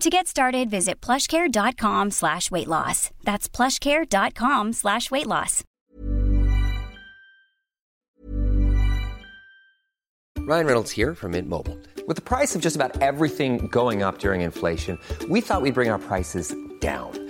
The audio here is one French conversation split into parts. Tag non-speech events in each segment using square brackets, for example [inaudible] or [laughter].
To get started, visit plushcare.com slash weight loss. That's plushcare.com slash weight loss. Ryan Reynolds here from Mint Mobile. With the price of just about everything going up during inflation, we thought we'd bring our prices down.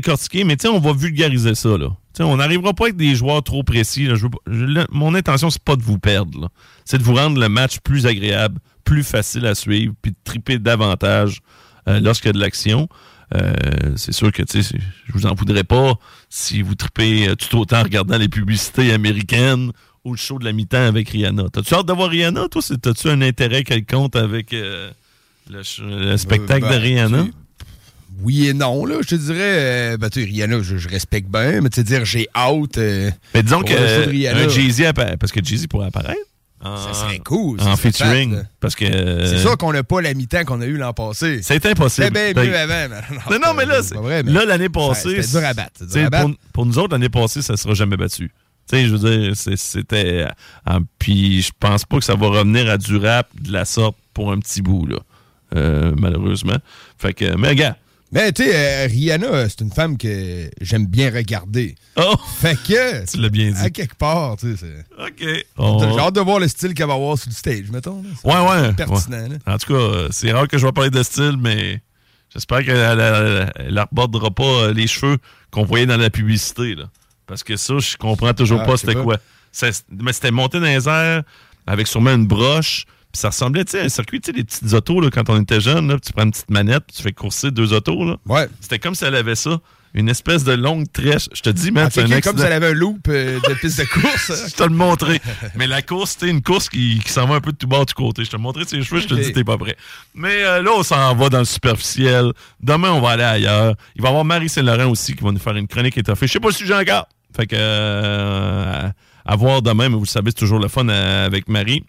Décortiquer, mais sais, on va vulgariser ça, là. On n'arrivera pas avec des joueurs trop précis. là. Je veux pas- je- mon intention, c'est pas de vous perdre. C'est de vous rendre le match plus agréable, plus facile à suivre, puis de triper davantage euh, lorsqu'il y a de l'action. Euh, c'est sûr que je vous en voudrais pas si vous tripez euh, tout autant en regardant les publicités américaines ou le show de la mi-temps avec Rihanna. T'as-tu hâte d'avoir Rihanna, toi? T'as-tu un intérêt quelconque avec euh, le, spectacle de ben, Rihanna? Oui et non, là. Je te dirais, euh, ben, tu sais, Rihanna, je, je respecte bien, mais tu sais, dire j'ai hâte. euh, Mais disons que euh, Jay-Z parce que Jay-Z pourrait apparaître. ça serait cool. En featuring. parce que. C'est sûr qu'on n'a pas la mi-temps qu'on a eu l'an passé. C'est impossible. C'était bien Ben, mieux avant. mais Non, non, mais là, c'est c'est- vrai, mais là l'année passée. C'était dur à battre. dur à. Pour, pour nous autres, l'année passée, ça ne sera jamais battu. Tu sais, je veux dire, c'est- c'était. euh, Puis je pense pas que ça va revenir à du rap de la sorte pour un petit bout, là. Euh, malheureusement. Fait que, mais gars. Mais tu sais, euh, Rihanna, euh, c'est une femme que j'aime bien regarder. Oh! Fait que. [laughs] Tu l'as bien dit. À quelque part, tu sais. OK. J'ai hâte de voir le style qu'elle va avoir sur le stage, mettons. là. Ouais, ouais. Pertinent, ouais. là. En tout cas, euh, c'est rare que je vais parler de style, mais j'espère qu'elle elle, elle rebordera pas les cheveux qu'on voyait dans la publicité. Là. Parce que ça, je comprends toujours Ah, pas c'était quoi. Mais c'était monté dans les airs avec sûrement une broche. Puis ça ressemblait, tu sais, à un circuit, tu sais, les petites autos, là, quand on était jeune, là, tu prends une petite manette, puis tu fais courser deux autos, là. Ouais. C'était comme si elle avait ça. Une espèce de longue trèche. Je te dis, man, Ah, c'est un comme si elle avait un loop euh, de piste de course. [laughs] Je te le montrer. Mais la course, c'était une course qui, qui s'en va un peu de tout bord du côté. Je te montrais ses cheveux, je te dis, t'es pas prêt. Mais euh, là, on s'en va dans le superficiel. Demain, on va aller ailleurs. Il va y avoir Marie Saint-Laurent aussi qui va nous faire une chronique étoffée. Je sais pas le sujet encore. Fait que, euh, à, à voir demain, mais vous le savez, c'est toujours le fun euh, avec Marie.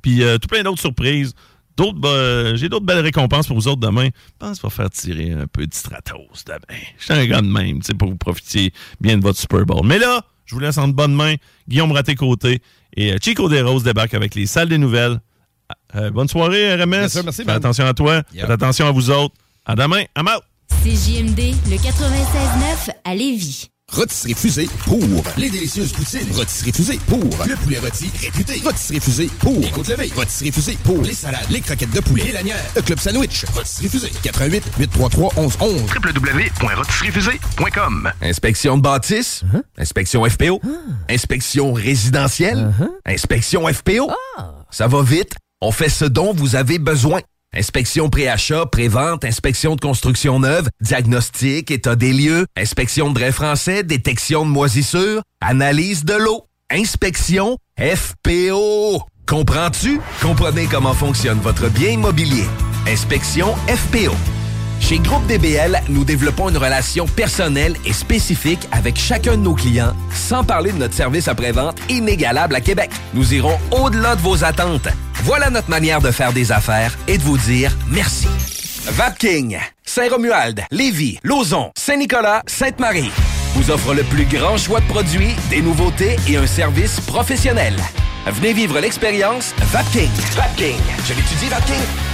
Puis euh, tout plein d'autres surprises. D'autres, be- j'ai d'autres belles récompenses pour vous autres demain. Je pense qu'on va faire tirer un peu de Stratos demain. Je suis un gars de même, tu sais, pour vous profiter bien de votre Super Bowl. Mais là, je vous laisse en bonne main. Guillaume Raté-Côté et euh, Chico Desroses débarquent avec les salles des nouvelles. Euh, bonne soirée, RMS. Bien sûr, merci, Faites attention à toi. Yep. Faites attention à vous autres. À demain. I'm out. C'est JMD, le 96.9 à Lévis. Rôtisserie Fusée pour les délicieuses poutines. Rôtisserie Fusée pour le poulet rôti réputé. Rôtisserie Fusée pour les côtes levées. Rôtisserie Fusée pour les salades, les croquettes de poulet, les lanières, le club sandwich. Rôtisserie Fusée. 88 833 1111 www.rotisseriefusée.com Inspection de bâtisse, inspection FPO, inspection résidentielle, inspection FPO. Ça va vite, on fait ce dont vous avez besoin. Inspection pré-achat, pré-vente, inspection de construction neuve, diagnostic, état des lieux, inspection de drain français, détection de moisissures, analyse de l'eau, inspection FPO. Comprends-tu? Comprenez comment fonctionne votre bien immobilier. Inspection FPO. Chez Groupe DBL, nous développons une relation personnelle et spécifique avec chacun de nos clients, sans parler de notre service après-vente inégalable à Québec. Nous irons au-delà de vos attentes. Voilà notre manière de faire des affaires et de vous dire merci. Vapking, Saint-Romuald, Lévis, Lauson, Saint-Nicolas, Sainte-Marie vous offre le plus grand choix de produits, des nouveautés et un service professionnel. Venez vivre l'expérience Vapking. Vapking. Je l'étudie, Vapking.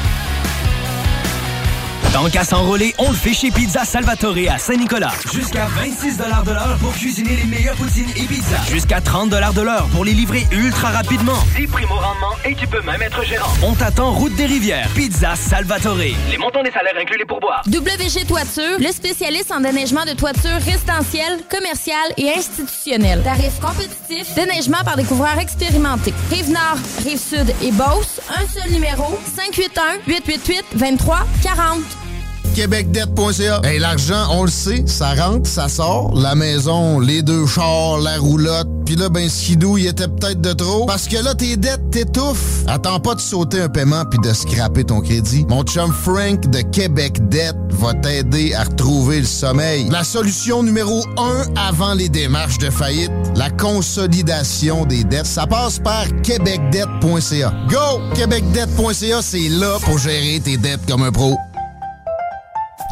Tant qu'à s'enrôler, on le fait chez Pizza Salvatore à Saint-Nicolas. Jusqu'à 26 de l'heure pour cuisiner les meilleures poutines et pizzas. Jusqu'à 30 de l'heure pour les livrer ultra rapidement. 10 primes au rendement et tu peux même être gérant. On t'attend route des rivières. Pizza Salvatore. Les montants des salaires inclus les pourboires. WG Toiture, le spécialiste en déneigement de toiture résidentielle, commerciale et institutionnelle. Tarifs compétitifs, déneigement par des couvreurs expérimentés. Rive-Nord, Rive-Sud et Beauce, un seul numéro, 581-888-2340. québecdebt.ca. Hey, l'argent, on le sait, ça rentre, ça sort. La maison, les deux chars, la roulotte. Puis là, ben, skidou, il était peut-être de trop. Parce que là, tes dettes t'étouffent. Attends pas de sauter un paiement puis de scraper ton crédit. Mon chum Frank de Québec Debt va t'aider à retrouver le sommeil. La solution numéro un avant les démarches de faillite, la consolidation des dettes. Ça passe par québecdebt.ca. Go! québecdebt.ca, c'est là pour gérer tes dettes comme un pro.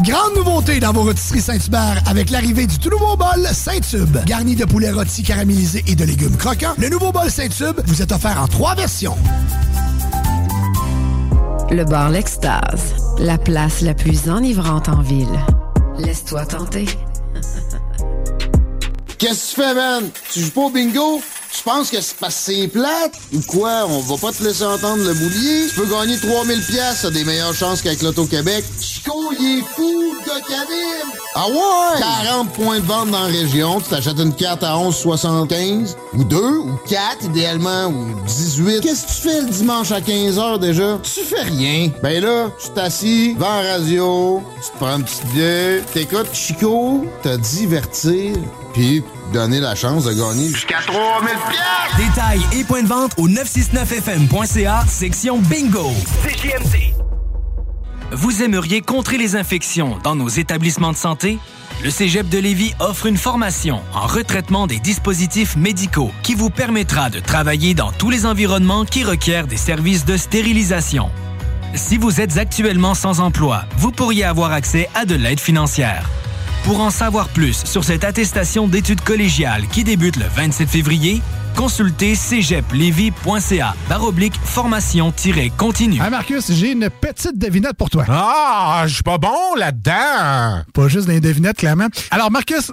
Grande nouveauté dans vos rôtisseries Saint-Hubert avec l'arrivée du tout nouveau bol Saint-Tube. Garni de poulet rôti caramélisé et de légumes croquants, le nouveau bol Saint-Tube vous est offert en trois versions. Le bar L'Extase, la place la plus enivrante en ville. Laisse-toi tenter. Qu'est-ce que tu fais, man? Tu joues pas au bingo? Tu penses que c'est parce que c'est plate? Ou quoi? On va pas te laisser entendre le boulier? Tu peux gagner 3000 pièces, t'as des meilleures chances qu'avec l'Auto-Québec. Chico, il est fou, de calibre! Ah ouais? 40 points de vente dans la région. Tu t'achètes une carte à 11,75. Ou 2, ou 4, idéalement, ou 18. Qu'est-ce que tu fais le dimanche à 15h déjà? Tu fais rien. Ben là, tu t'assis, vends la radio, tu te prends une petite bière, t'écoutes Chico, te divertir, puis donner la chance de gagner jusqu'à 3000 pièces. Détails et points de vente au 969fm.ca, section bingo. CJMD. Vous aimeriez contrer les infections dans nos établissements de santé? Le Cégep de Lévis offre une formation en retraitement des dispositifs médicaux qui vous permettra de travailler dans tous les environnements qui requièrent des services de stérilisation. Si vous êtes actuellement sans emploi, vous pourriez avoir accès à de l'aide financière. Pour en savoir plus sur cette attestation d'études collégiales qui débute le 27 février, consultez cégeplevy.ca baroblique formation-continue. Hey Marcus, j'ai une petite devinette pour toi. Ah, je suis pas bon là-dedans. Pas juste des devinettes, clairement. Alors, Marcus,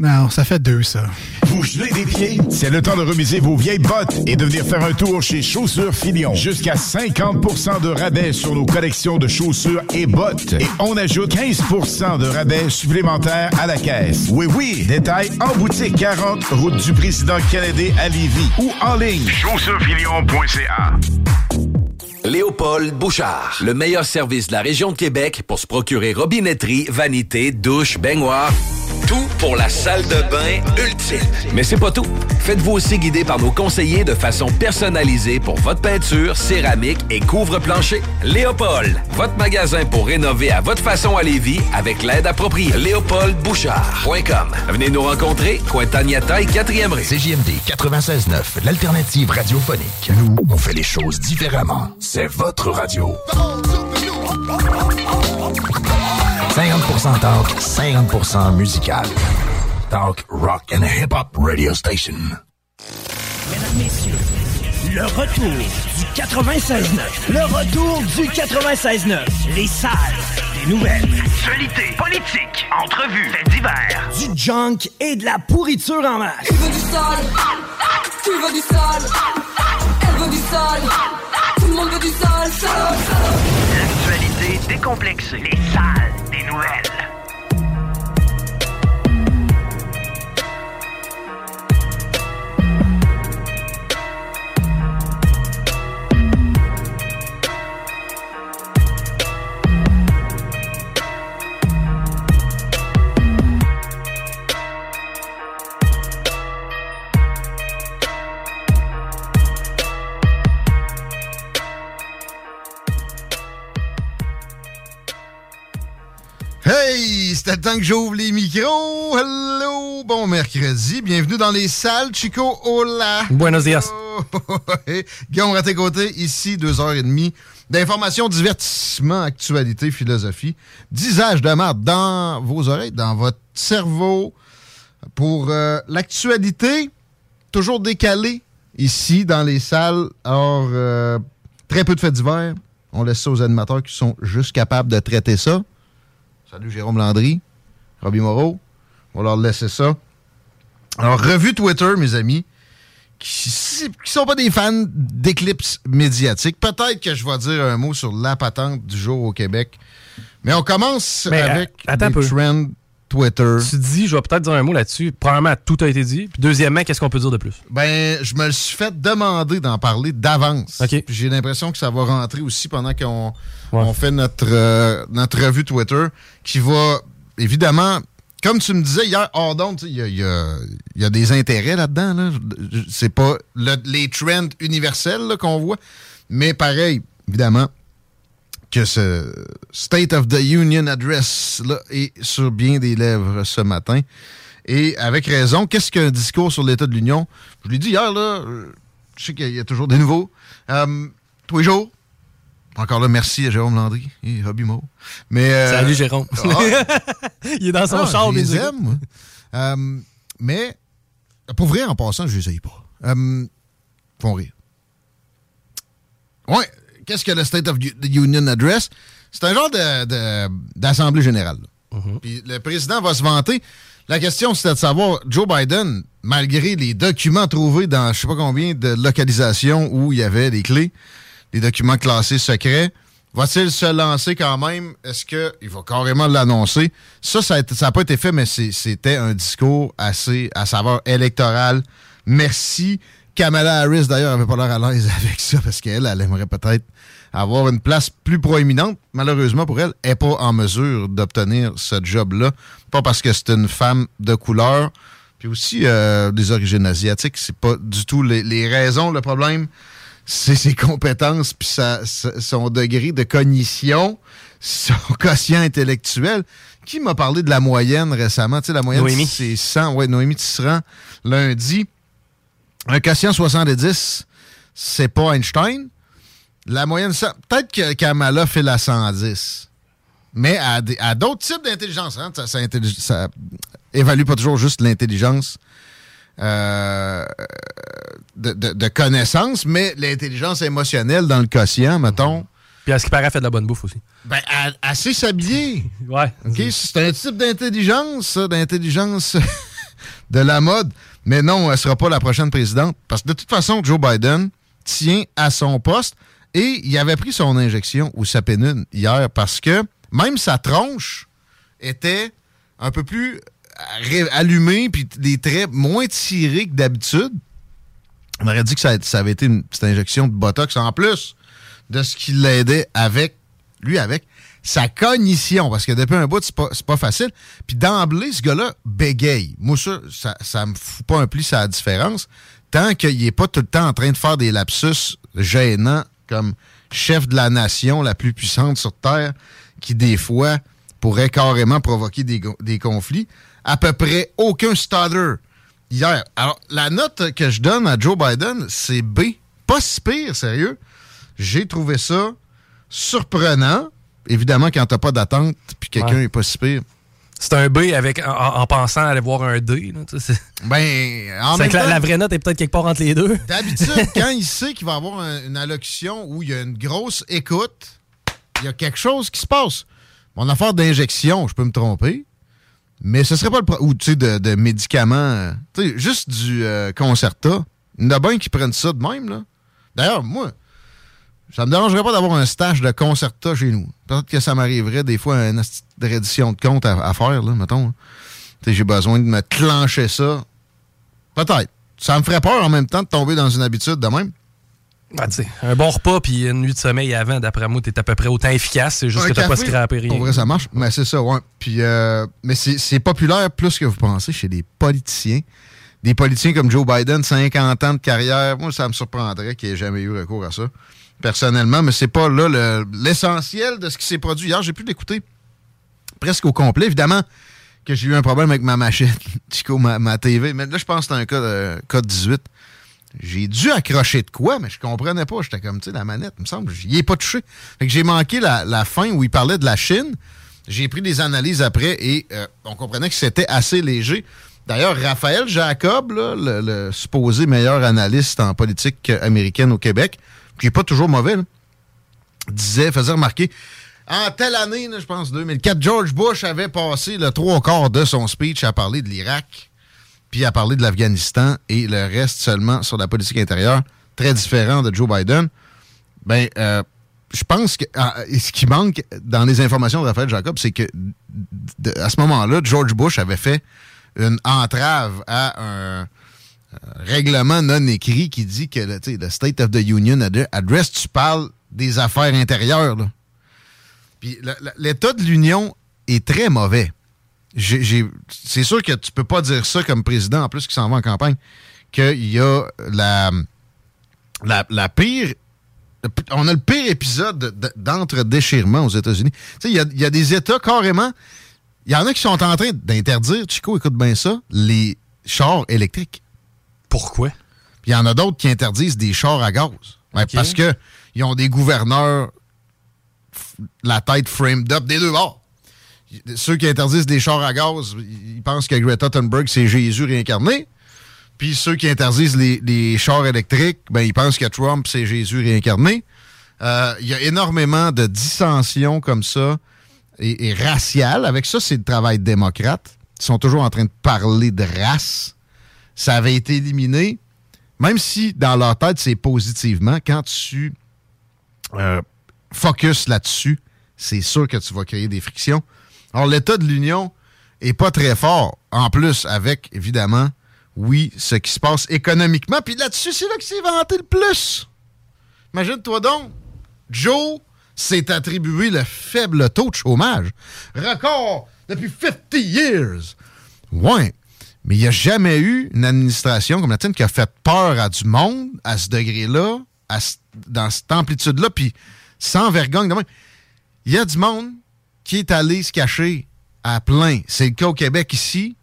Non, ça fait deux, ça. Vous gelez des pieds? C'est le temps de remiser vos vieilles bottes et de venir faire un tour chez Chaussures Filion. Jusqu'à 50% de rabais sur nos collections de chaussures et bottes. Et on ajoute 15% de rabais supplémentaires à la caisse. Oui, oui, détail en boutique 40, route du président Kennedy à Lévis ou en ligne. Chaussuresfilion.ca Léopold Bouchard, le meilleur service de la région de Québec pour se procurer robinetterie, vanité, douche, baignoire. Tout pour la salle de bain ultime. Mais c'est pas tout. Faites-vous aussi guider par nos conseillers de façon personnalisée pour votre peinture, céramique et couvre-plancher. Léopold, votre magasin pour rénover à votre façon à Lévis avec l'aide appropriée. LéopoldBouchard.com. Venez nous rencontrer, Cointagnata et 4e rue. CJMD 96.9, l'alternative radiophonique. Nous, on fait les choses différemment. C'est votre radio. 50% talk, 50% musical. Talk, rock and hip-hop radio station. Mesdames, Messieurs, le retour du 96.9. Le retour du 96.9. Les salles des nouvelles. Actualité, politique, entrevues, faits divers. Du junk et de la pourriture en masse. Tu veux du sale Tu veux du sale Elle veut du sale Tout le monde veut du sale. L'actualité décomplexée. Les salles des C'était le temps que j'ouvre les micros. Hello, bon mercredi. Bienvenue dans les salles, Chico. Hola. Buenos dias. [laughs] Guillaume Raté-Côté, ici, deux heures et demie d'informations, divertissement, actualité, philosophie, d'usage de marde dans vos oreilles, dans votre cerveau. Pour euh, l'actualité, toujours décalé ici dans les salles. Alors, euh, très peu de faits divers. On laisse ça aux animateurs qui sont juste capables de traiter ça. Salut Jérôme Landry, Robbie Moreau. On va leur laisser ça. Alors, revue Twitter, mes amis, qui, qui sont pas des fans d'éclipses médiatiques. Peut-être que je vais dire un mot sur la patente du jour au Québec. Mais on commence Mais, avec euh, des peu. trends Twitter. Tu dis, je vais peut-être dire un mot là-dessus. Premièrement, tout a été dit. Puis deuxièmement, qu'est-ce qu'on peut dire de plus? Ben, je me le suis fait demander d'en parler d'avance. Puis J'ai l'impression que ça va rentrer aussi pendant qu'on on fait notre, euh, notre revue Twitter, qui va évidemment, comme tu me disais hier, hors il y a, y y des intérêts là-dedans. Là. C'est pas le- les trends universels qu'on voit, mais pareil, évidemment, que ce State of the Union Address là, est sur bien des lèvres ce matin. Et avec raison, qu'est-ce qu'un discours sur l'état de l'Union? Je l'ai dit hier, là, euh, je sais qu'il y a toujours des nouveaux. Euh, tous les jours. Encore là, merci à Jérôme Landry et Robbie Mo. Mais, euh, Salut, Jérôme. [laughs] ah, Il est dans son ah, char, les aime. Euh, mais, pour vrai, en passant, je les aille pas. Euh, ils font rire. Ouais, qu'est-ce que le State of the Union Address? C'est un genre de- de- d'assemblée générale. là. Puis le président va se vanter. La question, c'était de savoir, Joe Biden, malgré les documents trouvés dans je sais pas combien de localisations où il y avait des clés, des documents classés secrets, va-t-il se lancer quand même? Est-ce qu'il va carrément l'annoncer? Ça, ça n'a pas été fait, mais c'était un discours assez à saveur électorale. Merci. Kamala Harris, d'ailleurs, n'avait pas l'air à l'aise [laughs] avec ça parce qu'elle, elle aimerait peut-être avoir une place plus proéminente. Malheureusement pour elle, elle n'est pas en mesure d'obtenir ce job-là. Pas parce que c'est une femme de couleur, puis aussi euh, des origines asiatiques. C'est pas du tout les, les raisons. Le problème, c'est ses compétences puis sa- sa- son degré de cognition, [laughs] son quotient intellectuel. Qui m'a parlé de la moyenne récemment? Tu sais, la moyenne, c'est 100. Ouais, Noémie Tisserand, lundi. Un quotient 70, c'est pas Einstein. La moyenne, peut-être que Kamala fait la 110. Mais à, d'autres types d'intelligence. hein, ça, ça évalue pas toujours juste l'intelligence euh, de, de, de connaissance, mais l'intelligence émotionnelle dans le quotient, mettons. Puis à ce qui paraît, fait de la bonne bouffe aussi. Ben, sait s'habiller. [laughs] Ouais. C'est un type d'intelligence, ça, d'intelligence [laughs] de la mode. Mais non, elle sera pas la prochaine présidente. Parce que de toute façon, Joe Biden tient à son poste et il avait pris son injection ou sa pénune hier parce que même sa tronche était un peu plus allumée puis des traits moins tirés que d'habitude. On aurait dit que ça, ça avait été une petite injection de Botox en plus de ce qui l'aidait avec, lui avec, sa cognition. Parce que depuis un bout, c'est pas, pas facile. Puis d'emblée, ce gars-là bégaye. Moi, ça, ça, me fout pas un pli sa différence. Tant qu'il est pas tout le temps en train de faire des lapsus gênants comme chef de la nation la plus puissante sur Terre, qui des fois pourrait carrément provoquer des, des conflits. À peu près aucun stutter hier. Alors, la note que je donne à Joe Biden, c'est B. Pas si pire, sérieux. J'ai trouvé ça surprenant. Évidemment, quand t'as pas d'attente, puis quelqu'un Ouais. est pas si pire. C'est un B avec, en, en pensant aller voir un D. là, Ben, en même la, temps- la vraie note est peut-être quelque part entre les deux. D'habitude, [laughs] quand il sait qu'il va avoir un- une allocution où il y a une grosse écoute, il y a quelque chose qui se passe. Mon affaire d'injection, je peux me tromper, mais ce serait pas le pro- ou tu sais de, de médicaments, euh, tu sais juste du euh, Concerta. Il y en a bien qui prennent ça de même là. D'ailleurs, moi, ça me dérangerait pas d'avoir un stage de Concerta chez nous. Peut-être que ça m'arriverait des fois une reddition de compte à, à faire là, mettons. hein. J'ai besoin de me clencher ça. Peut-être. Ça me ferait peur en même temps de tomber dans une habitude de même. Ben, un bon repas puis une nuit de sommeil avant, d'après moi, t'es à peu près autant efficace. C'est juste Un que t'as pas café, scrappé rien. Pour vrai, ça marche. Mais c'est ça, ouais. Puis, euh, mais c'est c'est populaire plus que vous pensez chez des politiciens. Des politiciens comme Joe Biden, 50 ans de carrière. Moi, ça me surprendrait qu'il ait jamais eu recours à ça, personnellement. Mais c'est pas là le- l'essentiel de ce qui s'est produit hier. J'ai pu l'écouter presque au complet. Évidemment que j'ai eu un problème avec ma machine, [laughs] ma, ma TV. Mais là, je pense que c'est un cas de code 18. J'ai dû accrocher de quoi, mais je comprenais pas. J'étais comme, tu sais, la manette, il me semble, j'y ai pas touché. Fait que j'ai manqué la, fin où il parlait de la Chine. J'ai pris des analyses après et euh, on comprenait que c'était assez léger. D'ailleurs, Raphaël Jacob, le, le supposé meilleur analyste en politique américaine au Québec, qui est pas toujours mauvais, disait, faisait remarquer, en telle année, je pense 2004, George Bush avait passé le trois quarts de son speech à parler de l'Irak, puis à parler de l'Afghanistan, et le reste seulement sur la politique intérieure, très différent de Joe Biden. Ben, euh, je pense que ah, ce qui manque dans les informations de Raphaël Jacob, c'est que à ce moment-là, George Bush avait fait une entrave à un règlement non écrit qui dit que le, State of the Union Ad- Address, tu parles des affaires intérieures. là. Puis l'état de l'Union est très mauvais. C'est sûr que tu peux pas dire ça comme président, en plus qui s'en va en campagne, qu'il y a la, la, pire on a le pire épisode de- de- d'entre-déchirement aux États-Unis. Il y y a des États carrément. Il y en a qui sont en train d'interdire, Chico, écoute bien ça, les chars électriques. Pourquoi? Puis il y en a d'autres qui interdisent des chars à gaz. Ok. Parce que ils ont des gouverneurs la tête framed up des deux bords. Ceux qui interdisent des chars à gaz, ils pensent que Greta Thunberg, c'est Jésus réincarné. Puis ceux qui interdisent les, les chars électriques, ben, ils pensent que Trump, c'est Jésus réincarné. Euh, Il y a énormément de dissensions comme ça et, et raciales. Avec ça, c'est le travail démocrate. Ils sont toujours en train de parler de race. Ça avait été éliminé, même si dans leur tête, c'est positivement. Quand tu euh, focus là-dessus, c'est sûr que tu vas créer des frictions. Alors, l'État de l'Union est pas très fort. En plus, avec, évidemment, oui, ce qui se passe économiquement. Puis là-dessus, c'est là que c'est vanté le plus. Imagine-toi donc, Joe s'est attribué le faible taux de chômage. Record depuis 50 years. Ouais, mais il n'y a jamais eu une administration comme la tienne qui a fait peur à du monde à ce degré-là, dans cette amplitude-là, puis sans vergogne. Il y a du monde qui est allé se cacher à plein. C'est le cas au Québec ici.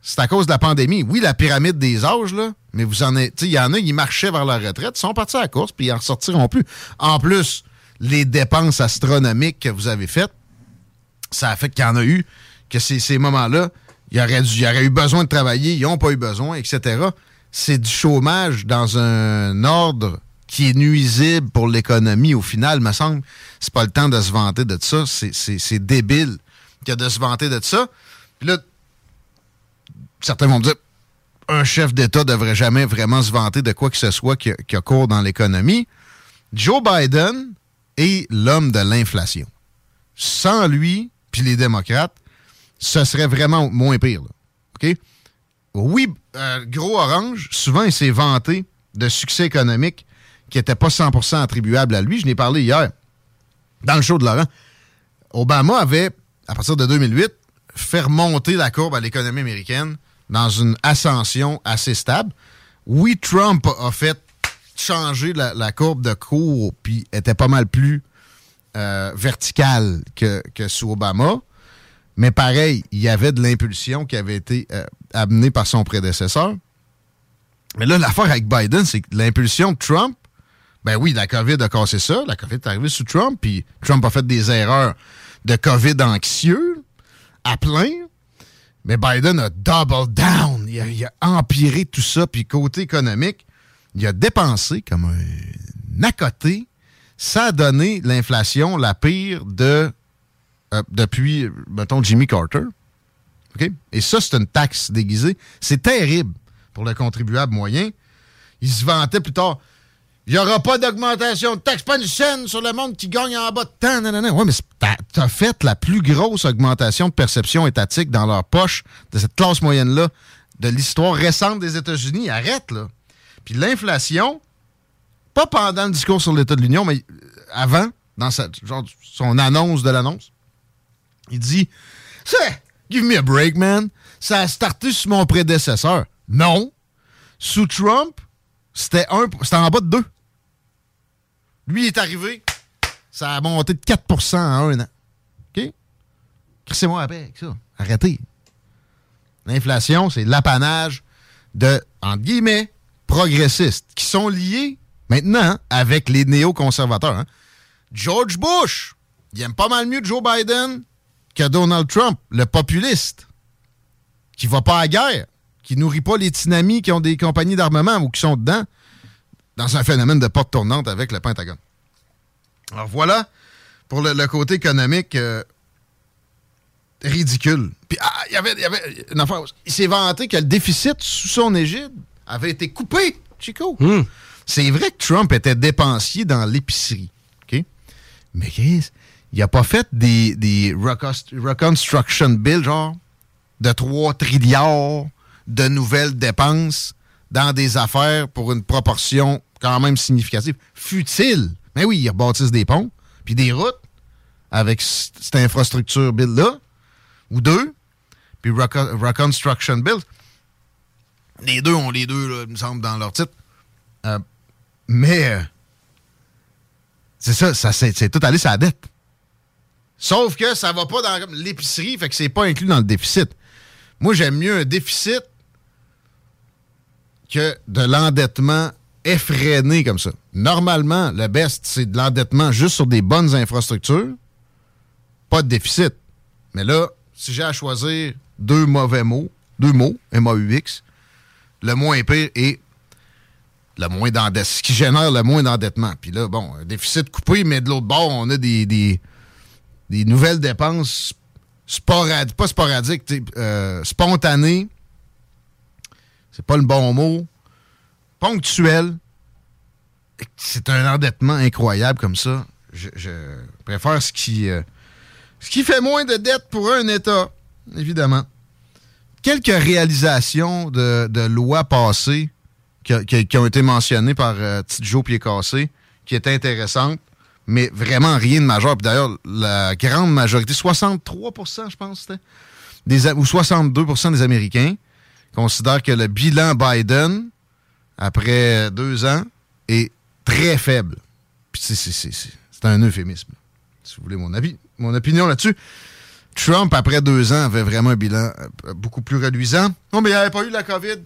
C'est à cause de la pandémie. Oui, la pyramide des âges, là, mais vous en êtes. Il y en a, ils marchaient vers la retraite, ils sont partis à la course, puis ils en ressortiront plus. En plus, les dépenses astronomiques que vous avez faites, ça a fait qu'il y en a eu, que ces moments-là, il y aurait, eu besoin de travailler, ils n'ont pas eu besoin, etc. C'est du chômage dans un ordre qui est nuisible pour l'économie au final, me semble. C'est pas le temps de se vanter de ça. C'est- débile que de se vanter de ça. Puis là, certains vont me dire un chef d'État devrait jamais vraiment se vanter de quoi que ce soit qui, qui a cours dans l'économie. Joe Biden est l'homme de l'inflation. Sans lui, puis les démocrates, ce serait vraiment moins pire. Oui, euh, Gros Orange, souvent, il s'est vanté de succès économique qui n'était pas 100% attribuable à lui. Je n'ai parlé hier dans le show de Laurent. Obama avait, à partir de 2008, fait remonter la courbe à l'économie américaine dans une ascension assez stable. Oui, Trump a fait changer la, la courbe de cours, puis était pas mal plus euh, verticale que, que sous Obama. Mais pareil, il y avait de l'impulsion qui avait été euh, amenée par son prédécesseur. Mais là, l'affaire avec Biden, c'est que l'impulsion de Trump, ben oui, la COVID a cassé ça. La COVID est arrivée sous Trump, puis Trump a fait des erreurs de COVID anxieux à plein. Mais Biden a double down. Il a, empiré tout ça. Puis côté économique, il a dépensé comme un accoté. Ça a donné l'inflation la pire de euh, depuis, mettons, Jimmy Carter. Et ça, c'est une taxe déguisée. C'est terrible pour le contribuable moyen. Il se vantait plus tard. Il n'y aura pas d'augmentation de taxe, pas une chaîne sur le monde qui gagne en bas de temps. Non, non, non. Ouais, mais t'as fait la plus grosse augmentation de perception étatique dans leur poche de cette classe moyenne-là de l'histoire récente des États-Unis. Arrête, là. Puis l'inflation, pas pendant le discours sur l'État de l'Union, mais euh, avant, dans genre, son annonce de l'annonce, il dit give me a break, man. Ça a starté sur mon prédécesseur. Non. Sous Trump, c'était un, c'était en bas de 2. Lui il est arrivé, ça a monté de 4% en un an. OK? Crissez-moi avec ça. Arrêtez. L'inflation, c'est l'apanage de, entre guillemets, progressistes qui sont liés maintenant avec les néoconservateurs. hein. George Bush, il aime pas mal mieux Joe Biden que Donald Trump, le populiste, qui va pas à la guerre, qui nourrit pas les tsunamis qui ont des compagnies d'armement ou qui sont dedans, dans un phénomène de porte tournante avec le Pentagone. Alors voilà, pour le, le côté économique, euh, ridicule. Puis ah, il y avait, il y avait une affaire. Il s'est vanté que le déficit sous son égide avait été coupé, Chico. C'est vrai que Trump était dépensier dans l'épicerie. Mais Chris, il a pas fait des, des recons- reconstruction bills, genre, de 3 trilliards de nouvelles dépenses dans des affaires pour une proportion quand même significative. Futile. Mais oui, ils rebâtissent des ponts, puis des routes avec cette infrastructure bill-là, ou deux, puis Reco- Reconstruction Bill. Les deux ont les deux, là, il me semble, dans leur titre. Euh, mais euh, c'est ça, ça c'est tout allé sur la dette. Sauf que ça va pas dans l'épicerie, fait que c'est pas inclus dans le déficit. Moi, j'aime mieux un déficit que de l'endettement effréné comme ça. Normalement, le best, c'est de l'endettement juste sur des bonnes infrastructures, pas de déficit. Mais là, si j'ai à choisir deux mauvais mots, deux mots, M-A-U-X, le moins pire est le moins d'endettement, ce qui génère le moins d'endettement. Puis là, bon, un déficit coupé, mais de l'autre bord, on a des, des nouvelles dépenses sporadiques, pas sporadiques, euh, spontanées. C'est pas le bon mot. Ponctuel. C'est un endettement incroyable comme ça. Je, préfère ce qui, euh, ce qui fait moins de dettes pour un État, évidemment. Quelques réalisations de, lois passées qui, ont été mentionnées par euh, Tite Joe Pied Cassé, qui étaient intéressantes, mais vraiment rien de majeur. Puis d'ailleurs, la grande majorité, 63% je pense, c'était, des, ou 62 des Américains considèrent que le bilan Biden, après deux ans, est très faible. Puis c'est- un euphémisme, si vous voulez mon avis, mon opinion là-dessus. Trump, après deux ans, avait vraiment un bilan euh, beaucoup plus reluisant. Non, mais il n'y avait pas eu la COVID.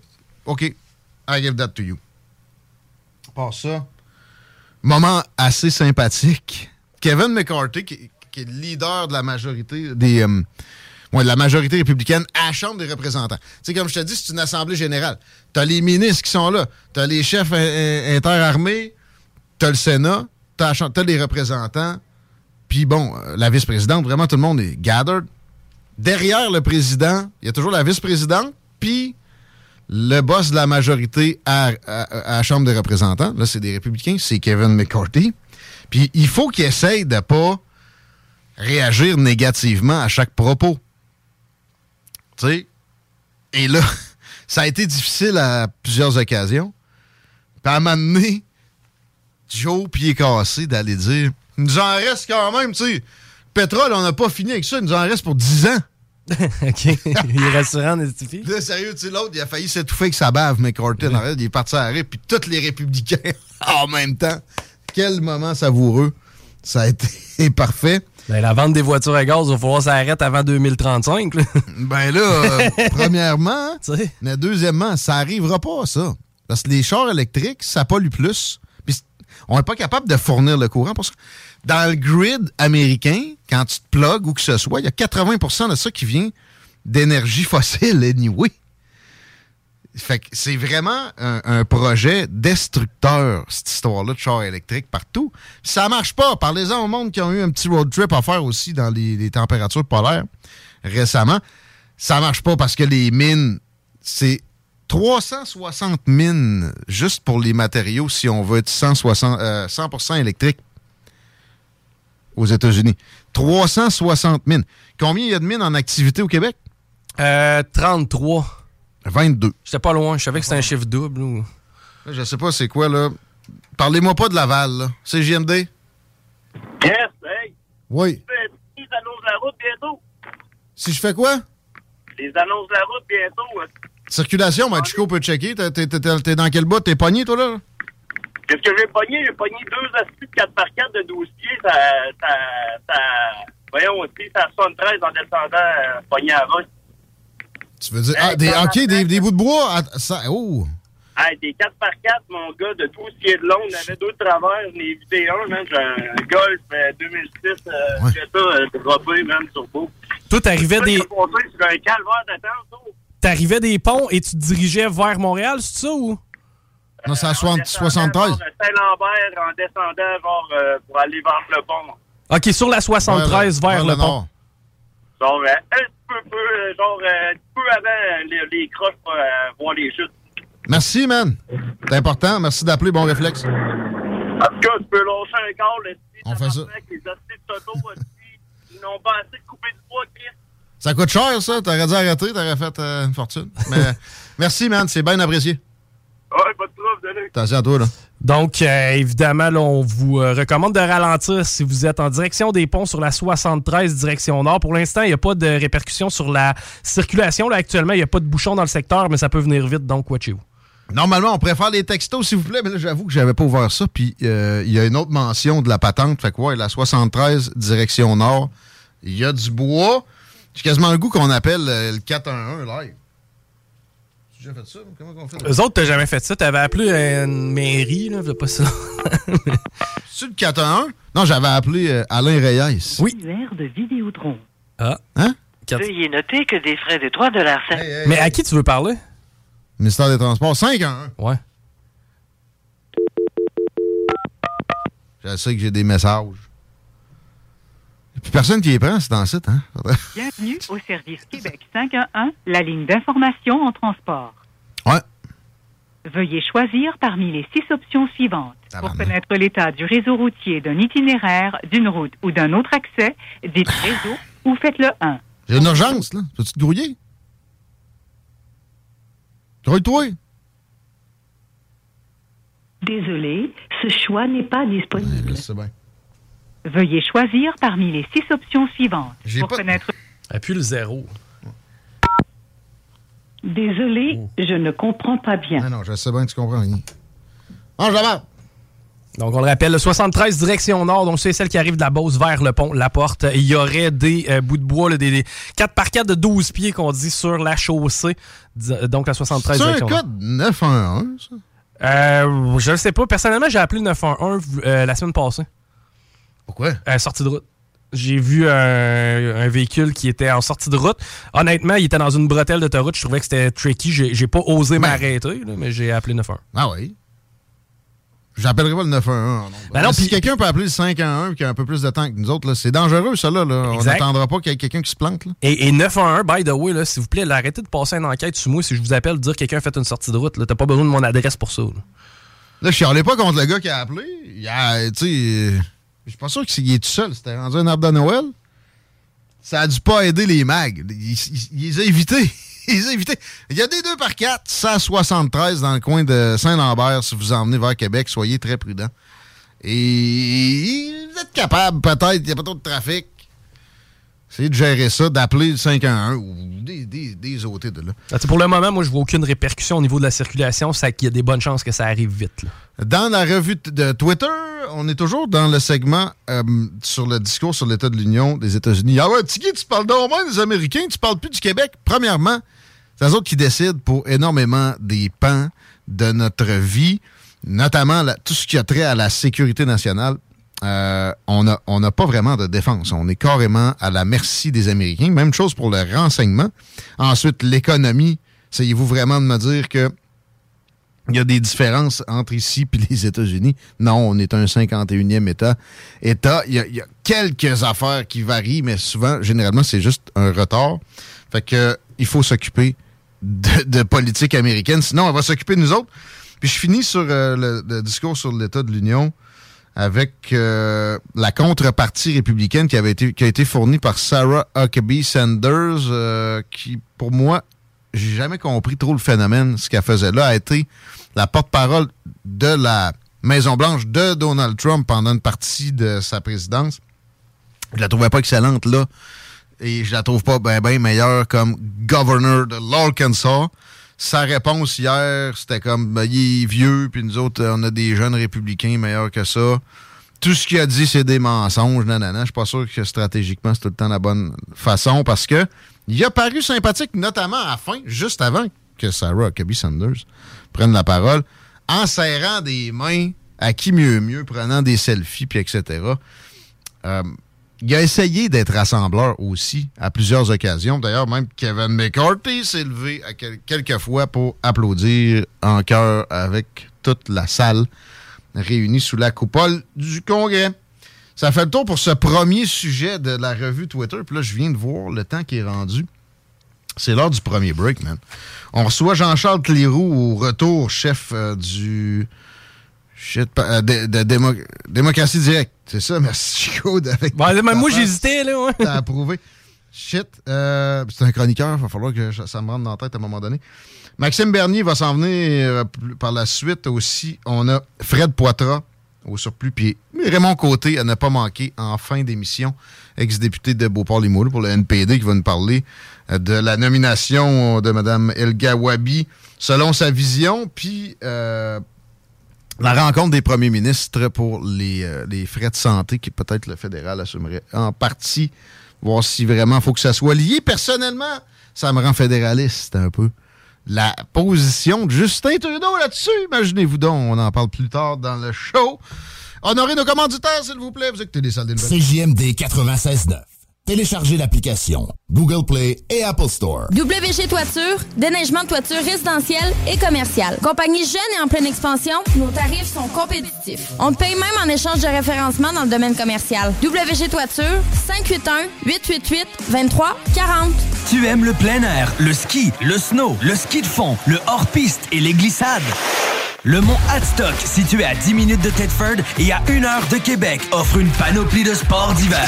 OK, I give that to you. À ça, moment assez sympathique. Kevin McCarthy, qui, est le leader de la majorité des... euh, ouais, la majorité républicaine à la Chambre des représentants. Tu sais, comme je te dis, c'est une assemblée générale. T'as les ministres qui sont là, t'as les chefs interarmés, t'as le Sénat, t'as t'as les représentants, puis bon, euh, la vice-présidente, vraiment tout le monde est gathered. Derrière le président, il y a toujours la vice-présidente, puis le boss de la majorité à, à- la Chambre des représentants. Là, c'est des républicains, c'est Kevin McCarthy. Puis il faut qu'il essaye de pas réagir négativement à chaque propos. Tu sais? Et là, [laughs] ça a été difficile à plusieurs occasions. Puis à un Joe, pied cassé, d'aller dire Il nous en reste quand même, tu sais. Pétrole, on n'a pas fini avec ça, il nous en reste pour 10 ans. [laughs] OK. Il est rassurant, Nestifie. Là, sérieux, tu sais, l'autre, il a failli s'étouffer avec sa bave, McCarthy. en arrière, Il est parti à l'arrêt, puis tous les républicains [laughs] en même temps. Quel moment savoureux. Ça a été [laughs] parfait. Ben, la vente des voitures à gaz, il va falloir s'arrêter avant 2035. là. Ben là, euh, premièrement, mais deuxièmement, ça arrivera pas, ça. Parce que les chars électriques, ça pollue plus. Puis on n'est pas capable de fournir le courant pour ça. Dans le grid américain, quand tu te plugues ou que ce soit, il y a 80% de ça qui vient d'énergie fossile, anyway. Fait que c'est vraiment un, projet destructeur, cette histoire-là de chars électriques partout. Ça marche pas. Parlez-en au monde qui ont eu un petit road trip à faire aussi dans les, les températures polaires récemment. Ça marche pas parce que les mines, c'est 360 mines juste pour les matériaux si on veut être 160, euh, 100% électrique aux États-Unis. 360 mines. Combien il y a de mines en activité au Québec? Euh, 33. 22. J'étais pas loin. Je savais que c'était un chiffre double. Ou... Je sais pas c'est quoi, là. Parlez-moi pas de Laval, là. C'est JMD? Yes, hey! Oui. Tu fais les annonces de la route bientôt. Si je fais quoi? Les annonces de la route bientôt. hein. Circulation, ben, Chico peut checker. T'es- dans quel bout? T'es pogné, toi, là? Qu'est-ce que j'ai pogné? J'ai pogné deux astuces de 4x4 de dossiers. Ça, ça, ça, voyons aussi, à 73 en descendant, euh, pogné à 20. Tu veux dire, ah, des, ok, des, des bouts de bois, à- ça, oh, Hey, des 4x4, mon gars, de 12 pieds de long, on avait deux de travers, j'en ai évité un, man. J'ai un Golf euh, 2006, euh, j'ai ça, euh, droppé, man, turbo. Toi, t'arrivais des, sur un calvaire d'attente, ça. t'arrivais des ponts et tu te dirigeais vers Montréal, c'est ça ou? Non, c'est à 60 73. Genre, euh, Saint-Lambert en descendant, genre, euh, pour aller vers le pont. Ok, sur la 73 vers, le pont. Genre, euh, un petit peu, peu, euh, genre, euh, un peu avant euh, les, les croches pour euh, voir les chutes. Merci, man. C'est important. Merci d'appeler. Bon réflexe. En tout cas, tu peux lâcher un corps, là, si On fait ça. avec les Toto, ils n'ont pas assez de couper du bois, Chris. Ça coûte cher, ça. T'aurais dû arrêter. T'aurais fait euh, une fortune. Mais [laughs] merci, man. C'est bien apprécié. Ouais, pas de trouble, de Attention à toi, là. Donc, euh, évidemment, là, on vous euh, recommande de ralentir si vous êtes en direction des ponts sur la 73, direction nord. Pour l'instant, il n'y a pas de répercussions sur la circulation. Là, actuellement, il n'y a pas de bouchon dans le secteur, mais ça peut venir vite, donc watchez-vous. Normalement, on préfère les textos, s'il vous plaît, mais là, j'avoue que j'avais pas ouvert ça. Puis, euh, il y a une autre mention de la patente. Fait que, ouais, la 73, direction nord. Il y a du bois. J'ai quasiment le goût qu'on appelle euh, le 411 live. Déjà fait ça? Comment on fait? Eux autres, t'as jamais fait ça. T'avais appelé une mairie, là, pas ça. [laughs] C'est le 411? Non, j'avais appelé euh, Alain Reyes. Oui. Annuaire de Vidéotron. Ah. Hein? Veuillez noter que des frais de 3 dollars. Mais à qui tu veux parler? Ministère des Transports, 511. Ouais. Je sais que j'ai des messages. Puis personne qui les prend, c'est dans le site, hein? [laughs] Bienvenue au service Québec 511, la ligne d'information en transport. Ouais. Veuillez choisir parmi les six options suivantes. Pour connaître l'état du réseau routier d'un itinéraire, d'une route ou d'un autre accès, dites [laughs] réseau ou faites le 1. J'ai une urgence, là. Peux-tu te grouiller? Grouille-toi. Désolé, ce choix n'est pas disponible. C'est bien. Veuillez choisir parmi les six options suivantes. J'ai Pour pas- connaître... Appuie le zéro. Désolé, je ne comprends pas bien. Ah non, je sais bien que tu comprends rien. Mange la marde. Donc, on le rappelle, le 73 direction nord, donc c'est celle qui arrive de la Beauce vers le pont, la porte. Il y aurait des euh, bouts de bois, là, des, des 4 par 4 de 12 pieds qu'on dit sur la chaussée. Donc, la 73 C'est un direction nord. code 911, ça? Euh, je ne sais pas. Personnellement, j'ai appelé le 911 euh, la semaine passée. Pourquoi? Euh, sortie de route. J'ai vu un, un véhicule qui était en sortie de route. Honnêtement, il était dans une bretelle d'autoroute. Je trouvais que c'était tricky. J'ai pas osé m'arrêter, là, mais j'ai appelé le 911. Ah oui. J'appellerai pas le 911. Non. Ben non, si quelqu'un peut appeler le 511 qui a un peu plus de temps que nous autres, c'est dangereux, ça. Là, là. On n'attendra pas qu'il y ait quelqu'un qui se plante. Là. Et, et 911, by the way, s'il vous plaît, là, arrêtez de passer une enquête sur moi si je vous appelle dire que quelqu'un a fait une sortie de route. T'as pas besoin de mon adresse pour ça. là. Je chialais pas contre le gars qui a appelé. Il a, tu sais, je suis pas sûr qu'il est tout seul. C'était rendu un arbre de Noël. Ça a dû pas aider les mags. Il, les a évités. [laughs] Il les. Il y a des 2 par 4, 173 dans le coin de Saint-Lambert. Si vous en venez vers Québec, soyez très prudents. Et vous êtes capable, peut-être, il n'y a pas trop de trafic. Essayez de gérer ça, d'appeler le 511 ou des, des, des OT de là. Ah, pour le moment, moi, je vois aucune répercussion au niveau de la circulation. C'est qu'il y a des bonnes chances que ça arrive vite. là. Dans la revue de Twitter, on est toujours dans le segment euh, sur le discours sur l'état de l'Union des États-Unis. Ah ouais, Tiggy, tu parles donc moins des Américains, tu parles plus du Québec. Premièrement, c'est eux autres qui décident pour énormément des pans de notre vie, notamment la- tout ce qui a trait à la sécurité nationale. Euh, on n'a on n'a pas vraiment de défense. On est carrément à la merci des Américains. Même chose pour le renseignement. Ensuite, l'économie. Essayez-vous vraiment de me dire que il y a des différences entre ici et les États-Unis? Non, on est un 51e État. État, il y, a, a quelques affaires qui varient, mais souvent, généralement, c'est juste un retard. Fait que il faut s'occuper de, de politique américaine. Sinon, on va s'occuper de nous autres. Puis je finis sur euh, le discours sur l'état de l'Union avec euh, la contrepartie républicaine qui avait été qui a été fournie par Sarah Huckabee Sanders, euh, qui pour moi j'ai jamais compris trop le phénomène. Ce qu'elle faisait là a été la porte-parole de la Maison Blanche de Donald Trump pendant une partie de sa présidence. Je la trouvais pas excellente là et je la trouve pas bien ben meilleure comme governor de l'Arkansas. Sa réponse hier, c'était comme ben, il est vieux, puis nous autres, on a des jeunes républicains meilleurs que ça. tout ce qu'il a dit, c'est des mensonges, nanana. Je suis pas sûr que stratégiquement, c'est tout le temps la bonne façon parce que il a paru sympathique, notamment à la fin, juste avant que Sarah Huckabee Sanders prenne la parole, en serrant des mains à qui mieux mieux, prenant des selfies, puis etc. Euh, il a essayé d'être rassembleur aussi à plusieurs occasions. D'ailleurs, même Kevin McCarthy s'est levé quelques fois pour applaudir en chœur avec toute la salle réunie sous la coupole du Congrès. Ça fait le tour pour ce premier sujet de la revue Twitter. Puis là, je viens de voir le temps qui est rendu. C'est l'heure du premier break, man. On reçoit Jean-Charles Cléroux au retour, chef euh, du. Shit, euh, de, de démo- démocratie directe. C'est ça, merci [laughs] Chico. Avec même moi, ta j'hésitais, là, ouais. T'as approuvé. Shit. euh, c'est un chroniqueur, il va falloir que je- ça me rentre dans la tête à un moment donné. Maxime Bernier va s'en venir euh, par la suite aussi. On a Fred Poitras au surplus, puis Raymond Côté à ne pas manquer en fin d'émission, ex-député de Beauport-Limoilou pour le NPD qui va nous parler euh, de la nomination de Mme Elga Wabi selon sa vision, puis euh, la rencontre des premiers ministres pour les, euh, les frais de santé qui peut-être le fédéral assumerait en partie, voir si vraiment faut que ça soit lié. Personnellement, ça me rend fédéraliste un peu. La position de Justin Trudeau là-dessus, imaginez-vous donc, on en parle plus tard dans le show. Honorez nos commanditaires, s'il vous plaît, vous écoutez les salles des nouvelles. CJMD 96.9. Téléchargez l'application Google Play et Apple Store. WG Toiture, déneigement de toiture résidentielle et commerciale. Compagnie jeune et en pleine expansion, nos tarifs sont compétitifs. On paye même en échange de référencement dans le domaine commercial. WG Toiture, 581-888-2340. Tu aimes le plein air, le ski, le snow, le ski de fond, le hors-piste et les glissades? Le mont Hadstock, situé à 10 minutes de Thetford et à 1 heure de Québec, offre une panoplie de sports d'hiver.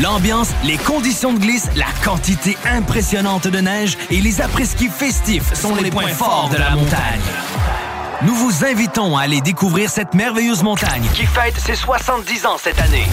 L'ambiance, les conditions de glisse, la quantité impressionnante de neige et les après-ski festifs sont les points forts de la montagne. Nous vous invitons à aller découvrir cette merveilleuse montagne qui fête ses 70 ans cette année.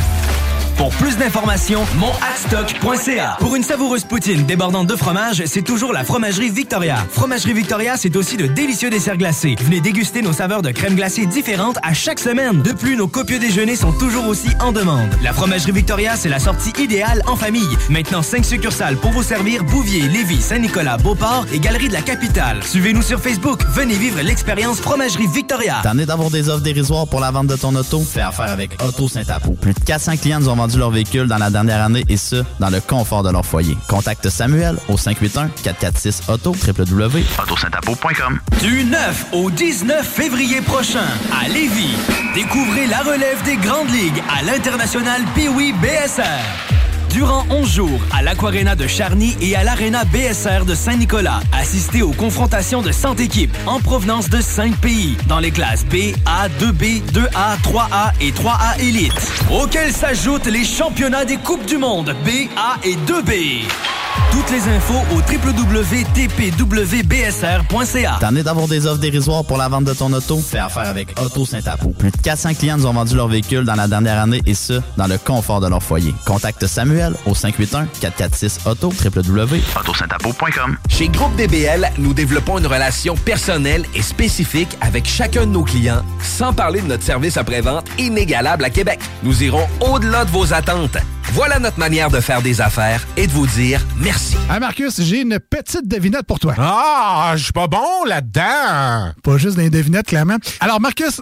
Pour plus d'informations, monhatstock.ca. Pour une savoureuse poutine débordante de fromage, c'est toujours la Fromagerie Victoria. Fromagerie Victoria, c'est aussi de délicieux desserts glacés. Venez déguster nos saveurs de crème glacée différentes à chaque semaine. De plus, nos copieux déjeuners sont toujours aussi en demande. La Fromagerie Victoria, c'est la sortie idéale en famille. Maintenant, 5 succursales pour vous servir Bouvier, Lévis, Saint-Nicolas, Beauport et Galerie de la Capitale. Suivez-nous sur Facebook. Venez vivre l'expérience Fromagerie Victoria. T'en es d'avoir des offres dérisoires pour la vente de ton auto? Fais affaire avec Auto Saint-Apo. Plus de 400 clients nous ont vendu leur véhicule dans la dernière année et ce, dans le confort de leur foyer. Contacte Samuel au 581-446-AUTO, www.autosaintapo.com. Du 9 au 19 février prochain, à Lévis, découvrez la relève des grandes ligues à l'international Pee-Wee BSR. Durant 11 jours, à l'Aquarena de Charny et à l'Arena BSR de Saint-Nicolas, assistez aux confrontations de 100 équipes en provenance de 5 pays, dans les classes B, A, 2B, 2A, 3A et 3A Elite, auxquels s'ajoutent les championnats des Coupes du Monde B, A et 2B. Toutes les infos au www.tpwbsr.ca. T'en es d'avoir des offres dérisoires pour la vente de ton auto? Fais affaire avec Auto Saint-Apo. Plus de 400 clients nous ont vendu leur véhicule dans la dernière année et ce, dans le confort de leur foyer. Contacte Samuel au 581-446-AUTO, www.autosaintapo.com. Chez Groupe DBL, nous développons une relation personnelle et spécifique avec chacun de nos clients, sans parler de notre service après-vente inégalable à Québec. Nous irons au-delà de vos attentes. Voilà notre manière de faire des affaires et de vous dire merci. Hey Marcus, j'ai une petite devinette pour toi. Ah, je suis pas bon là-dedans. Pas juste des devinettes, clairement. Alors, Marcus,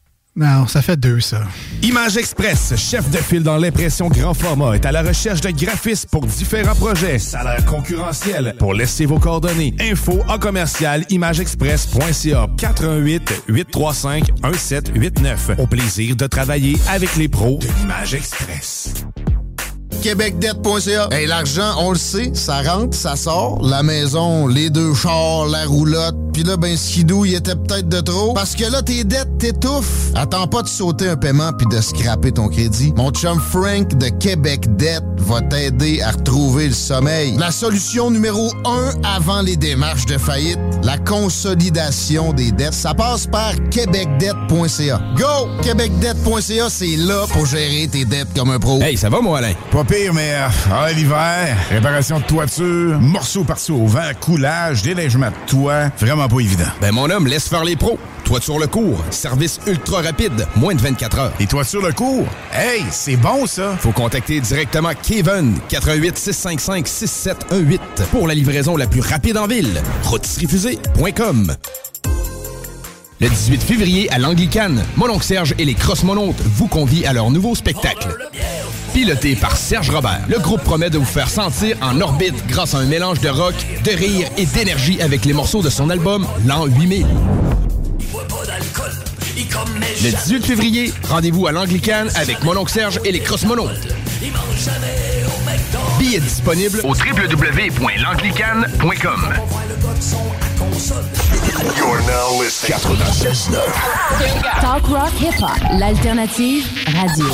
Non, ça fait deux, ça. Image Express, chef de file dans l'impression grand format, est à la recherche de graphistes pour différents projets. Salaire concurrentiel. Pour laisser vos coordonnées. Info en commercial imageexpress.ca 418 835 1789. Au plaisir de travailler avec les pros de l'Image Express. québecdebt.ca. Hey, l'argent, on le sait, ça rentre, ça sort. La maison, les deux chars, la roulotte, puis là, ben, skidou, il était peut-être de trop. Parce que là, tes dettes t'étouffent. Attends pas de sauter un paiement puis de scraper ton crédit. Mon chum Frank de Québec Debt va t'aider à retrouver le sommeil. La solution numéro un avant les démarches de faillite, la consolidation des dettes, ça passe par québecdebt.ca. Go! québecdebt.ca, c'est là pour gérer tes dettes comme un pro. Hey, ça va, moi, Alain? Pas pire, mais euh, ah, l'hiver, réparation de toiture, morceaux par-ci au vent, coulage, déneigement de toit, vraiment pas évident. Ben, mon homme, laisse faire les pros. Toiture le cours, service ultra rapide, moins de 24 heures. Et toiture le cours? Hey, c'est bon, ça! Faut contacter directement Kevin, 88 655 6718 pour la livraison la plus rapide en ville. Rôtisseriefusée.com Le 18 février à l'Anglicane, Mononcle Serge et les Cross Monontes vous convient à leur nouveau spectacle. Piloté par Serge Robert, le groupe promet de vous faire sentir en orbite grâce à un mélange de rock, de rire et d'énergie avec les morceaux de son album L'an 8000. Le 18 février, rendez-vous à l'Anglicane avec Mononcle Serge et les Cross Monontes. Billets disponibles au www.l'anglicane.com. You're now listening. 96.9. Talk rock hip hop, l'alternative radio.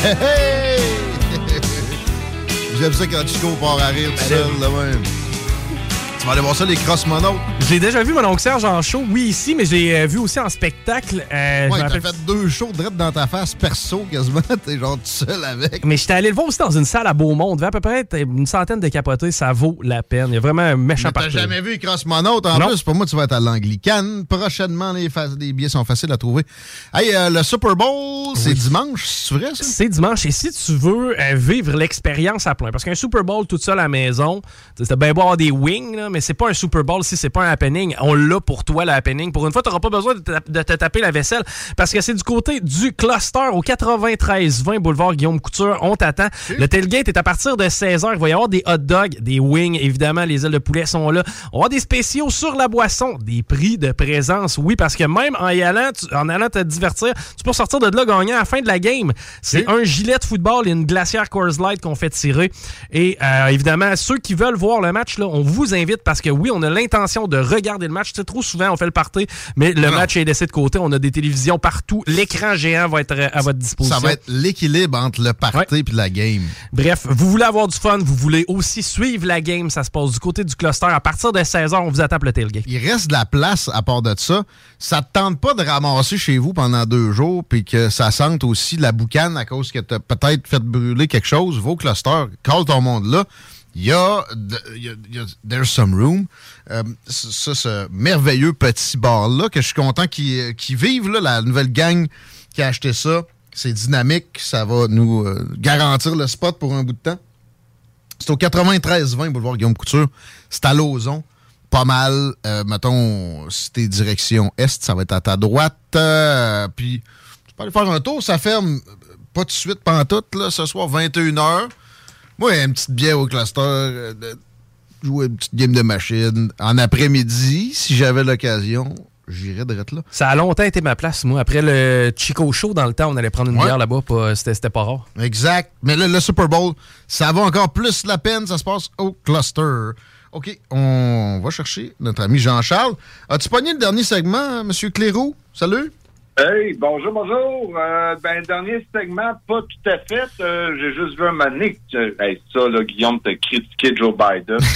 Hey, hey! J'aime ça quand Chico part à rire tout seul, là même. Tu vas aller voir ça, les cross monos. Je l'ai déjà vu, mon oncle Serge, en show, oui, ici, mais je l'ai euh, vu aussi en spectacle. Euh, Ouais, t'as fait deux shows direct dans ta face, perso, quasiment. [laughs] T'es genre tout seul avec. Mais j'étais allé le voir aussi dans une salle à Beaumont. Devait à peu près une centaine de capotés. Ça vaut la peine. Il y a vraiment un méchant Mais t'as parti. jamais vu les cross monos, en Non. plus. Pour moi, tu vas être à l'Anglicane. Prochainement, les, les billets sont faciles à trouver. Hey, euh, le Super Bowl, c'est dimanche, c'est vrai, ça? C'est dimanche. Et si tu veux euh, vivre l'expérience à plein, parce qu'un Super Bowl tout seul à la maison, c'était bien beau avoir des wings, là, mais c'est pas un Super Bowl si c'est pas un happening. On l'a pour toi, le happening. Pour une fois, tu n'auras pas besoin de, te- de te taper la vaisselle parce que c'est du côté du cluster au 93-20 boulevard Guillaume Couture. On t'attend. Le tailgate est à partir de 16h. Il va y avoir des hot dogs, des wings, évidemment, les ailes de poulet sont là. On va avoir des spéciaux sur la boisson, des prix de présence, oui, parce que même en y allant, tu- en allant te divertir, tu peux sortir de là gagnant à la fin de la game. C'est un gilet de football et une glacière Coors Light qu'on fait tirer. Et euh, évidemment, ceux qui veulent voir le match, là, on vous invite parce que oui, on a l'intention de regarder le match. Tu sais, trop souvent, on fait le party, mais le match est laissé de côté. On a des télévisions partout. L'écran géant va être à votre disposition. Ça va être l'équilibre entre le party et la game. Bref, vous voulez avoir du fun, vous voulez aussi suivre la game, ça se passe du côté du cluster. À partir de 16h, on vous attend pour le tailgate. Il reste de la place à part de ça. Ça te tente pas de ramasser chez vous pendant deux jours puis que ça sente aussi la boucane à cause que t'as peut-être fait brûler quelque chose. Va au cluster, call ton monde là. Il y a, There's Some Room. Euh, ça, ce merveilleux petit bar-là que je suis content qu'ils qu'ils vivent, là, la nouvelle gang qui a acheté ça. C'est dynamique. Ça va nous euh, garantir le spot pour un bout de temps. C'est au 93-20 boulevard Guillaume Couture. C'est à Lauson. Pas mal. Euh, mettons, si t'es direction est, ça va être à ta droite. Euh, puis, tu peux aller faire un tour. Ça ferme euh, pas tout de suite, pantoute, là, ce soir, 21h. Moi, une petite bière au cluster. euh, jouer une petite game de machine. En après-midi, si j'avais l'occasion, j'irais de là. Ça a longtemps été ma place, moi. Après le Chico Show, dans le temps, on allait prendre une Ouais. bière là-bas. C'était pas rare. Exact. Mais là, le Super Bowl, ça va encore plus la peine. Ça se passe au cluster. OK, on va chercher notre ami Jean-Charles. As-tu pogné le dernier segment, M. Cléroux? Salut. Hey, bonjour, bonjour. Euh, ben, dernier segment, pas tout à fait. Euh, J'ai juste vu un donné que, hey, ça, là, Guillaume, t'as critiqué Joe Biden. [laughs]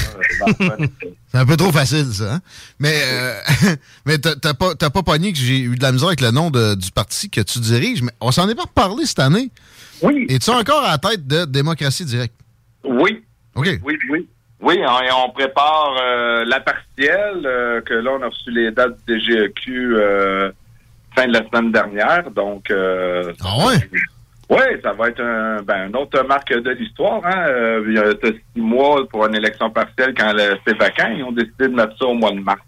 Euh, C'est un peu trop facile, ça. hein? Mais, euh, [laughs] mais t'as pas, pas pogné que j'ai eu de la misère avec le nom de- du parti que tu diriges, mais on s'en est pas reparlé cette année. Oui. Es-tu encore à la tête de Démocratie Directe? Oui. OK. Oui, oui. Oui, on, on prépare la partielle, que là, on a reçu les dates du DGEQ fin de la semaine dernière. Donc, euh, ah ouais? Oui, ça va être un, ben, une autre marque de l'histoire. Hein? Euh, il y a six mois pour une élection partielle quand c'est vacant. Ils ont décidé de mettre ça au mois de mars.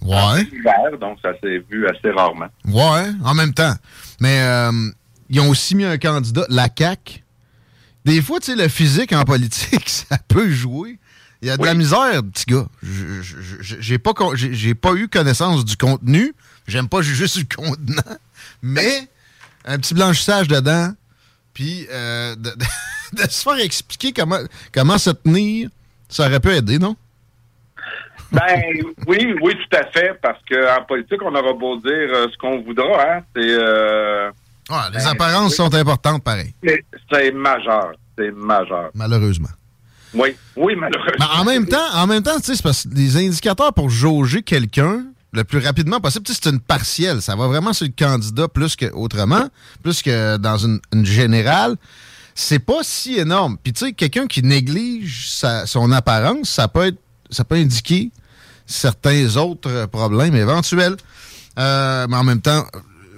Ouais. Hiver, donc ça s'est vu assez rarement. Ouais, en même temps. Mais euh, ils ont aussi mis un candidat, la CAQ. Des fois, tu sais, le physique en politique, [laughs] ça peut jouer. Il y a de la misère, petit gars. J'ai pas, pas eu connaissance du contenu. J'aime pas juger sur le contenant. Mais un petit blanchissage dedans, puis euh, de- de- [laughs] de se faire expliquer comment, comment se tenir, ça aurait pu aider, non? Ben oui, oui, tout à fait, parce qu'en politique, on aura beau dire euh, ce qu'on voudra, hein. C'est euh, Ah, les ben, apparences oui. sont importantes, pareil. c'est- majeur. C'est majeur. Malheureusement. Oui, oui, malheureusement. Mais en même temps, en même temps, tu sais, c'est parce que les indicateurs pour jauger quelqu'un le plus rapidement possible, c'est une partielle. Ça va vraiment sur le candidat plus qu'autrement, plus que dans une, une générale. C'est pas si énorme. Puis tu sais, quelqu'un qui néglige son apparence, ça peut être, ça peut indiquer certains autres problèmes éventuels. Euh, mais en même temps,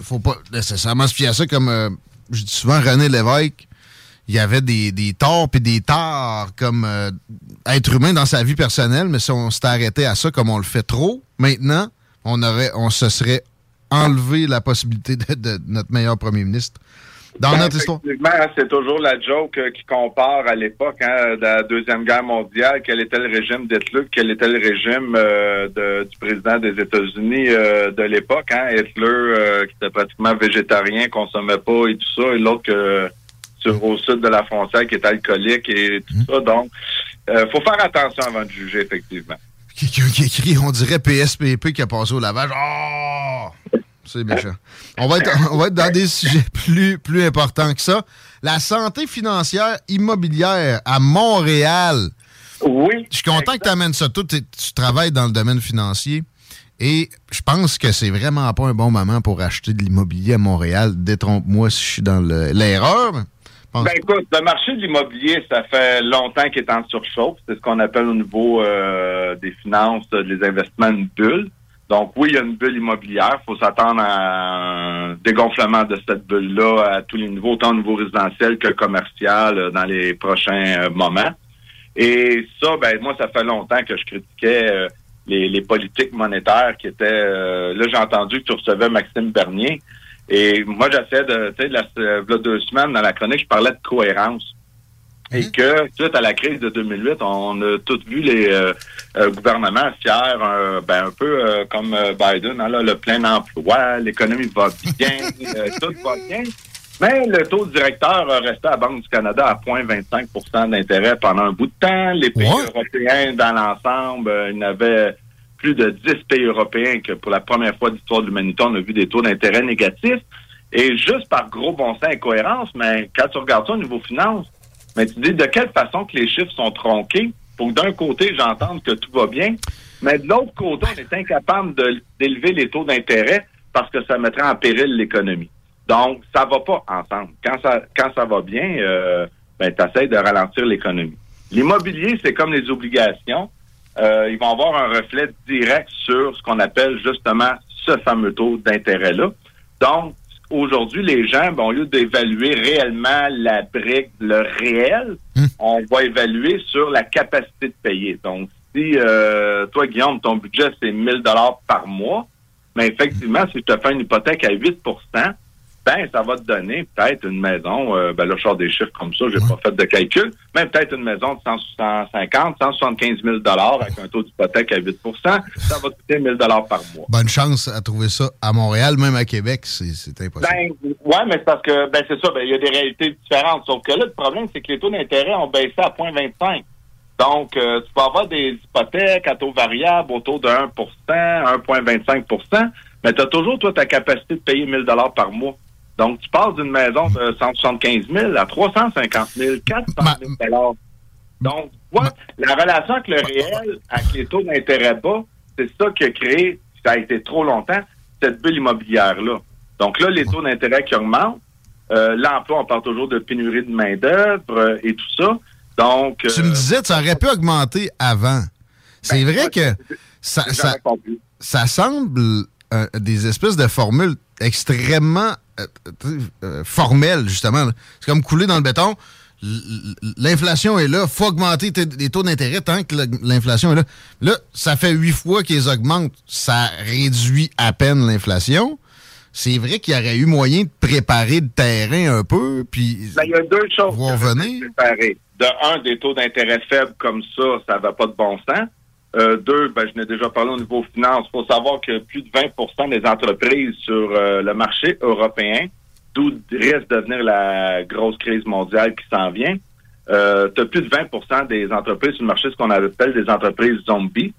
faut pas nécessairement se fier à ça comme euh, je dis souvent René Lévesque il y avait des, des torts puis des torts comme euh, être humain dans sa vie personnelle, mais si on s'était arrêté à ça comme on le fait trop, maintenant, on aurait on se serait enlevé la possibilité de, de notre meilleur premier ministre dans Ben, notre histoire. Effectivement, hein, c'est toujours la joke euh, qui compare à l'époque hein, de la Deuxième Guerre mondiale, quel était le régime d'Hitler, quel était le régime euh, de- du président des États-Unis euh, de l'époque. Hein, Hitler, qui était pratiquement végétarien, consommait pas et tout ça, et l'autre sur, au sud de la frontière qui est alcoolique et tout ça. Donc, faut faire attention avant de juger, effectivement. Quelqu'un qui écrit, on dirait PSPP qui a passé au lavage. Oh! C'est méchant. On va, être, on va être dans des sujets plus, plus importants que ça. La santé financière immobilière à Montréal. Oui. Je suis content que tu amènes ça. Toi, t'es- tu travailles dans le domaine financier. Et je pense que c'est vraiment pas un bon moment pour acheter de l'immobilier à Montréal. Détrompe-moi si je suis dans le- l'erreur. Ben écoute, le marché de l'immobilier, ça fait longtemps qu'il est en surchauffe. C'est ce qu'on appelle au niveau euh, des finances, euh, des investissements, une bulle. Donc oui, il y a une bulle immobilière. Il faut s'attendre à un dégonflement de cette bulle-là à tous les niveaux, autant au niveau résidentiel que commercial euh, dans les prochains euh, moments. Et ça, ben moi, ça fait longtemps que je critiquais les, les politiques monétaires qui étaient... là, j'ai entendu que tu recevais Maxime Bernier. Et moi, j'essaie de... Tu sais, la, euh, v'là deux semaines, dans la chronique, je parlais de cohérence. Et que, suite à la crise de 2008, on a tous vu les euh, euh, gouvernements fiers, euh, ben, un peu comme Biden, hein, là, le plein emploi, l'économie va bien, [laughs] tout va bien. Mais le taux directeur a resté à la Banque du Canada à 0,25% d'intérêt pendant un bout de temps. Les pays européens, dans l'ensemble, il y en avait plus de 10 pays européens que pour la première fois de l'histoire de l'humanité, on a vu des taux d'intérêt négatifs. Et juste par gros bon sens et cohérence, mais quand tu regardes ça au niveau finance, mais tu dis de quelle façon que les chiffres sont tronqués pour que d'un côté, j'entende que tout va bien, mais de l'autre côté, on est incapable d'élever les taux d'intérêt parce que ça mettrait en péril l'économie. Donc, ça va pas ensemble. Quand ça, quand ça va bien, euh, ben, tu essaies de ralentir l'économie. L'immobilier, c'est comme les obligations. Euh, ils vont avoir un reflet direct sur ce qu'on appelle justement ce fameux taux d'intérêt-là. Donc, aujourd'hui, les gens, ben, au lieu d'évaluer réellement la brique, le réel, on va évaluer sur la capacité de payer. Donc, si euh, toi, Guillaume, ton budget, c'est 1000 dollars par mois, mais effectivement, si je te fais une hypothèque à 8 ben, ça va te donner peut-être une maison, euh, ben là, je sors des chiffres comme ça, j'ai pas fait de calcul, mais peut-être une maison de 100, 150, 175 000 avec un taux d'hypothèque à 8% ça va te coûter 1000 par mois. Bonne chance à trouver ça à Montréal, même à Québec, c'est impossible. Ben, ouais, mais c'est parce que, ben, c'est ça, ben, il y a des réalités différentes. Sauf que là, le problème, c'est que les taux d'intérêt ont baissé à 0,25. Donc, euh, tu peux avoir des hypothèques à taux variable autour de 1% 1,25% mais tu as toujours, toi, ta capacité de payer 1000 par mois. Donc, tu passes d'une maison de 175 000 à 350 000, 400 000 Donc, tu vois, la relation avec le réel, avec les taux d'intérêt bas, c'est ça qui a créé, ça a été trop longtemps, cette bulle immobilière-là. Donc là, les taux d'intérêt qui augmentent, euh, l'emploi, on parle toujours de pénurie de main-d'œuvre euh, et tout ça. Donc, Tu euh, me disais, ça aurait pu augmenter avant. C'est Ben, vrai que ça, ça, semble des espèces de formules extrêmement euh, euh, formelles, justement. C'est comme couler dans le béton. L'inflation est là, faut augmenter les taux d'intérêt tant que l'inflation est là. Là, ça fait huit fois qu'ils augmentent, ça réduit à peine l'inflation. C'est vrai qu'il y aurait eu moyen de préparer le terrain un peu, puis Ben, il y a deux choses veux préparer. De un, des taux d'intérêt faibles comme ça, ça va pas de bon sens. Euh, deux, ben, je n'ai déjà parlé au niveau finance. Il faut savoir que plus de 20% des entreprises sur euh, le marché européen, d'où risque de venir la grosse crise mondiale qui s'en vient, euh, tu as plus de 20% des entreprises sur le marché, ce qu'on appelle des entreprises zombies.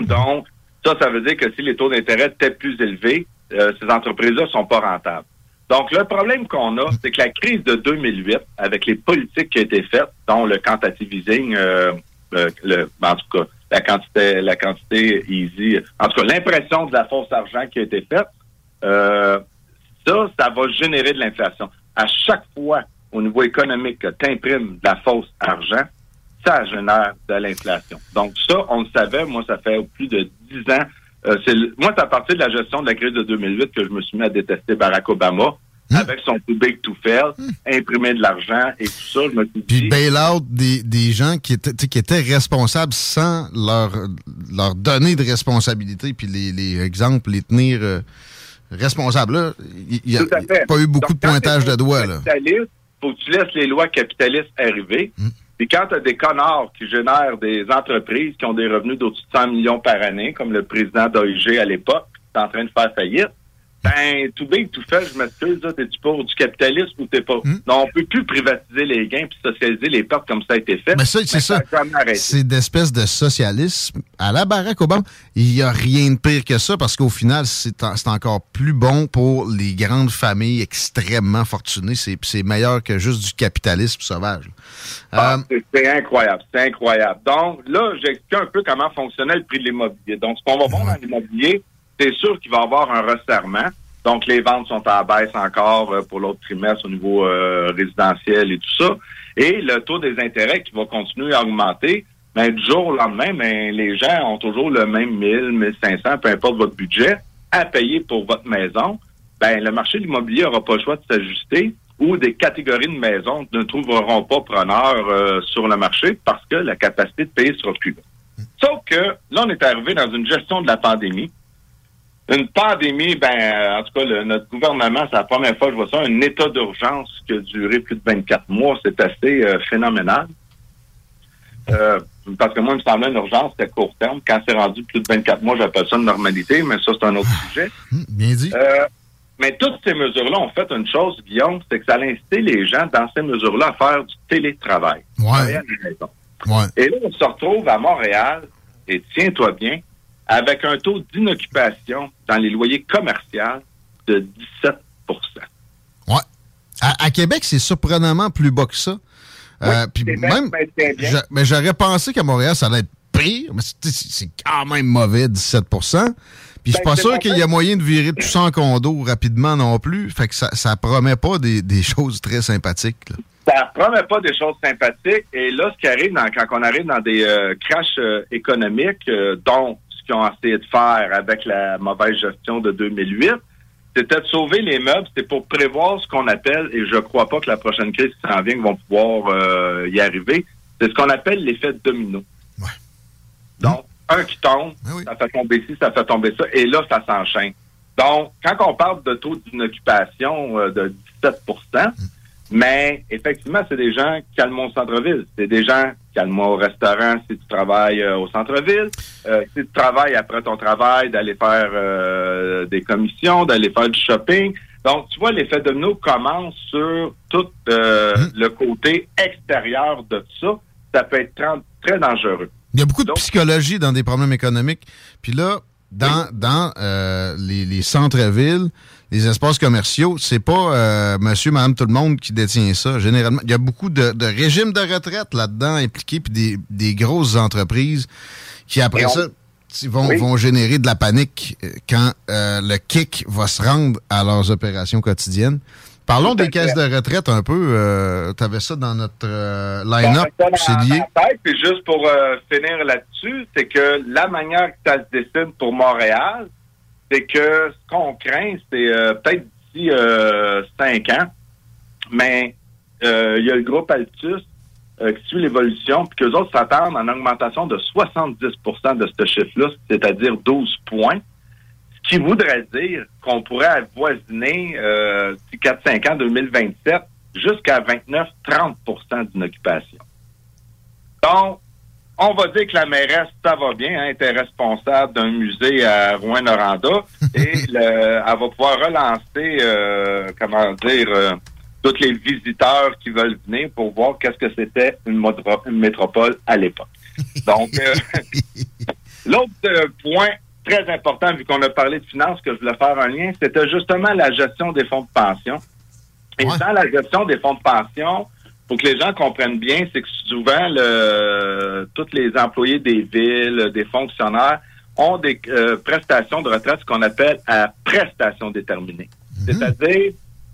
Donc, ça, ça veut dire que si les taux d'intérêt étaient plus élevés, euh, ces entreprises-là sont pas rentables. Donc, le problème qu'on a, c'est que la crise de 2008, avec les politiques qui ont été faites, dont le quantitative easing, euh, euh, le, en tout cas, la quantité, la quantité easy, en tout cas, l'impression de la fausse argent qui a été faite, euh, ça, ça va générer de l'inflation. À chaque fois, au niveau économique, que tu imprimes de la fausse argent, ça génère de l'inflation. Donc ça, on le savait, moi, ça fait plus de dix ans. Euh, c'est moi, c'est à partir de la gestion de la crise de 2008 que je me suis mis à détester Barack Obama. Avec son too big to fail, imprimer de l'argent et tout ça, je me suis dit... Puis bail-out des, des gens qui étaient, qui responsables sans leur, leur donner de responsabilité, puis les, les exemples, les tenir euh, responsables. Là, il n'y a, pas eu beaucoup Donc, de pointage de doigts. Capitaliste, faut que tu laisses les lois capitalistes arriver. Mm. Puis quand tu as des connards qui génèrent des entreprises qui ont des revenus d'au-dessus de 100 millions par année, comme le président d'OIG à l'époque, qui est en train de faire faillite, ben, tout big, tout fait, je m'excuse, là, t'es-tu pour du capitalisme ou t'es pas? Mm. Non, on peut plus privatiser les gains puis socialiser les pertes comme ça a été fait. Mais ça, c'est ça. C'est d'espèces de socialisme. À la Barack Obama, il n'y a rien de pire que ça parce qu'au final, c'est en- c'est encore plus bon pour les grandes familles extrêmement fortunées. C'est meilleur que juste du capitalisme sauvage. Ah, Euh, c'est- c'est incroyable, c'est incroyable. Donc là, j'explique un peu comment fonctionnait le prix de l'immobilier. Donc, ce qu'on va voir dans l'immobilier, c'est sûr qu'il va y avoir un resserrement. Donc, les ventes sont à la baisse encore euh, pour l'autre trimestre au niveau euh, résidentiel et tout ça. Et le taux des intérêts qui va continuer à augmenter. Mais du jour au lendemain, ben, les gens ont toujours le même 1000, 1500, peu importe votre budget, à payer pour votre maison. Ben, le marché de l'immobilier n'aura pas le choix de s'ajuster ou des catégories de maisons ne trouveront pas preneur euh, sur le marché parce que la capacité de payer sera plus là. Sauf que là, on est arrivé dans une gestion de la pandémie. Une pandémie, ben, euh, en tout cas, le- notre gouvernement, c'est la première fois que je vois ça, un état d'urgence qui a duré plus de 24 mois. C'est assez euh, phénoménal. Euh, parce que moi, il me semblait une urgence, c'était court terme. Quand c'est rendu plus de 24 mois, j'appelle ça une normalité, mais ça, c'est un autre sujet. bien dit. Euh, mais toutes ces mesures-là ont fait une chose, Guillaume, c'est que ça a incité les gens dans ces mesures-là à faire du télétravail. Maison. Ouais. Et là, on se retrouve à Montréal, et tiens-toi bien, avec un taux d'inoccupation dans les loyers commerciaux de 17% Ouais. À, à Québec, c'est surprenamment plus bas que ça. Euh, puis même, bien. mais j'aurais pensé qu'à Montréal, ça allait être pire. Mais c'est- quand même mauvais, 17% Puis je suis Ben, pas sûr qu'il y a moyen de virer tout ça en condo rapidement non plus. Fait que ça, ça promet pas des, des choses très sympathiques. là. Ça promet pas des choses sympathiques. Et là, ce qui arrive dans- quand on arrive dans des euh, crashs euh, économiques, dont ce qu'ils ont essayé de faire avec la mauvaise gestion de 2008, c'était de sauver les meubles. C'est pour prévoir ce qu'on appelle, et je crois pas que la prochaine crise qui s'en vient vont pouvoir euh, y arriver, c'est ce qu'on appelle l'effet domino. Donc, un qui tombe, ça fait tomber ci, ça fait tomber ça, et là, ça s'enchaîne. Donc, quand on parle de taux d'inoccupation euh, de 17 mais effectivement, c'est des gens calmement au centre-ville. C'est des gens calmement au restaurant si tu travailles euh, au centre-ville. Euh, si tu travailles après ton travail, d'aller faire euh, des commissions, d'aller faire du shopping. Donc, tu vois, l'effet domino commence sur tout euh, le côté extérieur de ça. Ça peut être très, très dangereux. Il y a beaucoup de psychologie dans des problèmes économiques. Puis là, dans, dans les, les centres-villes, les espaces commerciaux, c'est pas euh, monsieur, madame, tout le monde qui détient ça. Généralement, il y a beaucoup de, de régimes de retraite là-dedans impliqués, puis des, des grosses entreprises qui, après on- ça, vont, Oui. vont générer de la panique euh, quand euh, le kick va se rendre à leurs opérations quotidiennes. Parlons des caisses de retraite un peu. tu avais ça dans notre euh, line-up, c'est lié. Puis juste pour euh, finir là-dessus, c'est que la manière que ça se dessine pour Montréal, c'est que ce qu'on craint, c'est euh, peut-être d'ici euh, cinq ans, mais euh, il y a le groupe Altus euh, qui suit l'évolution, puis qu'eux autres s'attendent à une augmentation de 70% de ce chiffre-là, c'est-à-dire 12 points. Ce qui voudrait dire qu'on pourrait avoisiner euh, d'ici 4-5 ans, 2027, jusqu'à 29-30% d'inoccupation. Donc, on va dire que la mairesse, ça va bien, hein, était responsable d'un musée à Rouen-Noranda [laughs] et le- elle va pouvoir relancer, euh, comment dire, euh, tous les visiteurs qui veulent venir pour voir qu'est-ce que c'était une, métropole à l'époque. Donc, euh, [laughs] l'autre point très important, vu qu'on a parlé de finances, que je voulais faire un lien, c'était justement la gestion des fonds de pension. Et dans la gestion des fonds de pension, pour que les gens comprennent bien, c'est que souvent, le, tous les employés des villes, des fonctionnaires, ont des euh, prestations de retraite, ce qu'on appelle à prestations déterminées. C'est-à-dire,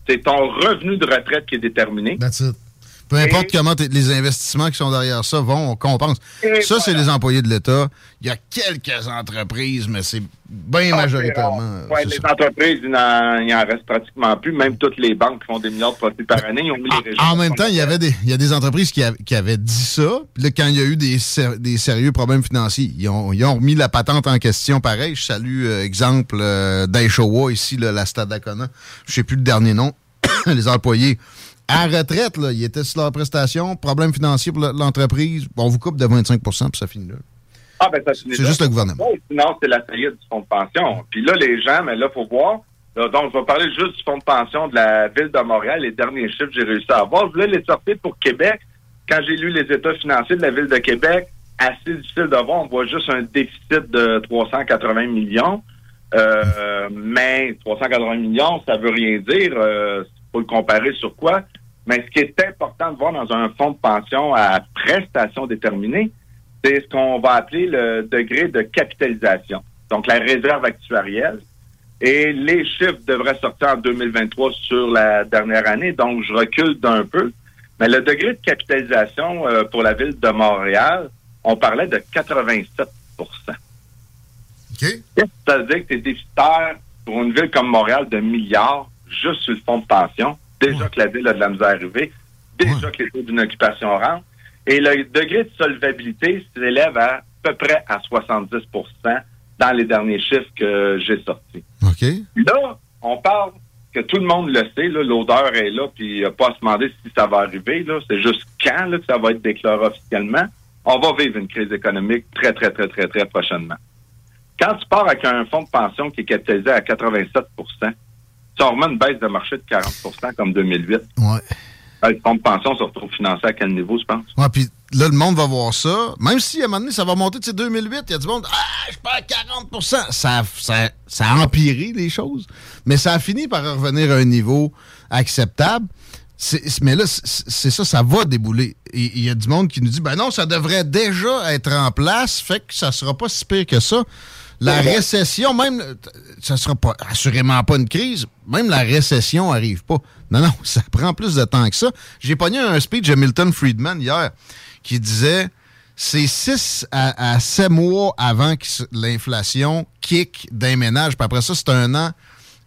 c'est ton revenu de retraite qui est déterminé. That's it. Peu importe comment les investissements qui sont derrière ça vont, on compense. Ça, c'est les employés de l'État. Il y a quelques entreprises, mais c'est bien majoritairement. euh, c'est les ça. entreprises, il en, il en reste pratiquement plus. Même toutes les banques qui font des milliards de profits par année, ils ont mis les régimes. En même temps, il y avait des, il y a des entreprises qui, av- qui avaient dit ça. Puis là, quand il y a eu des, ser- des sérieux problèmes financiers, ils ont, ils ont remis la patente en question pareil. Je salue, euh, exemple, euh, d'Aishowa, ici, là, la Stade Dacona. Je sais plus le dernier nom. [coughs] les employés à retraite, là, ils étaient sur leur prestation. Problème financier pour l'entreprise. On vous coupe de 25% puis ça finit là. Ah, ben, ça finit C'est là. juste le gouvernement. Ouais, Sinon, c'est la faillite du fonds de pension. Puis là, les gens, mais là, faut voir. Là, donc, je vais parler juste du fonds de pension de la Ville de Montréal. Les derniers chiffres que j'ai réussi à avoir. Je voulais les sortir pour Québec. Quand j'ai lu les états financiers de la Ville de Québec, assez difficile de voir. On voit juste un déficit de 380 millions. Euh, mais 380 millions, ça veut rien dire. Euh, faut le comparer sur quoi? Mais ce qui est important de voir dans un fonds de pension à prestation déterminée, c'est ce qu'on va appeler le degré de capitalisation. Donc, la réserve actuarielle. Et les chiffres devraient sortir en 2023 sur la dernière année. Donc, je recule d'un peu. Mais le degré de capitalisation euh, pour la ville de Montréal, on parlait de 87 Qu'est-ce que ça veut dire que tu es déficitaire pour une ville comme Montréal de milliards? Juste sur le fonds de pension? Déjà que la ville a de la misère à arriver, déjà que les taux d'une occupation rentrent. Et le degré de solvabilité s'élève à peu près à 70% dans les derniers chiffres que j'ai sortis. OK. Là, on parle que tout le monde le sait, l'odeur est là, puis il n'y a pas à se demander si ça va arriver. C'est juste quand là, que ça va être déclaré officiellement. On va vivre une crise économique très, très, très, très, très prochainement. Quand tu pars avec un fonds de pension qui est capitalisé à 87 vraiment une baisse de marché de 40% comme 2008. Ouais. Le fonds de pension se retrouve financé à quel niveau, je pense? Ouais, puis là, le monde va voir ça. Même si à un moment donné, ça va monter, tu sais, 2008, il y a du monde, ah, je perds 40 ça, ça, ça a empiré les choses. Mais ça a fini par revenir à un niveau acceptable. Mais là, c'est ça, ça va débouler. Il y a du monde qui nous dit, ben non, ça devrait déjà être en place, fait que ça sera pas si pire que ça. La récession, même, ça sera pas assurément pas une crise, même la récession arrive pas. Non, non, [laughs] ça prend plus de temps que ça. J'ai pogné un speech de Milton Friedman hier qui disait c'est 6 à, à 7 mois avant que l'inflation kick d'un ménage, puis après ça, c'est un an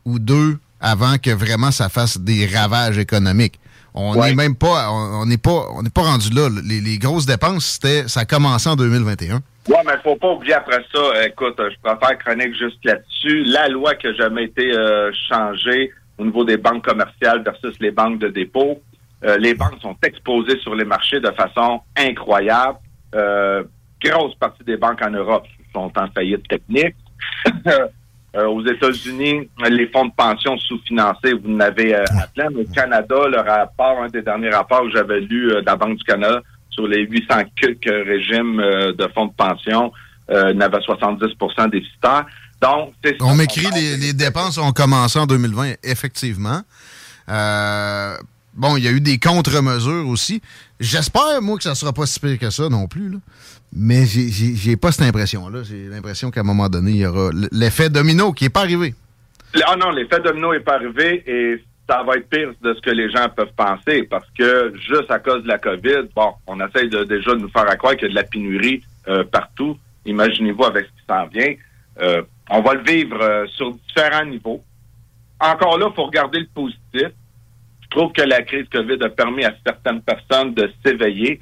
ou deux avant que vraiment ça fasse des ravages économiques. On n'est Ouais. même pas, on on n'est pas, on n'est pas rendu là. Les, les grosses dépenses, c'était, ça a commencé en 2021. Ouais, mais faut pas oublier après ça, écoute, je préfère chronique juste là-dessus. La loi qui a jamais été euh, changée au niveau des banques commerciales versus les banques de dépôt. Euh, les banques sont exposées sur les marchés de façon incroyable. Euh, grosse partie des banques en Europe sont en faillite technique. [laughs] Euh, aux États-Unis, les fonds de pension sous-financés, vous en avez euh, à plein. Au Canada, le rapport, un des derniers rapports que j'avais lu euh, de la Banque du Canada sur les 800 quelques régimes euh, de fonds de pension, euh, n'avait 70 déficitaires. Donc, c'est ça. On m'écrit les, les dépenses ont commencé en 2020, effectivement. Euh, bon, il y a eu des contre-mesures aussi. J'espère, moi, que ça sera pas si pire que ça non plus. là. Mais j'ai- pas cette impression-là. J'ai l'impression qu'à un moment donné, il y aura l'effet domino qui est pas arrivé. Ah non, l'effet domino n'est pas arrivé et ça va être pire de ce que les gens peuvent penser parce que juste à cause de la COVID, bon, on essaye de, déjà de nous faire croire qu'il y a de la pénurie euh, partout. Imaginez-vous avec ce qui s'en vient. Euh, on va le vivre euh, sur différents niveaux. Encore là, il faut regarder le positif. Je trouve que la crise COVID a permis à certaines personnes de s'éveiller,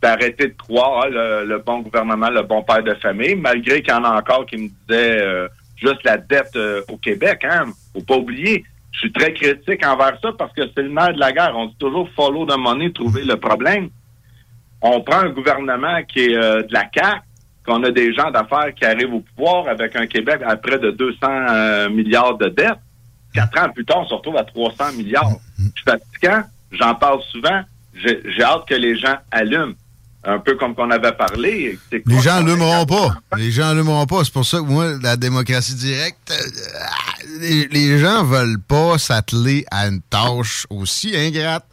d'arrêter de croire ah, le, le bon gouvernement, le bon père de famille, malgré qu'il y en a encore qui me disaient euh, juste la dette euh, au Québec. Hein, faut pas oublier. Je suis très critique envers ça parce que c'est le nerf de la guerre. On dit toujours follow the money, trouver le problème. On prend un gouvernement qui est euh, de la CAQ, qu'on a des gens d'affaires qui arrivent au pouvoir avec un Québec à près de 200 euh, milliards de dettes. Quatre ans plus tard, on se retrouve à 300 milliards. C'est fatigant. j'en parle souvent. J'ai hâte que les gens allument. Un peu comme qu'on avait parlé. Les quoi gens l'aimeront pas. Les gens l'aimeront pas. C'est pour ça que moi, la démocratie directe, euh, les, les gens veulent pas s'atteler à une tâche aussi ingrate.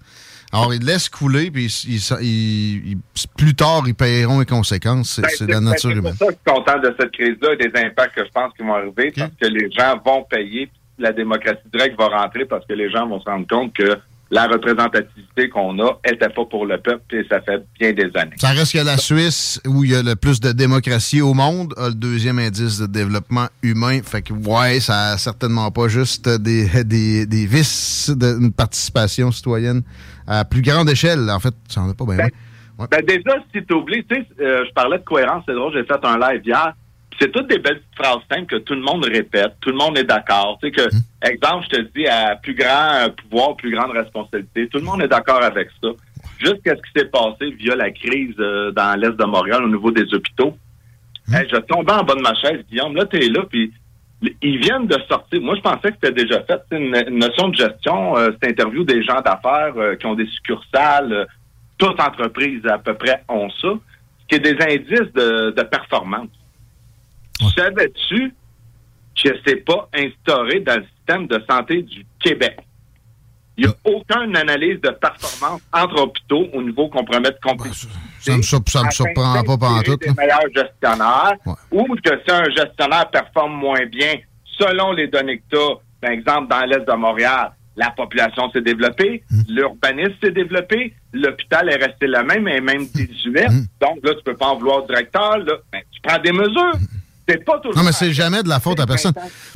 Alors, ils laissent couler, puis ils- ils- ils- ils- plus tard, ils paieront les conséquences. C'est Ben, la nature humaine. C'est pour ça que je suis content de cette crise-là et des impacts que je pense qui vont arriver parce que les gens vont payer. La démocratie directe va rentrer parce que les gens vont se rendre compte que la représentativité qu'on a n'était pas pour le peuple et ça fait bien des années. Ça reste que la Suisse, où il y a le plus de démocratie au monde, a le deuxième indice de développement humain. Fait que, ouais, ça a certainement pas juste des, des, des vices d'une participation citoyenne à plus grande échelle. En fait, ça en a pas bien. loin. Ben déjà, si tu oublies, tu sais, euh, je parlais de cohérence, c'est drôle, j'ai fait un live hier. C'est toutes des belles petites phrases simples que tout le monde répète, tout le monde est d'accord. Tu sais que, exemple, je te dis, à plus grand pouvoir, plus grande responsabilité, tout le monde est d'accord avec ça. Juste qu'est-ce qui s'est passé via la crise euh, dans l'Est de Montréal au niveau des hôpitaux. Hey, je tombais en bas de ma chaise, Guillaume, là, t'es là, puis ils viennent de sortir. Moi, je pensais que c'était déjà fait. C'est une, une notion de gestion. Euh, cette interview des gens d'affaires euh, qui ont des succursales. toute entreprise à peu près ont ça. Ce qui est des indices de, de performance. Savais-tu que c'est pas instauré dans le système de santé du Québec? Il n'y a aucune analyse de performance entre hôpitaux au niveau qu'on promet de compétition. Ça ça me surprend pas pendant tout. des meilleurs gestionnaires ou que si un gestionnaire performe moins bien, selon les données que tu as, par exemple, dans l'Est de Montréal, la population s'est développée, Hmm. l'urbanisme s'est développé, l'hôpital est resté le même et même désuet. Hmm. Donc là, tu peux pas en vouloir au directeur. Là. Ben, tu prends des mesures. C'est pas toujours... Non, mais c'est jamais de la faute à personne.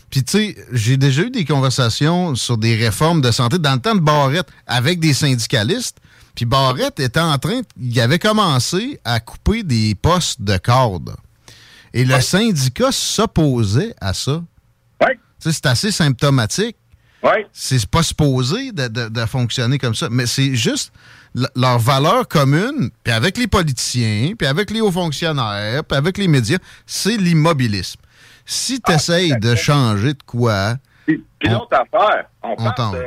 Puis, tu sais, j'ai déjà eu des conversations sur des réformes de santé dans le temps de Barrette avec des syndicalistes. Puis Barrette était en train, il avait commencé à couper des postes de cadre. Et le syndicat s'opposait à ça. Tu sais, c'est assez symptomatique. C'est pas supposé de, de- de fonctionner comme ça. Mais c'est juste leur valeur commune, puis avec les politiciens, puis avec les hauts fonctionnaires, puis avec les médias, c'est l'immobilisme. Si tu essayes de changer de quoi, Puis l'autre affaire, on, On parle de,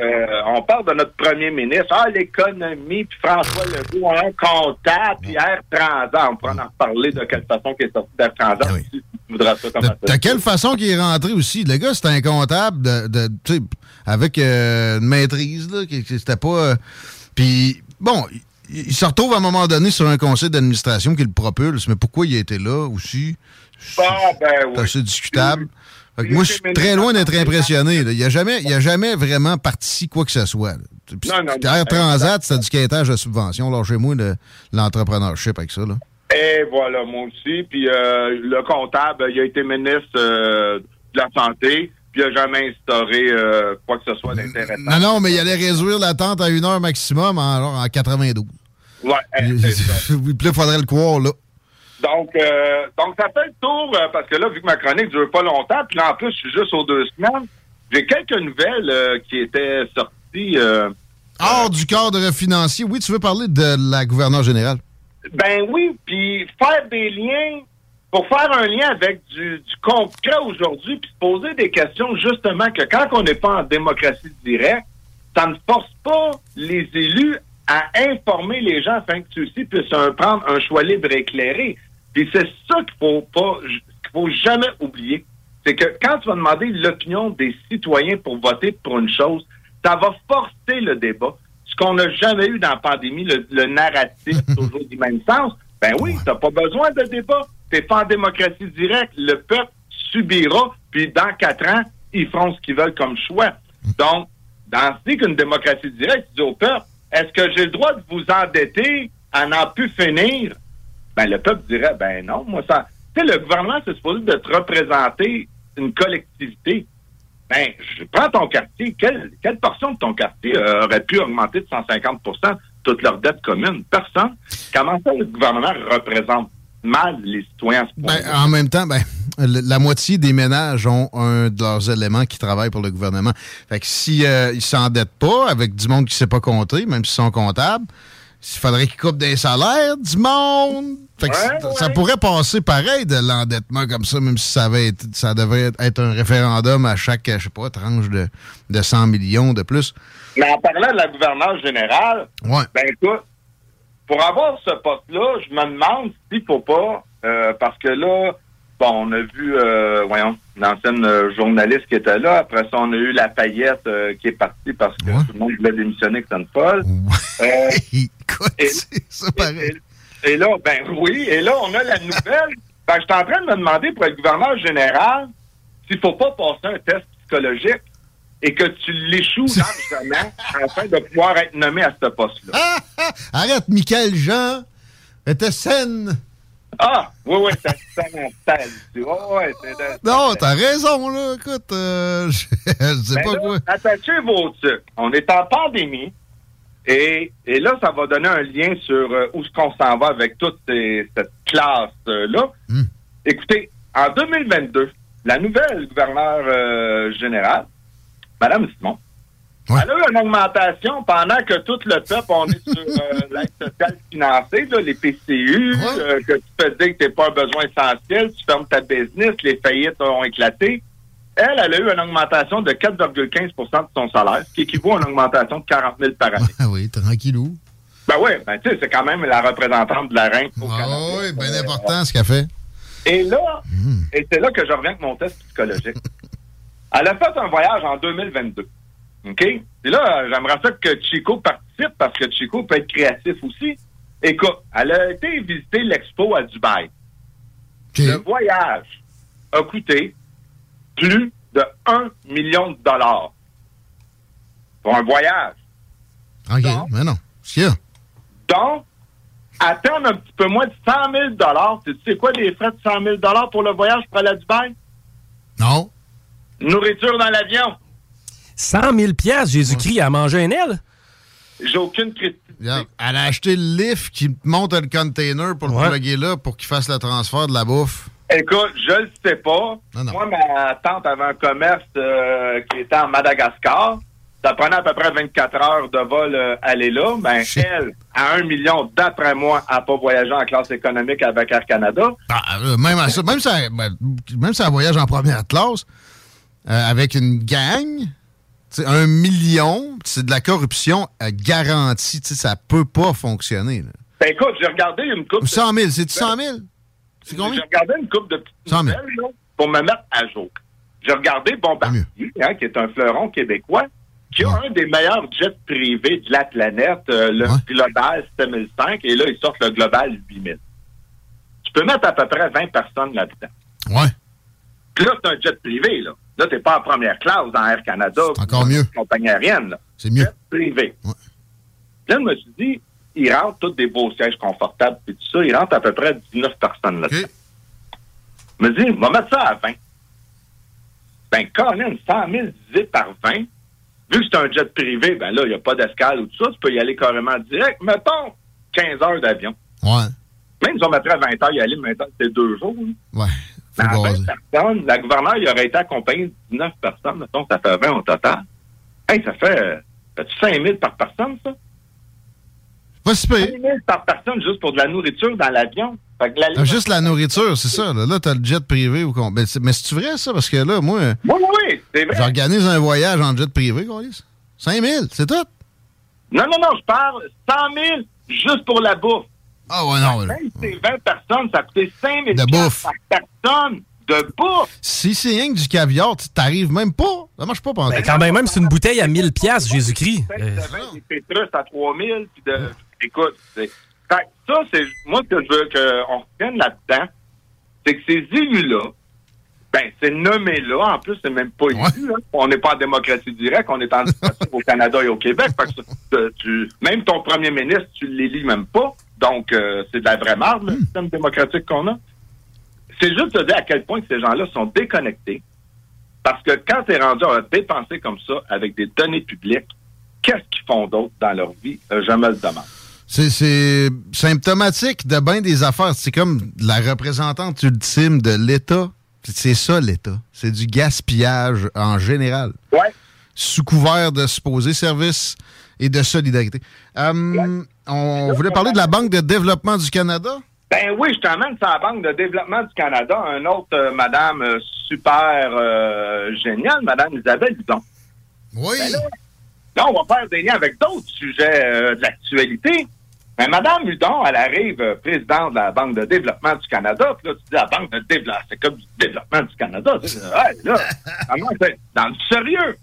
on parle de notre premier ministre, ah, l'économie, puis François Legault, un comptable, puis Air Transat. On pourra en reparler de quelle façon qu'il est sorti d'Air Transat, si tu voudras ça comme ça. De quelle façon qu'il est rentré aussi? Le gars, c'était un comptable de, de- tu sais, avec euh, une maîtrise, là, qui- qui- c'était pas... euh, Puis, bon, il, il se retrouve à un moment donné sur un conseil d'administration qui le propulse, mais pourquoi il a été là aussi? Ah, ben C'est assez discutable. Fait que moi, je suis très loin d'être impressionné. là. Il n'a jamais, il a jamais vraiment parti quoi que ce soit. Puis, Non, non. Air Transat, c'était du quêtage de subvention. Lâchez-moi le- l'entrepreneurship avec ça. Là. Et voilà, moi aussi. Puis euh, le comptable, il a été ministre euh, de la Santé, puis il n'a jamais instauré euh, quoi que ce soit d'intéressant. Non, non, mais il allait réduire l'attente à une heure maximum en, en 92. Ouais, [laughs] [laughs] Puis là, il faudrait le croire, là. Donc, euh, donc ça fait le tour, euh, parce que là, vu que ma chronique dure pas longtemps, puis là, en plus, je suis juste aux deux semaines, j'ai quelques nouvelles euh, qui étaient sorties. Hors du cadre financier, oui, tu veux parler de la gouverneure générale? Ben oui, puis faire des liens, pour faire un lien avec du, du concret aujourd'hui, puis se poser des questions justement que quand on n'est pas en démocratie directe, ça ne force pas les élus à informer les gens afin que ceux-ci puissent prendre un choix libre et éclairé. Puis c'est ça qu'il faut pas, qu'il faut jamais oublier. C'est que quand tu vas demander l'opinion des citoyens pour voter pour une chose, ça va forcer le débat. Ce qu'on n'a jamais eu dans la pandémie, le, le narratif [laughs] toujours du même sens. Ben oui, t'as pas besoin de débat. T'es pas en démocratie directe. Le peuple subira, puis dans quatre ans, ils feront ce qu'ils veulent comme choix. Donc, dans ce qu'une démocratie directe, tu dis au peuple, est-ce que j'ai le droit de vous endetter à n'en plus finir? Ben, le peuple dirait, ben non, moi, ça... Tu sais, le gouvernement, c'est supposé de te représenter une collectivité. Ben, je prends ton quartier. Quelle, quelle portion de ton quartier euh, aurait pu augmenter de 150% toute leur dette commune? Personne. Comment ça, le gouvernement représente mal les citoyens à ce point Ben, en même temps, ben, la moitié des ménages ont un de leurs éléments qui travaillent pour le gouvernement. Fait que si euh, ils s'endettent pas avec du monde qui sait pas compter, même s'ils sont comptables, il faudrait qu'il coupe des salaires du monde. Fait que Ouais, ça- ouais. ça pourrait passer pareil de l'endettement comme ça, même si ça, avait été- ça devait être un référendum à chaque, je sais pas, tranche de, de 100 millions de plus. Mais en parlant de la gouverneure générale, Ouais. ben écoute, pour avoir ce poste-là, je me demande s'il faut pas, euh, parce que là, bon, on a vu, euh, voyons, l'ancienne euh, journaliste qui était là. Après ça, on a eu Lafayette euh, qui est partie parce que tout le monde voulait démissionner que [laughs] c'est une folle. Euh, et, et- et là, ben oui, et là, on a la nouvelle. Ben, je suis en train de me demander pour être gouverneur général s'il faut pas passer un test psychologique et que tu l'échoues largement afin de pouvoir être nommé à ce poste-là. Ah, ah, arrête, Michael Jean. était saine. Ah, oui, oui, ça oui, c'est Non, t'as raison, là. Écoute, euh, je [laughs] je sais Ben pas là, quoi. Attachez vos trucs. On est en pandémie. Et, et là, ça va donner un lien sur euh, où est-ce qu'on s'en va avec toute ces- cette classe-là. Hmm. Écoutez, en 2022, la nouvelle gouverneure euh, générale, Mme Simon, elle a eu une augmentation pendant que tout le peuple, on est sur euh, [laughs] l'aide sociale financée, là, les PCU, euh, que tu te dis que tu pas un besoin essentiel, tu fermes ta business, les faillites ont éclaté. Elle, elle a eu une augmentation de 4,15% de son salaire, ce qui équivaut à une augmentation de 40 000 par année. Ah oui, tranquillou. Ben oui, ben tu sais, c'est quand même la représentante de la reine au Canada. Ah oui, bien important ce qu'elle fait. Et là, et c'est là que je reviens avec mon test psychologique. [laughs] Elle a fait un voyage en 2022. OK? Et là, j'aimerais ça que Chico participe parce que Chico peut être créatif aussi. Écoute, elle a été visiter l'expo à Dubaï. Le voyage a coûté plus de 1 million de dollars. Pour un voyage. OK, mais non. Ce qu'il y a. Donc, attendre un petit peu moins de 100 000 Tu sais quoi les frais de 100 000 pour le voyage pour aller à Dubaï? Non. Nourriture dans l'avion. 100 000 piastres, Jésus-Christ a mangé un aile? J'ai aucune critique. Elle a acheté le lift qui monte le container pour le plugger là pour qu'il fasse le transfert de la bouffe. Écoute, je le sais pas. Moi, ma tante avait un commerce euh, qui était en Madagascar. Ça prenait à peu près 24 heures de vol euh, aller là. Ben, elle, à un million, d'après moi, n'a pas voyagé en classe économique avec Air Canada. Ah, euh, même, à ça, même, si elle, ben, même si elle voyage en première classe euh, avec une gang, un million, c'est de la corruption euh, garantie. sais, Ça peut pas fonctionner. là. Ben, écoute, j'ai regardé une coupe. 100 000, c'est 100 000? C'est combien? J'ai regardé une coupe de petites 100 000. nouvelles là, pour me mettre à jour. J'ai regardé Bombardier, hein, qui est un fleuron québécois, qui a un des meilleurs jets privés de la planète, euh, le Global 7005, et là, ils sortent le Global 8000. Tu peux mettre à peu près 20 personnes là-dedans. Ouais. Puis là, c'est un jet privé, là. Là, t'es pas en première classe dans Air Canada. encore ou mieux. Compagnie aérienne. C'est mieux. Jet privé. Puis Là, je me suis dit, ils rentrent tous des beaux sièges confortables et tout ça. Ils rentrent à peu près 19 personnes là-dedans. Je me dis, on va mettre ça à 20. Ben, Colin, 100 000 divisé par 20, vu que c'est un jet privé, ben là, il n'y a pas d'escale ou tout ça, tu peux y aller carrément direct. Mettons 15 heures d'avion. Ouais. Même si on mettrait 20 heures y aller, maintenant, c'est deux jours. là. Ouais. Mais à 20 personnes, la gouverneure, il aurait été accompagné de 19 personnes, mettons, ça fait 20 au total. Hey, ça fait, euh, fait 5 000 par personne, ça? Pas si 5 000 par personne juste pour de la nourriture dans l'avion. La Ah, Juste la nourriture, c'est ça. Là, là t'as le jet privé. ou ben, mais c'est vrai, ça? Parce que là, moi, Oui, oui, oui, c'est vrai. j'organise un voyage en jet privé, quoi. 5 000, c'est tout? Non, non, non, je parle 100 000 juste pour la bouffe. Ah ouais, non. Même si c'est 20 personnes, ça coûtait 5 000 De bouffe. par personne de bouffe. Si c'est rien que du caviar, tu t'arrives même pas. Ça marche pas pendant Ben, quand même, même c'est une bouteille à 1000 piastres, Jésus-Christ. Euh, des pétrus à 3 000. Puis de... Écoute, ça, c'est... Moi, ce que je veux qu'on retienne là-dedans, c'est que ces élus-là, ben, c'est nommé là. En plus, c'est même pas élu. là. On n'est pas en démocratie directe. On est en démocratie au Canada et au Québec. Fait que tu- même ton premier ministre, tu l'élis même pas. Donc, euh, c'est de la vraie marde, le système démocratique qu'on a. C'est juste de dire à quel point que ces gens-là sont déconnectés. Parce que quand tu es rendu à dépenser comme ça avec des données publiques, qu'est-ce qu'ils font d'autre dans leur vie? Euh, je me le demande. C'est- symptomatique de bien des affaires. C'est comme la représentante ultime de l'État. C'est- ça, l'État. C'est du gaspillage en général. Ouais. Sous couvert de supposés services et de solidarité. Hum, on voulait parler de la Banque de développement du Canada? Ben oui, je t'emmène sur la Banque de développement du Canada, un autre euh, madame euh, super euh, géniale, madame Isabelle Hudon. Oui. Ben là, là, on va faire des liens avec d'autres sujets de l'actualité. Mais madame Hudon, elle arrive présidente de la Banque de développement du Canada, puis là, tu dis la Banque de développement, c'est comme du développement du Canada. Tu dis, là? [laughs] Dans le sérieux.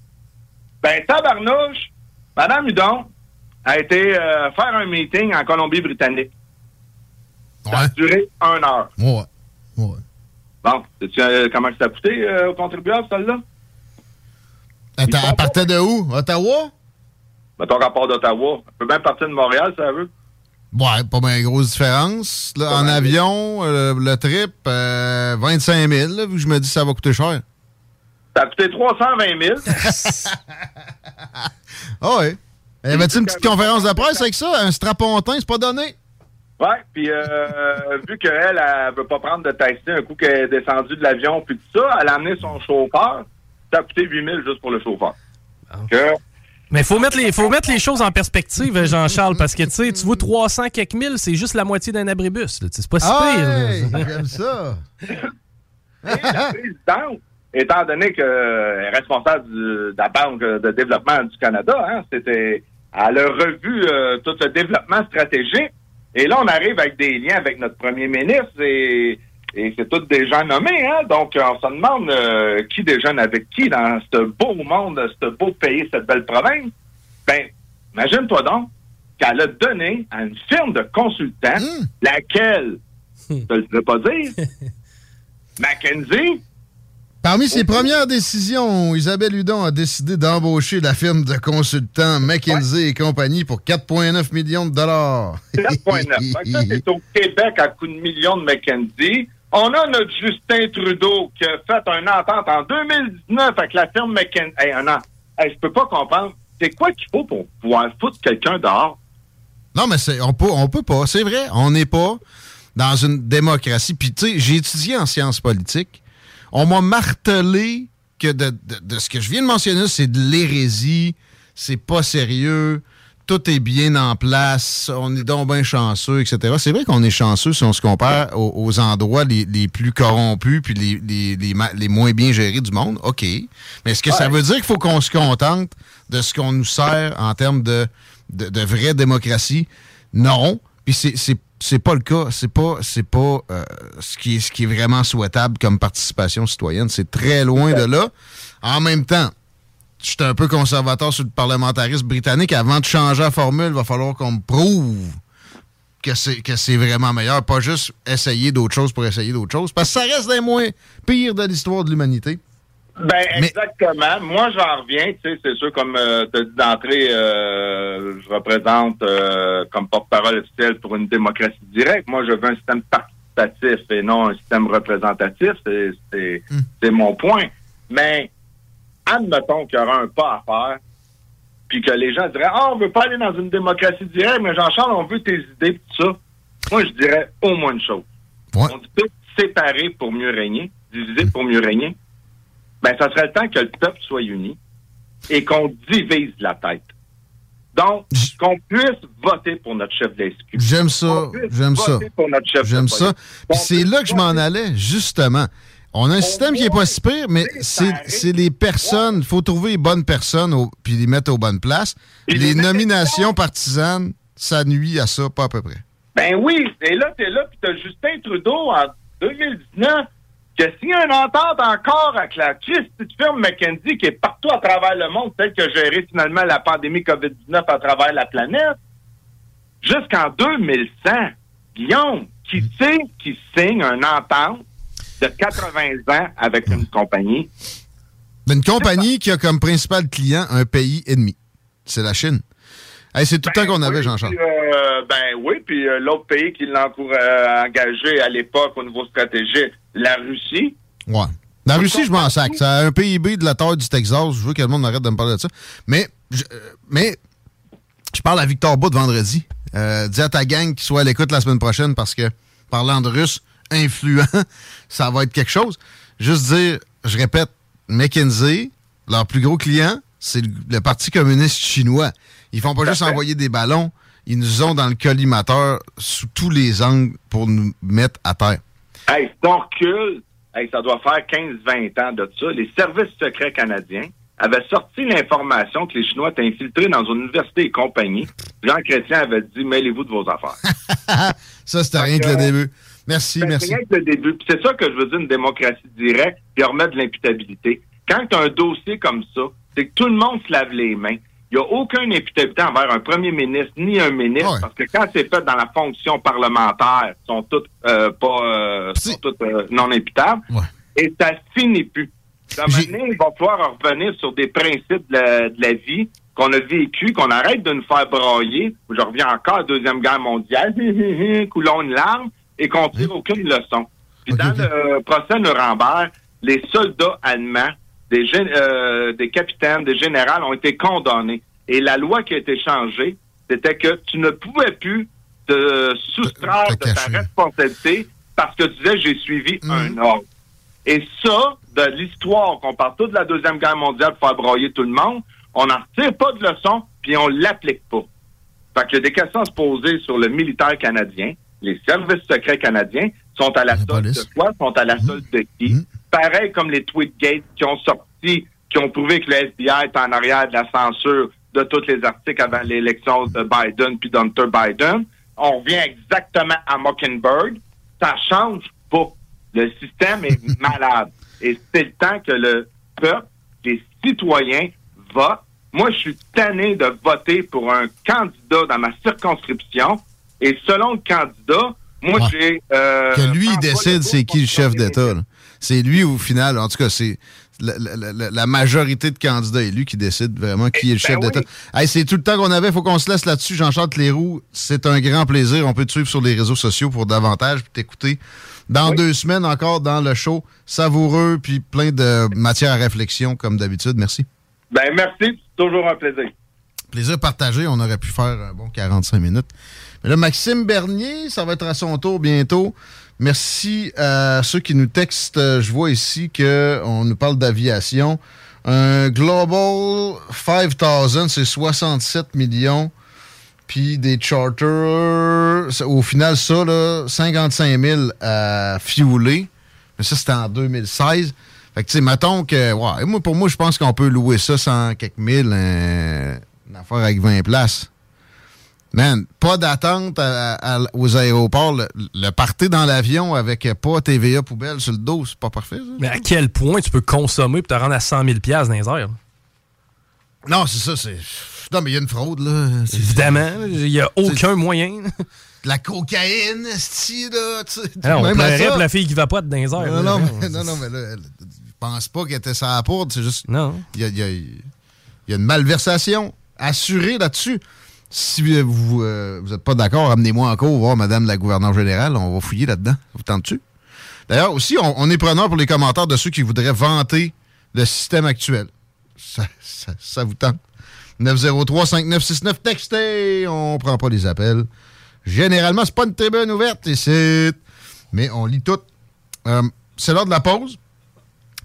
Ben, tabarnouche, madame Hudon a été euh, faire un meeting en Colombie-Britannique. Ça a duré une heure. Ouais. Bon, sais-tu euh, comment ça a coûté euh, aux contribuables, celle-là? Attends, elle partait de où? Ottawa? Mettons rapport d'Ottawa. Elle peut bien partir de Montréal, ça veut. Ouais, pas bien grosse différence. Là, en avion, euh, le trip, euh, 25 000, là, vu que je me dis que ça va coûter cher. Ça a coûté 320 000. [laughs] Ah ouais. Y avait-tu une petite conférence de presse avec ça? Un strapontin, c'est pas donné? Ouais, puis euh, [laughs] vu qu'elle, elle veut pas prendre de taxi un coup qu'elle est descendue de l'avion, puis tout ça, elle a amené son chauffeur. Ça a coûté 8 000 juste pour le chauffeur. Que- Mais faut mettre les faut mettre les choses en perspective, Jean-Charles, parce que tu sais, tu vois 300 quelques mille, c'est juste la moitié d'un abribus. C'est pas si Ah, pire. hey, [laughs] j'aime ça. [laughs] Et la présidente, étant donné qu'elle est responsable du- de la Banque de développement du Canada, hein, c'était, elle a revu euh, tout le développement stratégique. Et là, on arrive avec des liens avec notre premier ministre et, et c'est tous des gens nommés. Hein, donc, on se demande euh, qui déjeune avec qui dans ce beau monde, ce beau pays, cette belle province. Ben, imagine-toi donc qu'elle a donné à une firme de consultants, laquelle, je ne le pas dire, [laughs] Mackenzie, Parmi ses premières décisions, Isabelle Hudon a décidé d'embaucher la firme de consultants McKinsey et compagnie pour 4,9 millions de dollars. 7,9. Fait que ça, c'est au Québec à coup de millions de McKenzie. On a notre Justin Trudeau qui a fait une entente en 2019 avec la firme McKenzie. Hey, un an. Hey, je peux pas comprendre. C'est quoi qu'il faut pour pouvoir foutre quelqu'un dehors? Non, mais c'est, on peut, on peut pas. C'est vrai, on n'est pas dans une démocratie. Puis, tu sais, j'ai étudié en sciences politiques. On m'a martelé que de, de- de ce que je viens de mentionner, c'est de l'hérésie, c'est pas sérieux, tout est bien en place, on est donc bien chanceux, etc. C'est vrai qu'on est chanceux si on se compare aux, aux endroits les, les plus corrompus puis les, les, les ma- les moins bien gérés du monde. OK. Mais est-ce que ça veut dire qu'il faut qu'on se contente de ce qu'on nous sert en termes de, de, de vraie démocratie? Non. Puis c'est, c'est, pas le cas. C'est pas, c'est pas euh, ce, qui est, ce qui est vraiment souhaitable comme participation citoyenne. C'est très loin de là. En même temps, je suis un peu conservateur sur le parlementarisme britannique. Avant de changer la formule, il va falloir qu'on me prouve que c'est, que c'est vraiment meilleur. Pas juste essayer d'autres choses pour essayer d'autres choses. Parce que ça reste des moins pires de l'histoire de l'humanité. Ben, exactement. Moi, j'en reviens. Tu sais, c'est sûr, comme tu as dit d'entrée, euh, je représente euh, comme porte-parole officielle pour une démocratie directe. Moi, je veux un système participatif et non un système représentatif. C'est, c'est, mon point. Mais, admettons qu'il y aura un pas à faire, puis que les gens diraient, ah, on veut pas aller dans une démocratie directe, mais Jean-Charles, on veut tes idées, tout ça. Moi, je dirais au moins une chose. On dit séparer pour mieux régner, diviser pour mieux régner ben, ça serait le temps que le peuple soit uni et qu'on divise la tête. Donc, qu'on puisse voter pour notre chef de. J'aime ça. J'aime ça. J'aime ça. c'est là que je m'en allais, justement. On a un système qui est pas si pire, mais c'est c'est les personnes. Il faut trouver les bonnes personnes au- puis les mettre aux bonnes places. Les nominations partisanes, ça nuit à ça, pas à peu près. Ben oui, et là, t'es là, puis t'as Justin Trudeau en 2019 que s'il y a une entente encore avec la petite firme McKenzie qui est partout à travers le monde, celle qui a géré finalement la pandémie COVID-19 à travers la planète, jusqu'en 2100, Guillaume, qui sait qui signe une entente de 80 ans avec une compagnie? Une compagnie qui a comme principal client un pays ennemi. C'est la Chine. Hey, c'est tout le temps qu'on avait, Jean-Charles. Euh, ben oui, puis euh, l'autre pays qui l'a euh, engagé à l'époque au niveau stratégique, la Russie. Ouais. La Russie, je m'en sac. Ça a un PIB de la taille du Texas. Je veux que le monde arrête de me parler de ça. Mais je, euh, mais je parle à Victor Bout vendredi. Euh, dis à ta gang qu'il soit à l'écoute la semaine prochaine parce que, parlant de russe influent, [laughs] ça va être quelque chose. Juste dire, je répète, McKinsey, leur plus gros client, c'est le, le Parti communiste chinois. Ils font pas juste envoyer des ballons, ils nous ont dans le collimateur sous tous les angles pour nous mettre à terre. Hey, si on recule, hey, ça doit faire 15-20 ans de ça. Les services secrets canadiens avaient sorti l'information que les Chinois étaient infiltrés dans une université et compagnie. Jean Chrétien avait dit mêlez-vous de vos affaires. [laughs] Ça, c'était rien que le début. Merci, Ben, merci. C'est rien que le début. C'est ça que je veux dire, une démocratie directe, puis remettre de l'imputabilité. Quand tu as un dossier comme ça, c'est que tout le monde se lave les mains. Il n'y a aucune imputabilité envers un premier ministre ni un ministre, parce que quand c'est fait dans la fonction parlementaire, ils sont toutes euh, pas euh, sont toutes euh, non imputables. Et ça finit plus. À un moment donné, il va falloir revenir sur des principes de la, de la vie qu'on a vécu, qu'on arrête de nous faire brailler. Je reviens encore à la Deuxième Guerre mondiale, coulons une larme, et qu'on tire aucune leçon. Puis dans le procès Nuremberg, les soldats allemands, des, euh, des capitaines, des généraux ont été condamnés. Et la loi qui a été changée, c'était que tu ne pouvais plus te soustraire de ta responsabilité parce que tu disais j'ai suivi un ordre. Et ça, de l'histoire qu'on parle tout de la Deuxième Guerre mondiale pour faire broyer tout le monde, on n'en retire pas de leçon, puis on l'applique pas. Fait qu'il y a des questions à se poser sur le militaire canadien. Les services secrets canadiens sont à la solde de quoi? Sont à la solde de qui? Pareil comme les Tweetgate qui ont sorti, qui ont prouvé que le FBI est en arrière de la censure de tous les articles avant l'élection de Biden puis d'Hunter Biden. On revient exactement à Mockingbird. Ça change pas. Le système est [laughs] malade. Et c'est le temps que le peuple, les citoyens votent. Moi, je suis tanné de voter pour un candidat dans ma circonscription. Et selon le candidat, moi, j'ai... euh, que lui, il décide c'est qui le chef d'État. C'est lui au final. En tout cas, c'est la, la- la- la majorité de candidats élus qui décide vraiment qui est le chef ben d'État. Hey, c'est tout le temps qu'on avait. faut qu'on se laisse là-dessus. Jean-Charles Leroux, c'est un grand plaisir. On peut te suivre sur les réseaux sociaux pour davantage puis t'écouter dans deux semaines encore dans le show. Savoureux puis plein de matière à réflexion comme d'habitude. Merci. Ben, merci. Toujours un plaisir. Plaisir partagé. On aurait pu faire un bon 45 minutes. Mais là, Maxime Bernier, ça va être à son tour bientôt. Merci à ceux qui nous textent. Je vois ici qu'on nous parle d'aviation. Un Global 5000, c'est 67 millions. Puis des charters, au final, ça, là, 55 000 à fueler. Mais ça, c'était en 2016. Fait que, tu sais, mettons que, pour moi, je pense qu'on peut louer ça 100 quelques mille, un- une affaire avec 20 places. Man, pas d'attente aux aéroports. Le, le party dans l'avion avec pas TVA poubelle sur le dos, c'est pas parfait, ça? Mais à quel point tu peux consommer pour te rendre à 100 000 dans les airs? Non, c'est ça, c'est. Non, mais il y a une fraude, là. Évidemment, il n'y a aucun moyen. [laughs] De la cocaïne, esti, là. tu. Alors, on Même à pleurait ça. pour la fille qui va pas dans les airs. Non, là. non, mais, non, non, mais là, elle- je pense pas qu'elle était à la poudre, c'est juste. Non. Il y a, il y a- il y a une malversation assurée là-dessus. Si euh, vous n'êtes pas d'accord, amenez-moi en voir Madame la gouverneure générale. On va fouiller là-dedans. Vous tentez-tu? D'ailleurs, aussi, on, on est preneur pour les commentaires de ceux qui voudraient vanter le système actuel. Ça, ça- ça vous tente? 903-5969, textez! On prend pas les appels. Généralement, c'est pas une tribune ouverte ici, mais on lit tout. Euh, c'est l'heure de la pause.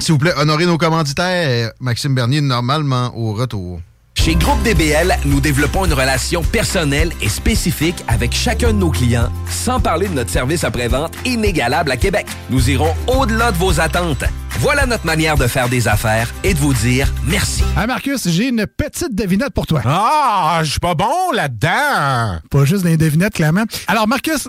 S'il vous plaît, honorez nos commanditaires. Maxime Bernier, normalement, au retour. Chez Groupe DBL, nous développons une relation personnelle et spécifique avec chacun de nos clients, sans parler de notre service après-vente inégalable à Québec. Nous irons au-delà de vos attentes. Voilà notre manière de faire des affaires et de vous dire merci. Hey Marcus, j'ai une petite devinette pour toi. Ah, je suis pas bon là-dedans. Pas juste des devinettes, clairement. Alors, Marcus,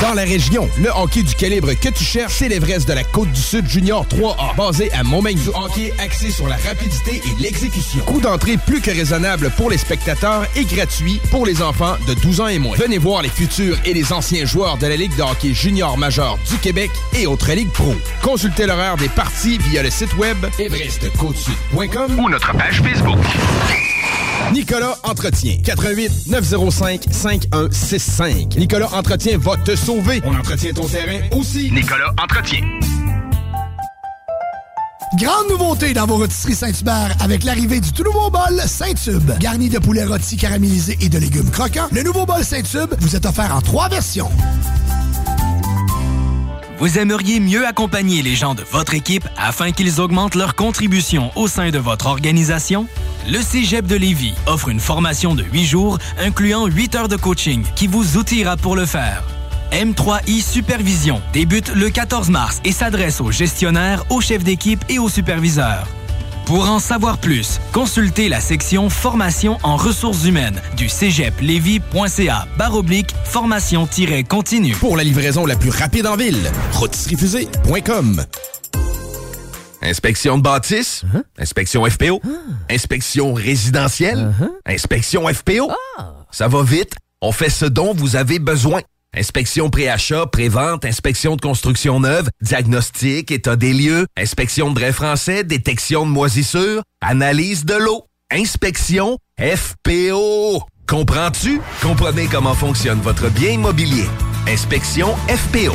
Dans la région, le hockey du calibre que tu cherches, c'est l'Everest de la Côte-du-Sud Junior 3A, basé à Montmagny. Du hockey axé sur la rapidité et l'exécution. Coût d'entrée plus que raisonnable pour les spectateurs et gratuit pour les enfants de 12 ans et moins. Venez voir les futurs et les anciens joueurs de la Ligue de hockey junior majeur du Québec et autres ligues pro. Consultez l'horaire des parties via le site web everestcôtesud.com ou notre page Facebook. Nicolas Entretien. 88 905 5165. Nicolas Entretien va te sauver. On entretient ton terrain aussi. Nicolas Entretien. Grande nouveauté dans vos rôtisseries Saint-Hubert avec l'arrivée du tout nouveau bol Saint-Tube. Garni de poulet rôti caramélisé et de légumes croquants, le nouveau bol Saint-Tube vous est offert en trois versions. Vous aimeriez mieux accompagner les gens de votre équipe afin qu'ils augmentent leur contribution au sein de votre organisation? Le Cégep de Lévis offre une formation de 8 jours incluant 8 heures de coaching qui vous outillera pour le faire. M3I Supervision débute le 14 mars et s'adresse aux gestionnaires, aux chefs d'équipe et aux superviseurs. Pour en savoir plus, consultez la section Formation en ressources humaines du cégeplevy.ca baroblique formation-continue. Pour la livraison la plus rapide en ville, rôtisseriefusée.com. Inspection de bâtisse, inspection FPO, inspection résidentielle, inspection FPO. Ça va vite, on fait ce dont vous avez besoin. Inspection pré-achat, pré-vente, inspection de construction neuve, diagnostic, état des lieux, inspection de drain français, détection de moisissures, analyse de l'eau, inspection FPO. Comprends-tu? Comprenez comment fonctionne votre bien immobilier. Inspection FPO.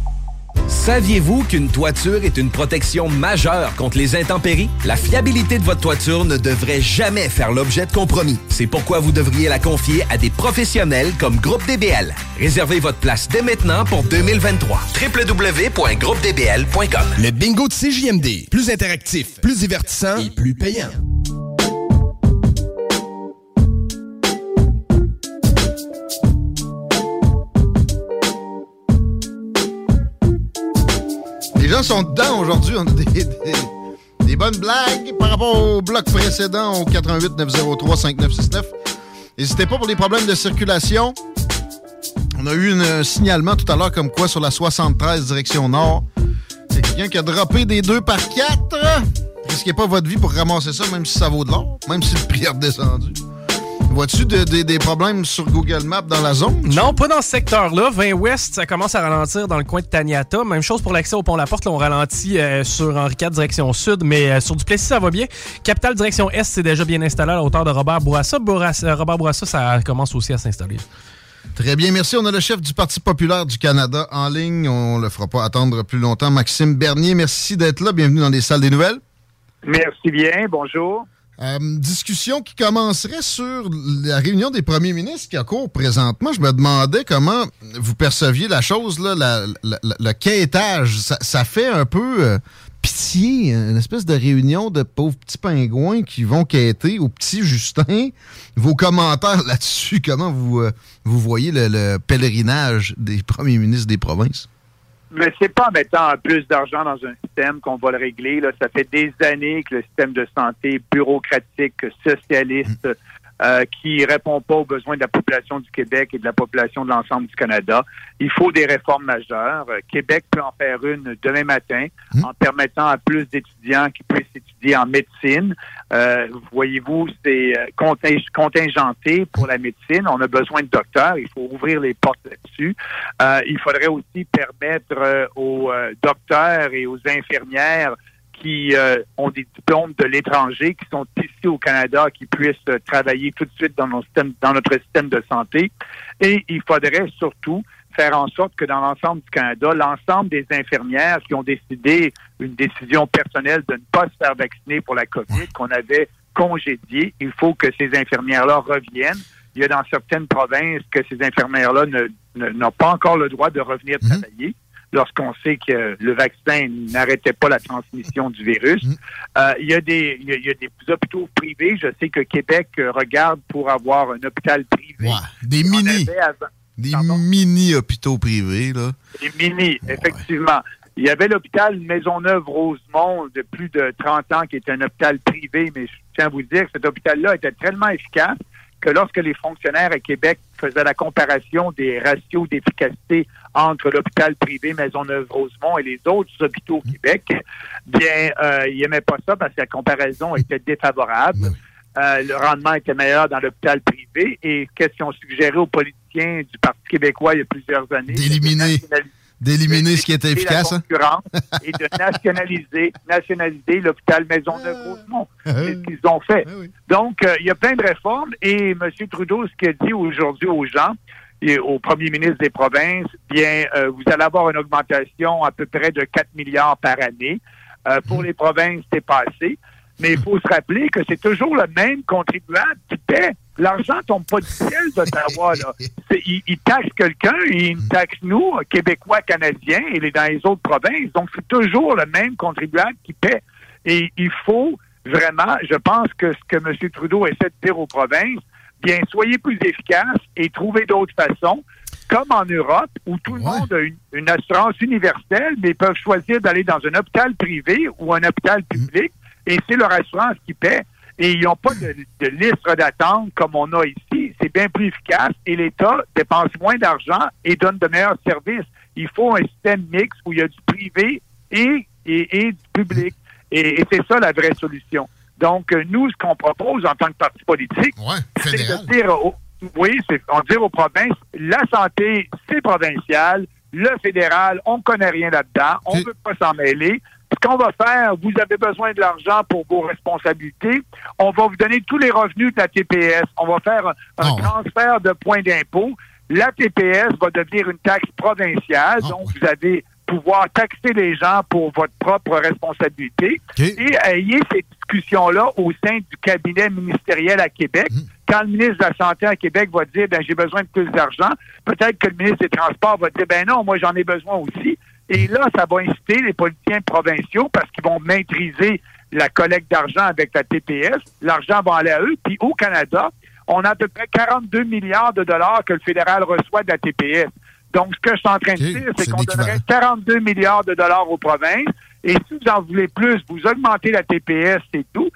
Saviez-vous qu'une toiture est une protection majeure contre les intempéries? La fiabilité de votre toiture ne devrait jamais faire l'objet de compromis. C'est pourquoi vous devriez la confier à des professionnels comme Groupe DBL. Réservez votre place dès maintenant pour 2023. www.groupedbl.com Le bingo de CJMD. Plus interactif, plus divertissant et plus payant. Sont dedans aujourd'hui. On a des, des- bonnes blagues par rapport au bloc précédent au 88 903 5969. N'hésitez pas pour les problèmes de circulation. On a eu un signalement tout à l'heure comme quoi sur la 73 direction nord, a quelqu'un qui a droppé des 2 par 4. Risquez pas votre vie pour ramasser ça, même si ça vaut de l'or, même si le prix est redescendu. Vois-tu de- de- des problèmes sur Google Maps dans la zone? Non, pas dans ce secteur-là. 20 Ouest, ça commence à ralentir dans le coin de Taniata. Même chose pour l'accès au pont La Porte. Là, on ralentit euh, sur Henri IV direction sud, mais euh, sur Duplessis, ça va bien. Capitale direction est, c'est déjà bien installé à la hauteur de Robert Bourassa. Bourassa- euh, Robert Bourassa, ça commence aussi à s'installer. Très bien, merci. On a le chef du Parti populaire du Canada en ligne. On le fera pas attendre plus longtemps. Maxime Bernier, merci d'être là. Bienvenue dans les salles des nouvelles. Merci bien, bonjour. Euh, discussion qui commencerait sur la réunion des premiers ministres qui a cours présentement. Je me demandais comment vous perceviez la chose, là, le quêtage. Ça, fait un peu euh, pitié, une espèce de réunion de pauvres petits pingouins qui vont quêter au petit Justin. Vos commentaires [laughs] là-dessus, comment vous, euh, voyez le pèlerinage des premiers ministres des provinces? Mais c'est pas en mettant plus d'argent dans un système qu'on va le régler. Là. Ça fait des années que le système de santé bureaucratique, socialiste, euh, qui répond pas aux besoins de la population du Québec et de la population de l'ensemble du Canada. Il faut des réformes majeures. Euh, Québec peut en faire une demain matin en permettant à plus d'étudiants qui puissent étudier en médecine. Euh, Voyez-vous, c'est euh, conting- contingenté pour la médecine. On a besoin de docteurs. Il faut ouvrir les portes là-dessus. Euh, il faudrait aussi permettre euh, aux docteurs et aux infirmières qui euh, ont des diplômes de l'étranger, qui sont ici au Canada, qui puissent euh, travailler tout de suite dans, nos systèmes- dans notre système de santé. Et il faudrait surtout faire en sorte que dans l'ensemble du Canada, l'ensemble des infirmières qui ont décidé une décision personnelle de ne pas se faire vacciner pour la COVID, qu'on avait congédié, il faut que ces infirmières-là reviennent. Il y a dans certaines provinces que ces infirmières-là n'ont pas encore le droit de revenir travailler lorsqu'on sait que le vaccin n'arrêtait pas la transmission du virus. Euh, il, y a des, y a, il y a des hôpitaux privés. Je sais que Québec euh, regarde pour avoir un hôpital privé. Des mini. Des mini-hôpitaux privés, là. des mini, effectivement. Il y avait l'hôpital Maisonneuve-Rosemont de plus de 30 ans qui était un hôpital privé, mais je tiens à vous dire que cet hôpital-là était tellement efficace que lorsque les fonctionnaires à Québec faisaient la comparaison des ratios d'efficacité entre l'hôpital privé Maisonneuve-Rosemont et les autres hôpitaux au Québec, bien, euh, ils n'aimaient pas ça parce que la comparaison était défavorable. euh, le rendement était meilleur dans l'hôpital privé. Et qu'est-ce qu'ils ont suggéré aux politiciens du Parti québécois il y a plusieurs années? D'éliminer. D'éliminer ce qui était efficace. hein? La concurrence et de [laughs] nationaliser, nationaliser l'hôpital Maisonneuve-Rosemont. C'est ce qu'ils ont fait. Donc, euh, il y a plein de réformes et M. Trudeau, ce qu'il a dit aujourd'hui aux gens, et au premier ministre des provinces, bien, euh, vous allez avoir une augmentation à peu près de 4 milliards par année. Euh, pour les provinces, c'est passé. Mais il faut se rappeler que c'est toujours le même contribuable qui paie. L'argent tombe pas du ciel d'Ottawa. Il, il taxe quelqu'un et il nous taxe nous, Québécois, Canadiens, et les, dans les autres provinces. Donc, c'est toujours le même contribuable qui paie. Et il faut vraiment, je pense que ce que M. Trudeau essaie de dire aux provinces, bien, soyez plus efficaces et trouvez d'autres façons, comme en Europe, où tout le monde a une, une assurance universelle, mais ils peuvent choisir d'aller dans un hôpital privé ou un hôpital public, et c'est leur assurance qui paie. Et ils n'ont pas de, de liste d'attente comme on a ici. C'est bien plus efficace et l'État dépense moins d'argent et donne de meilleurs services. Il faut un système mixte où il y a du privé et, et, et du public. Et, et c'est ça la vraie solution. Donc, euh, nous, ce qu'on propose en tant que parti politique, c'est de dire, aux- oui, on dire aux provinces, la santé, c'est provincial, le fédéral, on ne connaît rien là-dedans, on ne veut pas s'en mêler. Ce qu'on va faire, vous avez besoin de l'argent pour vos responsabilités, on va vous donner tous les revenus de la TPS, on va faire un, transfert de points d'impôt. La TPS va devenir une taxe provinciale, donc vous allez pouvoir taxer les gens pour votre propre responsabilité. Et ayez ces discussions-là au sein du cabinet ministériel à Québec. Quand le ministre de la Santé à Québec va dire ben, j'ai besoin de plus d'argent, peut-être que le ministre des Transports va dire ben non, moi j'en ai besoin aussi. Et là, ça va inciter les politiciens provinciaux parce qu'ils vont maîtriser la collecte d'argent avec la TPS. L'argent va aller à eux. Puis au Canada, on a à peu près 42 milliards de dollars que le fédéral reçoit de la TPS. Donc, ce que je suis en train de dire, c'est qu'on donnerait 42 milliards de dollars aux provinces. Et si vous en voulez plus, vous augmentez la TPS, c'est tout.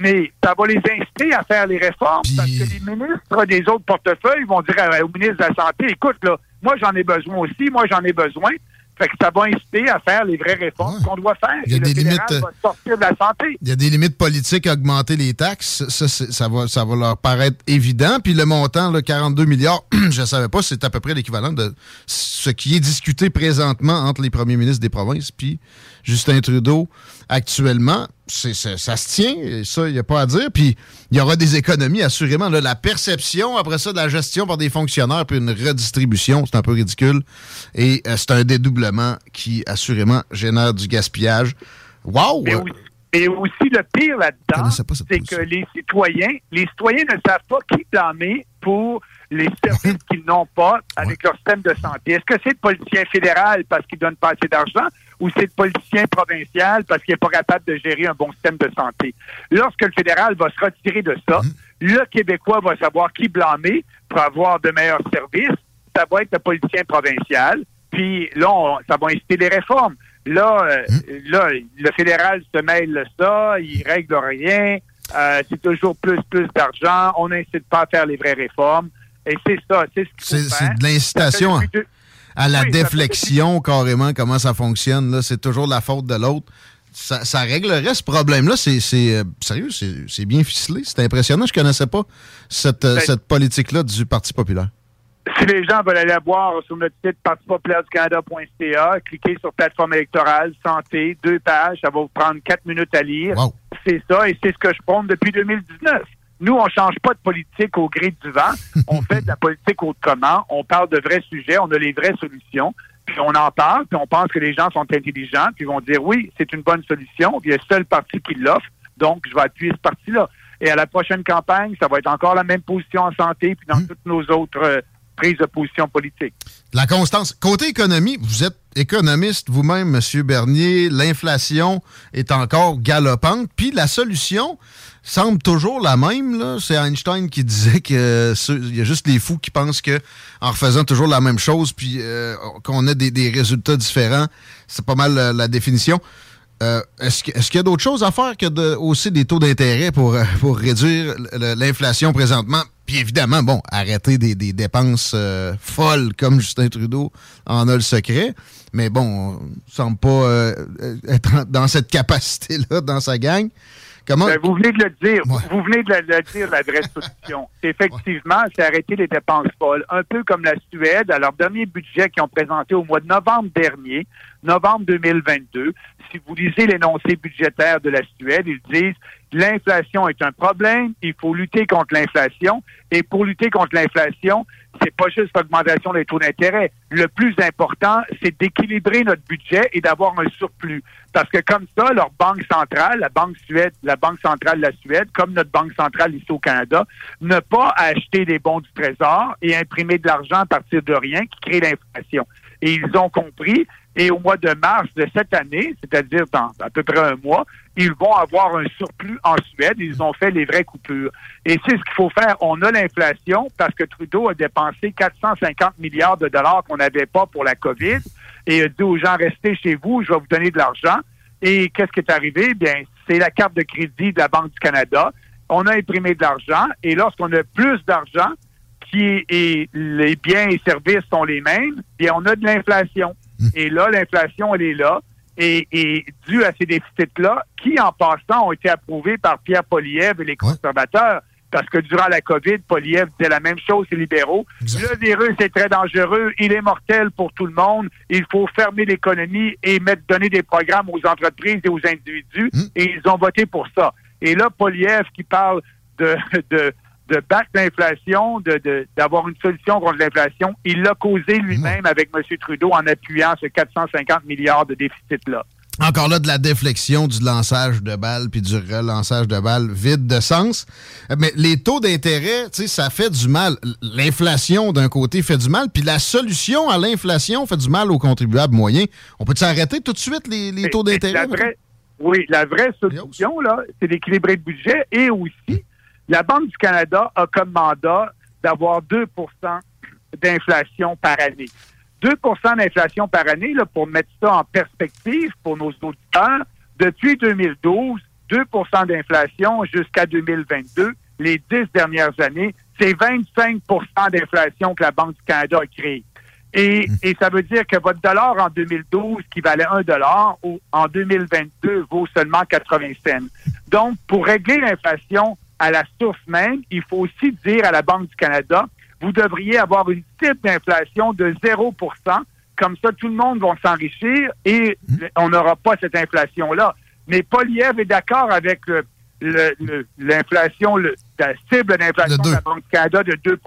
Mais ça va les inciter à faire les réformes parce que les ministres des autres portefeuilles vont dire au ministre de la Santé, écoute, là, moi j'en ai besoin aussi, moi j'en ai besoin. Fait que ça va inciter à faire les vraies réformes qu'on doit faire. Il y a le des limites, va sortir de la santé. Il y a des limites politiques à augmenter les taxes. Ça, ça, va, ça va leur paraître évident. Puis le montant, là, 42 milliards, [clears throat] je ne savais pas, c'est à peu près l'équivalent de ce qui est discuté présentement entre les premiers ministres des provinces puis Justin Trudeau actuellement. C'est, c'est- ça se tient, et ça, il n'y a pas à dire. Puis il y aura des économies, assurément. là. la perception, après ça, de la gestion par des fonctionnaires puis une redistribution, c'est un peu ridicule. Et euh, c'est un dédoublement qui, assurément, génère du gaspillage. Wow! Mais aussi- Et aussi, le pire là-dedans, c'est que les citoyens, les citoyens ne savent pas qui blâmer pour les services qu'ils n'ont pas avec leur système de santé. Est-ce que c'est le politicien fédéral parce qu'il donne pas assez d'argent? Ou c'est le politicien provincial parce qu'il n'est pas capable de gérer un bon système de santé? Lorsque le fédéral va se retirer de ça, le Québécois va savoir qui blâmer pour avoir de meilleurs services. Ça va être le politicien provincial. Puis là, on- ça va inciter les réformes. Là, euh, là, le fédéral se mêle de ça, il règle rien. Euh, c'est toujours plus, plus d'argent. On n'incite pas à faire les vraies réformes. Et c'est ça, c'est ce qu'il faut c'est de l'incitation depuis deux- à la Oui, déflexion, carrément, comment ça fonctionne. là. C'est toujours la faute de l'autre. Ça, ça réglerait ce problème-là. C'est c'est, euh, sérieux, c'est c'est bien ficelé. C'est impressionnant. Je connaissais pas cette, euh, Ben- cette politique-là du Parti populaire. Si les gens veulent aller voir sur notre site partipopulaireducanada.ca, cliquez sur plateforme électorale, santé, deux pages, ça va vous prendre quatre minutes à lire. C'est ça, et c'est ce que je prône depuis 2019. Nous, on change pas de politique au gré du vent. [laughs] On fait de la politique autrement. On parle de vrais sujets. On a les vraies solutions. Puis on en parle, puis on pense que les gens sont intelligents, puis ils vont dire oui, c'est une bonne solution. Puis il y a le seul parti qui l'offre, donc je vais appuyer ce parti-là. Et à la prochaine campagne, ça va être encore la même position en santé, puis dans toutes nos autres euh, La constance. Côté économie, vous êtes économiste vous-même, M. Bernier. L'inflation est encore galopante. Puis la solution semble toujours la même. C'est Einstein qui disait que ceux- il y a juste les fous qui pensent que en refaisant toujours la même chose, puis euh, qu'on a des, résultats différents. C'est pas mal la, la définition. Euh, Est-ce que- est-ce qu'il y a d'autres choses à faire que de hausser des taux d'intérêt pour, pour réduire l'inflation présentement? Puis évidemment, bon, arrêter des, des dépenses euh, folles comme Justin Trudeau en a le secret. Mais bon, on semble pas euh, être dans cette capacité-là dans sa gang. Comment... Ben, vous venez de le dire. Vous venez de le, le dire, la vraie solution. [laughs] Effectivement, c'est arrêter les dépenses folles. Un peu comme la Suède, à leur dernier budget qu'ils ont présenté au mois de novembre dernier, novembre 2022. Si vous lisez l'énoncé budgétaire de la Suède, ils disent l'inflation est un problème, il faut lutter contre l'inflation. Et pour lutter contre l'inflation, c'est pas juste l'augmentation des taux d'intérêt. Le plus important, c'est d'équilibrer notre budget et d'avoir un surplus. Parce que comme ça, leur banque centrale, la banque Suède, la banque centrale de la Suède, comme notre banque centrale ici au Canada, n'a pas acheter des bons du Trésor et imprimer de l'argent à partir de rien qui crée l'inflation. Et ils ont compris. Et au mois de mars de cette année, c'est-à-dire dans à peu près un mois, ils vont avoir un surplus en Suède. Ils ont fait les vraies coupures. Et c'est ce qu'il faut faire. On a l'inflation parce que Trudeau a dépensé 450 milliards de dollars qu'on n'avait pas pour la COVID. Et a dit aux gens, restez chez vous, je vais vous donner de l'argent. Et qu'est-ce qui est arrivé? Bien, c'est la carte de crédit de la Banque du Canada. On a imprimé de l'argent. Et lorsqu'on a plus d'argent, qui est, les biens et services sont les mêmes, bien, on a de l'inflation. [laughs] Et là, l'inflation, elle est là. Et, et dû à ces déficits-là, qui, en passant, ont été approuvés par Pierre Poliev et les conservateurs, parce que durant la COVID, Poliev disait la même chose, les libéraux. Le virus est très dangereux, il est mortel pour tout le monde, il faut fermer l'économie et mettre, donner des programmes aux entreprises et aux individus, et ils ont voté pour ça. Et là, Poliev qui parle de, [laughs] de, de battre l'inflation, de, d'avoir une solution contre l'inflation, il l'a causé lui-même avec M. Trudeau en appuyant ce 450 milliards de déficit-là. Encore là, de la déflexion du lançage de balles puis du relançage de balles vide de sens. Mais les taux d'intérêt, tu sais, ça fait du mal. L'inflation, d'un côté, fait du mal, puis la solution à l'inflation fait du mal aux contribuables moyens. On peut s'arrêter tout de suite les, les taux d'intérêt? Oui, la vraie solution, là, c'est d'équilibrer le budget et aussi, la Banque du Canada a comme mandat d'avoir 2% d'inflation par année. 2% d'inflation par année, là, pour mettre ça en perspective pour nos auditeurs, depuis 2012, 2% d'inflation jusqu'à 2022, les 10 dernières années, c'est 25% d'inflation que la Banque du Canada a créée. Et, et ça veut dire que votre dollar en 2012, qui valait 1 dollar, en 2022 vaut seulement 80 cents. Donc, pour régler l'inflation à la source même, il faut aussi dire à la Banque du Canada, vous devriez avoir une cible d'inflation de 0 Comme ça, tout le monde va s'enrichir et on n'aura pas cette inflation-là. Mais Poliev est d'accord avec le- le- l'inflation, la cible d'inflation de la Banque du Canada de 2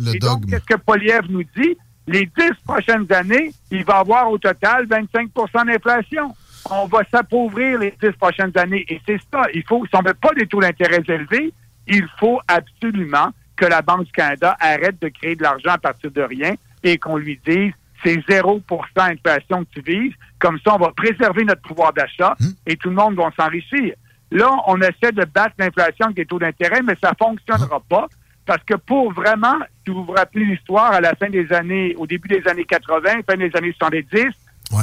le Et donc, qu'est-ce que Poliev nous dit? Les 10 prochaines années, il va avoir au total 25% d'inflation. On va s'appauvrir les 10 prochaines années. Et c'est ça. Il faut, si on ne veut pas des taux d'intérêt élevés, il faut absolument que la Banque du Canada arrête de créer de l'argent à partir de rien et qu'on lui dise c'est 0 d'inflation que tu vises. Comme ça, on va préserver notre pouvoir d'achat et tout le monde va s'enrichir. Là, on essaie de battre l'inflation avec des taux d'intérêt, mais ça fonctionnera pas parce que pour vraiment, si vous vous rappelez l'histoire, à la fin des années, au début des années 80, fin des années 70,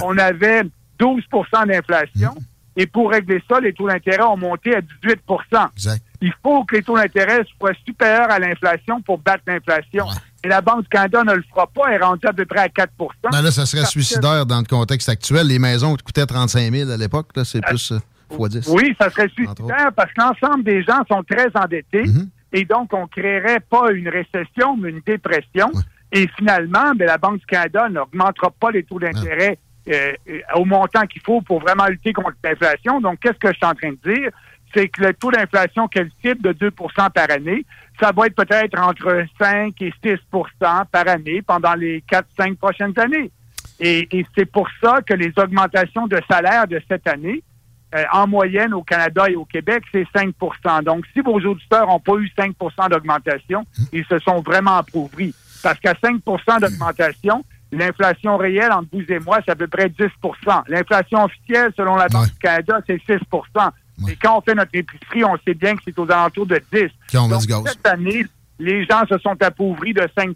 on avait 12% d'inflation. Et pour régler ça, les taux d'intérêt ont monté à 18% Il faut que les taux d'intérêt soient supérieurs à l'inflation pour battre l'inflation. Et la Banque du Canada ne le fera pas, elle est rendue à peu près à 4% Ben là, ça serait suicidaire dans le contexte actuel. Les maisons coûtaient 35 000 à l'époque. là, C'est plus euh, fois 10. Oui, ça serait suicidaire parce que l'ensemble des gens sont très endettés Mhm. et donc on créerait pas une récession, mais une dépression. Et finalement, ben, la Banque du Canada n'augmentera pas les taux d'intérêt euh, euh, au montant qu'il faut pour vraiment lutter contre l'inflation. Donc, qu'est-ce que je suis en train de dire? C'est que le taux d'inflation qu'elle cible de 2% par année, ça va être peut-être entre 5 et 6% par année pendant les 4-5 prochaines années. Et, et c'est pour ça que les augmentations de salaire de cette année, euh, en moyenne au Canada et au Québec, c'est 5% Donc, si vos auditeurs n'ont pas eu 5% d'augmentation, ils se sont vraiment appauvris. Parce qu'à 5% d'augmentation, l'inflation réelle entre vous et moi, c'est à peu près 10% L'inflation officielle, selon la Banque du Canada, c'est 6% Et quand on fait notre épicerie, on sait bien que c'est aux alentours de 10 Quand on met Donc, cette année, les gens se sont appauvris de 5%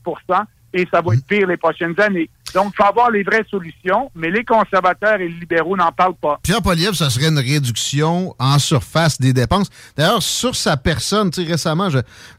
et ça va être pire les prochaines années. Donc, il faut avoir les vraies solutions, mais les conservateurs et les libéraux n'en parlent pas. Pierre Poliev, ça serait une réduction en surface des dépenses. D'ailleurs, sur sa personne, tu sais, récemment,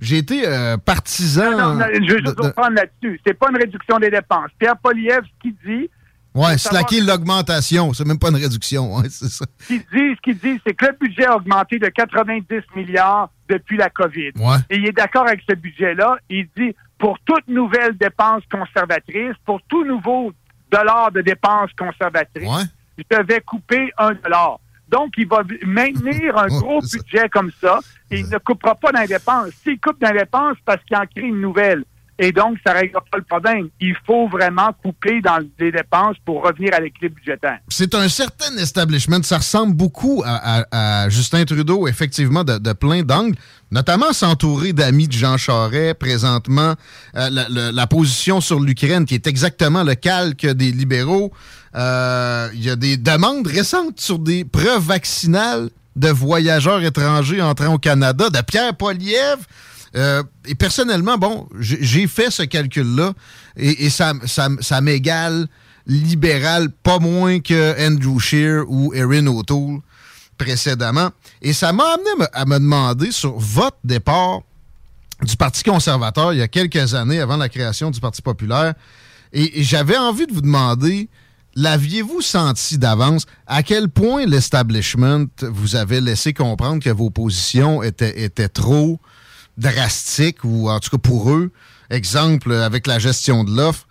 j'ai été euh, partisan. Non, non, je veux juste de- reprendre là-dessus. C'est pas une réduction des dépenses. Pierre Poliev, ce qu'il dit, Ouais, Faut savoir- slacker l'augmentation. C'est même pas une réduction. [laughs] Ouais, c'est ça. Ce qu'ils disent, c'est que le budget a augmenté de 90 milliards depuis la COVID. Ouais. Et il est d'accord avec ce budget-là. Il dit, pour toute nouvelle dépense conservatrice, pour tout nouveau dollar de dépenses conservatrices, je vais couper un dollar. Donc, il va maintenir un [laughs] gros budget comme ça et il ne coupera pas dans les dépenses. S'il coupe dans les dépenses, parce qu'il en crée une nouvelle. Et donc, ça ne réglera pas le problème. Il faut vraiment couper dans les dépenses pour revenir à l'équilibre budgétaire. C'est un certain establishment. Ça ressemble beaucoup à, à- à Justin Trudeau, effectivement, de, de plein d'angles, notamment s'entourer d'amis de Jean Charest présentement. Euh, la, position sur l'Ukraine, qui est exactement le calque des libéraux. Euh, Il y a des demandes récentes sur des preuves vaccinales de voyageurs étrangers entrant au Canada, de Pierre Poilievre. Euh, et personnellement, bon, j'ai fait ce calcul-là et, et ça, ça, m'égale libéral pas moins que Andrew Scheer ou Erin O'Toole précédemment. Et ça m'a amené me- à me demander sur votre départ du Parti conservateur il y a quelques années avant la création du Parti populaire. Et, et j'avais envie de vous demander, l'aviez-vous senti d'avance? À quel point l'establishment vous avait laissé comprendre que vos positions étaient, étaient trop drastiques, ou en tout cas pour eux, exemple avec la gestion de l'offre.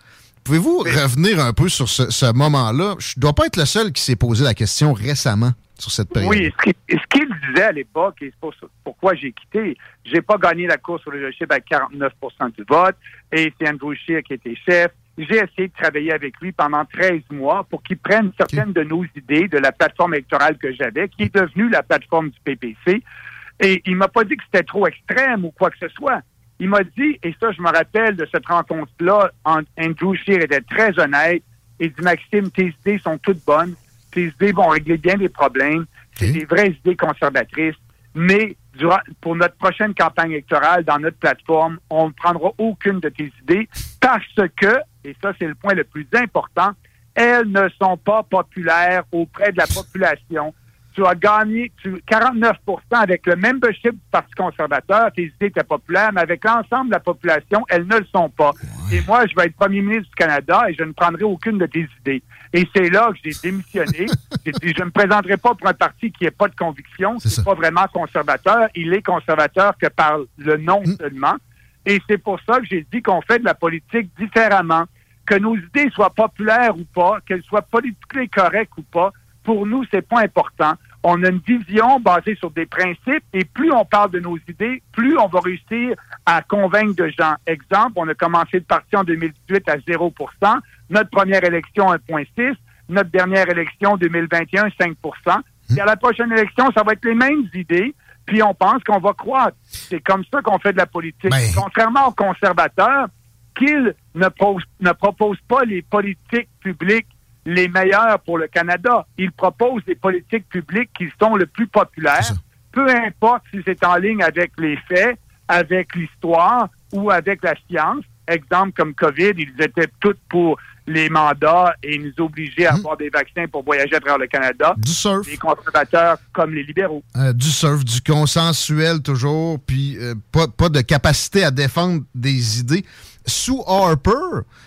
Pouvez-vous revenir un peu sur ce, ce moment-là? Je ne dois pas être le seul qui s'est posé la question récemment sur cette période. Oui, ce qu'il disait à l'époque, et c'est pour pourquoi j'ai quitté, j'ai pas gagné la course au leadership à 49% du vote, et c'est Andrew Scheer qui était chef. J'ai essayé de travailler avec lui pendant 13 mois pour qu'il prenne certaines de nos idées de la plateforme électorale que j'avais, qui est devenue la plateforme du PPC. Et il m'a pas dit que c'était trop extrême ou quoi que ce soit. Il m'a dit, et ça, je me rappelle de cette rencontre-là, en- Andrew Scheer était très honnête. Il dit, Maxime, tes idées sont toutes bonnes. Tes idées vont régler bien des problèmes. C'est des vraies idées conservatrices. Mais durant, pour notre prochaine campagne électorale, dans notre plateforme, on ne prendra aucune de tes idées parce que, et ça, c'est le point le plus important, elles ne sont pas populaires auprès de la population. Tu as gagné tu, 49 avec le membership du Parti conservateur. Tes idées étaient populaires, mais avec l'ensemble de la population, elles ne le sont pas. Et moi, je vais être premier ministre du Canada et je ne prendrai aucune de tes idées. Et c'est là que j'ai démissionné. [laughs] j'ai dit, je ne me présenterai pas pour un parti qui n'a pas de conviction, qui n'est pas vraiment conservateur. Il est conservateur que par le nom seulement. Et c'est pour ça que j'ai dit qu'on fait de la politique différemment. Que nos idées soient populaires ou pas, qu'elles soient politiquement correctes ou pas, pour nous, c'est pas important. On a une vision basée sur des principes et plus on parle de nos idées, plus on va réussir à convaincre de gens. Exemple, on a commencé le parti en 2018 à 0 notre première élection 1,6 notre dernière élection 2021 5 Et à la prochaine élection, ça va être les mêmes idées, puis on pense qu'on va croître. C'est comme ça qu'on fait de la politique. Contrairement aux conservateurs, qu'ils ne proposent pas les politiques publiques les meilleures pour le Canada. Ils proposent des politiques publiques qui sont le plus populaires, peu importe si c'est en ligne avec les faits, avec l'histoire ou avec la science. Exemple comme COVID, ils étaient tous pour les mandats et nous obliger à avoir des vaccins pour voyager à travers le Canada. Du surf. Les conservateurs comme les libéraux. Euh, du surf, du consensuel toujours, puis euh, pas, pas de capacité à défendre des idées. Sous Harper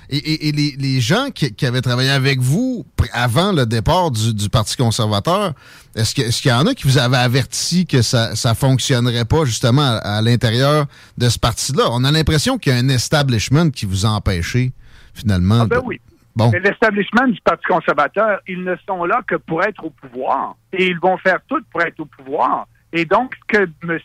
et, et- et les, les gens qui, qui avaient travaillé avec vous avant le départ du, du Parti conservateur, est-ce qu'il y en a qui vous avaient averti que ça ça fonctionnerait pas justement à, à l'intérieur de ce parti-là? On a l'impression qu'il y a un establishment qui vous a empêché, finalement. Ah ben oui. Bon. Mais l'establishment du Parti conservateur, ils ne sont là que pour être au pouvoir. Et ils vont faire tout pour être au pouvoir. Et donc, ce que M.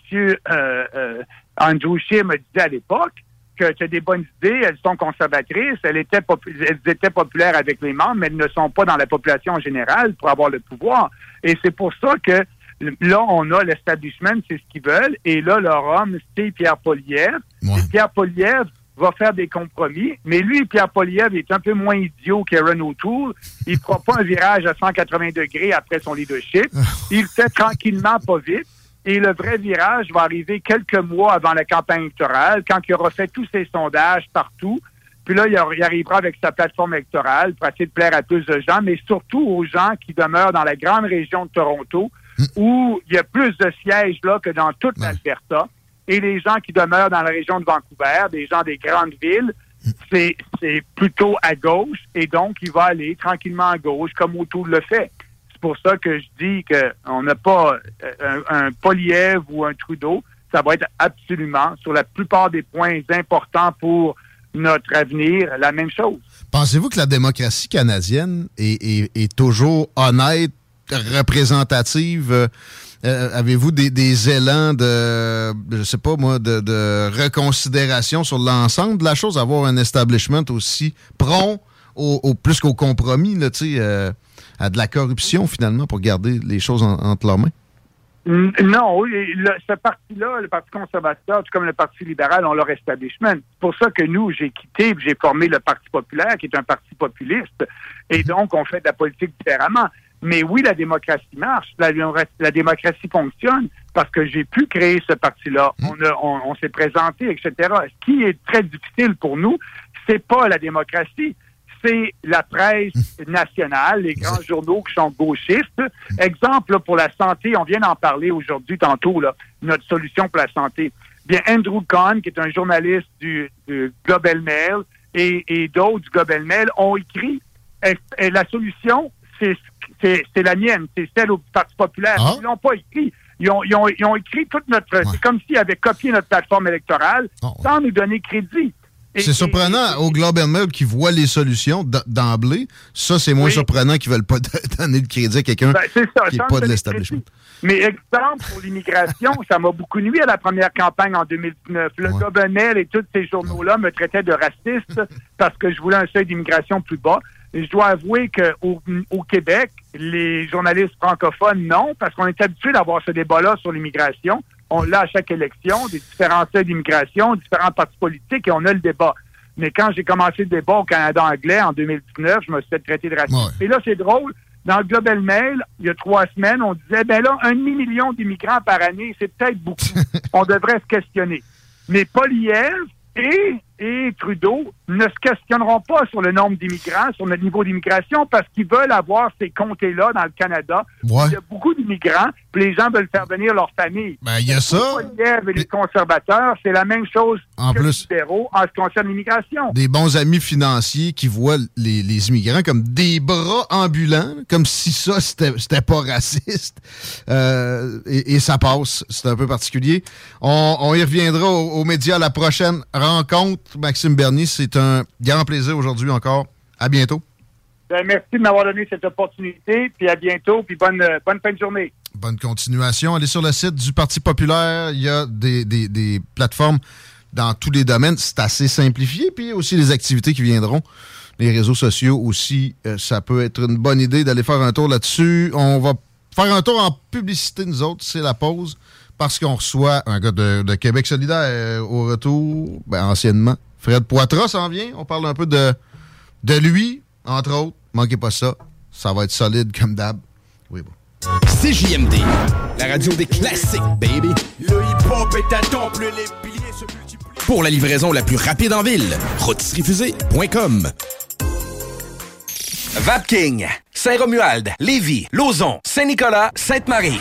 Euh, euh, Andrew Scheer me disait à l'époque, que tu as des bonnes idées, elles sont conservatrices, elles étaient, popu- elles étaient populaires avec les membres, mais elles ne sont pas dans la population en général pour avoir le pouvoir. Et c'est pour ça que là, on a l'establishment, c'est ce qu'ils veulent. Et là, leur homme, c'est Pierre Poliev. Pierre Poliev va faire des compromis, mais lui, Pierre Poliev, est un peu moins idiot qu'Aaron O'Toole. Il ne fera pas un virage à 180 degrés après son leadership. [laughs] Il le fait tranquillement, pas vite. Et le vrai virage va arriver quelques mois avant la campagne électorale, quand il aura fait tous ses sondages partout. Puis là, il ar- il arrivera avec sa plateforme électorale pour essayer de plaire à plus de gens, mais surtout aux gens qui demeurent dans la grande région de Toronto, où il y a plus de sièges là que dans toute l'Alberta, et les gens qui demeurent dans la région de Vancouver, des gens des grandes villes, c'est plutôt à gauche et donc il va aller tranquillement à gauche comme O'Toole le fait. C'est pour ça que je dis qu'on n'a pas euh, un, un Poliev ou un Trudeau. Ça va être absolument, sur la plupart des points importants pour notre avenir, la même chose. Pensez-vous que la démocratie canadienne est- est toujours honnête, représentative? Euh, euh, Avez-vous des, élans de, je sais pas moi, de, reconsidération sur l'ensemble de la chose, avoir un establishment aussi prompt, au, plus qu'au compromis, là, euh, à de la corruption finalement, pour garder les choses en- entre leurs mains? N- Non, le- ce parti-là, le Parti conservateur, tout comme le Parti libéral, ont leur establishment. C'est pour ça que nous, j'ai quitté, j'ai formé le Parti populaire, qui est un parti populiste. Et donc, on fait de la politique différemment. Mais oui, la démocratie marche, la, la démocratie fonctionne, parce que j'ai pu créer ce parti-là. On, a- on, on s'est présenté, etc. Ce qui est très difficile pour nous, c'est pas la démocratie, c'est la presse nationale, les grands journaux qui sont gauchistes. Exemple, là, pour la santé, on vient d'en parler aujourd'hui, tantôt, là, notre solution pour la santé. Bien, Andrew Kahn, qui est un journaliste du, du Global Mail, et, et d'autres du Global Mail ont écrit, et, et la solution, c'est c'est- la mienne, c'est celle au Parti populaire. Ils l'ont pas écrit. Ils ont, ils ont, ils ont écrit toute notre... C'est comme s'ils avaient copié notre plateforme électorale sans nous donner crédit. C'est surprenant au Globe and Mail qui voit les solutions d'emblée. Ça, c'est moins Oui. surprenant qu'ils veulent pas [laughs] donner de crédit à quelqu'un Ben, qui n'est pas de l'establishment. Mais exemple, pour l'immigration, [laughs] ça m'a beaucoup nuit à la première campagne en 2019. Le Gobernel et tous ces journaux-là me traitaient de raciste [laughs] parce que je voulais un seuil d'immigration plus bas. Et je dois avouer qu'au au Québec, les journalistes francophones, non, parce qu'on est habitué d'avoir ce débat-là sur l'immigration. On l'a à chaque élection, des différents seuils d'immigration, différents partis politiques, et on a le débat. Mais quand j'ai commencé le débat au Canada anglais en 2019, je me suis fait traiter de raciste. Et là, c'est drôle. Dans le Global Mail, il y a trois semaines, on disait, ben là, un demi-million d'immigrants par année, c'est peut-être beaucoup. [laughs] on devrait se questionner. Mais Poliev et, et Trudeau ne se questionneront pas sur le nombre d'immigrants, sur notre niveau d'immigration, parce qu'ils veulent avoir ces comtés-là dans le Canada. Ouais. Il y a beaucoup d'immigrants, puis les gens veulent faire venir leur famille. Ben, il y a ça. Les conservateurs, c'est la même chose En que plus- les libéraux en ce qui concerne l'immigration. Des bons amis financiers qui voient les, les immigrants comme des bras ambulants, comme si ça, c'était pas raciste. Euh, et, et ça passe. C'est un peu particulier. On, on y reviendra aux, aux médias à la prochaine rencontre. Maxime Bernier, c'est un grand plaisir aujourd'hui encore. À bientôt. Ben, merci de m'avoir donné cette opportunité, puis à bientôt, puis bonne, euh, bonne fin de journée. Bonne continuation. Allez sur le site du Parti populaire. Il y a des, des- des plateformes dans tous les domaines. C'est assez simplifié. Puis aussi les activités qui viendront. Les réseaux sociaux aussi, euh, ça peut être une bonne idée d'aller faire un tour là-dessus. On va faire un tour en publicité, nous autres. C'est la pause. Parce qu'on reçoit un gars de, de Québec solidaire euh, au retour, ben, anciennement. Fred Poitras s'en vient. On parle un peu de, de lui, entre autres. Manquez pas ça. Ça va être solide comme d'hab. Oui, bon. CJMD, la radio des classiques, baby. Le hip-hop est à temple, les piliers se multiplient. Pour la livraison la plus rapide en ville, rôtisseriefusée.com. Vapking, Saint-Romuald, Lévis, Lauson, Saint-Nicolas, Sainte-Marie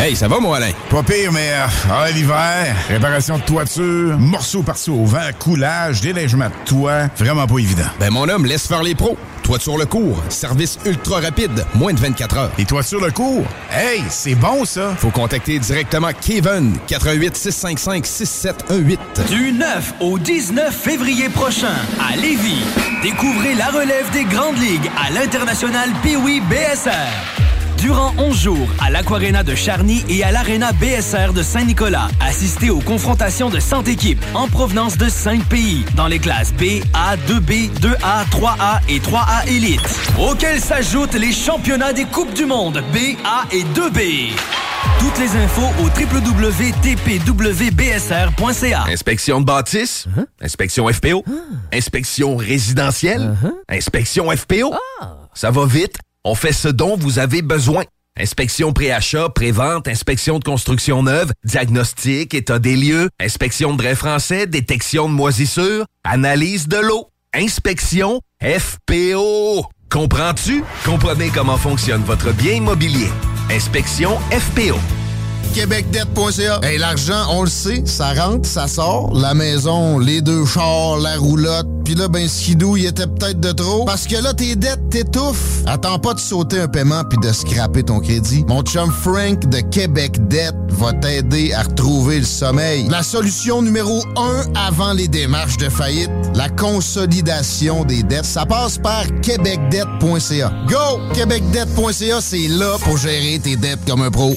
Hey, ça va, mon Alain? Pas pire, mais euh, ah, l'hiver, réparation de toiture, morceaux par-ci au vent, coulage, délègement de toit, vraiment pas évident. Ben, mon homme, laisse faire les pros. Toiture le cours, service ultra rapide, moins de 24 heures. Et toiture le cours? Hey, c'est bon, ça! Faut contacter directement Kevin, 88 655 6718. Du 9 au 19 février prochain, à Lévis, découvrez la relève des grandes ligues à l'international Pee-Wee BSR. Durant 11 jours, à l'Aquarena de Charny et à l'Arena BSR de Saint-Nicolas, assistez aux confrontations de 100 équipes en provenance de 5 pays, dans les classes B, A, 2B, 2A, 3A et 3A Elite, auxquels s'ajoutent les championnats des Coupes du Monde B, A et 2B. Toutes les infos au www.tpwbsr.ca. Inspection de bâtisse, inspection FPO, inspection résidentielle, inspection FPO. Ça va vite, on fait ce dont vous avez besoin. Inspection pré-achat, pré-vente, inspection de construction neuve, diagnostic, état des lieux, inspection de drain français, détection de moisissures, analyse de l'eau, inspection FPO. Comprends-tu? Comprenez comment fonctionne votre bien immobilier. Inspection FPO. québecdebt.ca. Hey, l'argent, on le sait, ça rentre, ça sort. La maison, les deux chars, la roulotte. Puis là, ben, skidou, il était peut-être de trop. Parce que là, tes dettes t'étouffent. Attends pas de sauter un paiement puis de scraper ton crédit. Mon chum Frank de Québec Debt va t'aider à retrouver le sommeil. La solution numéro un avant les démarches de faillite, la consolidation des dettes. Ça passe par québecdebt.ca. Go! québecdebt.ca, c'est là pour gérer tes dettes comme un pro.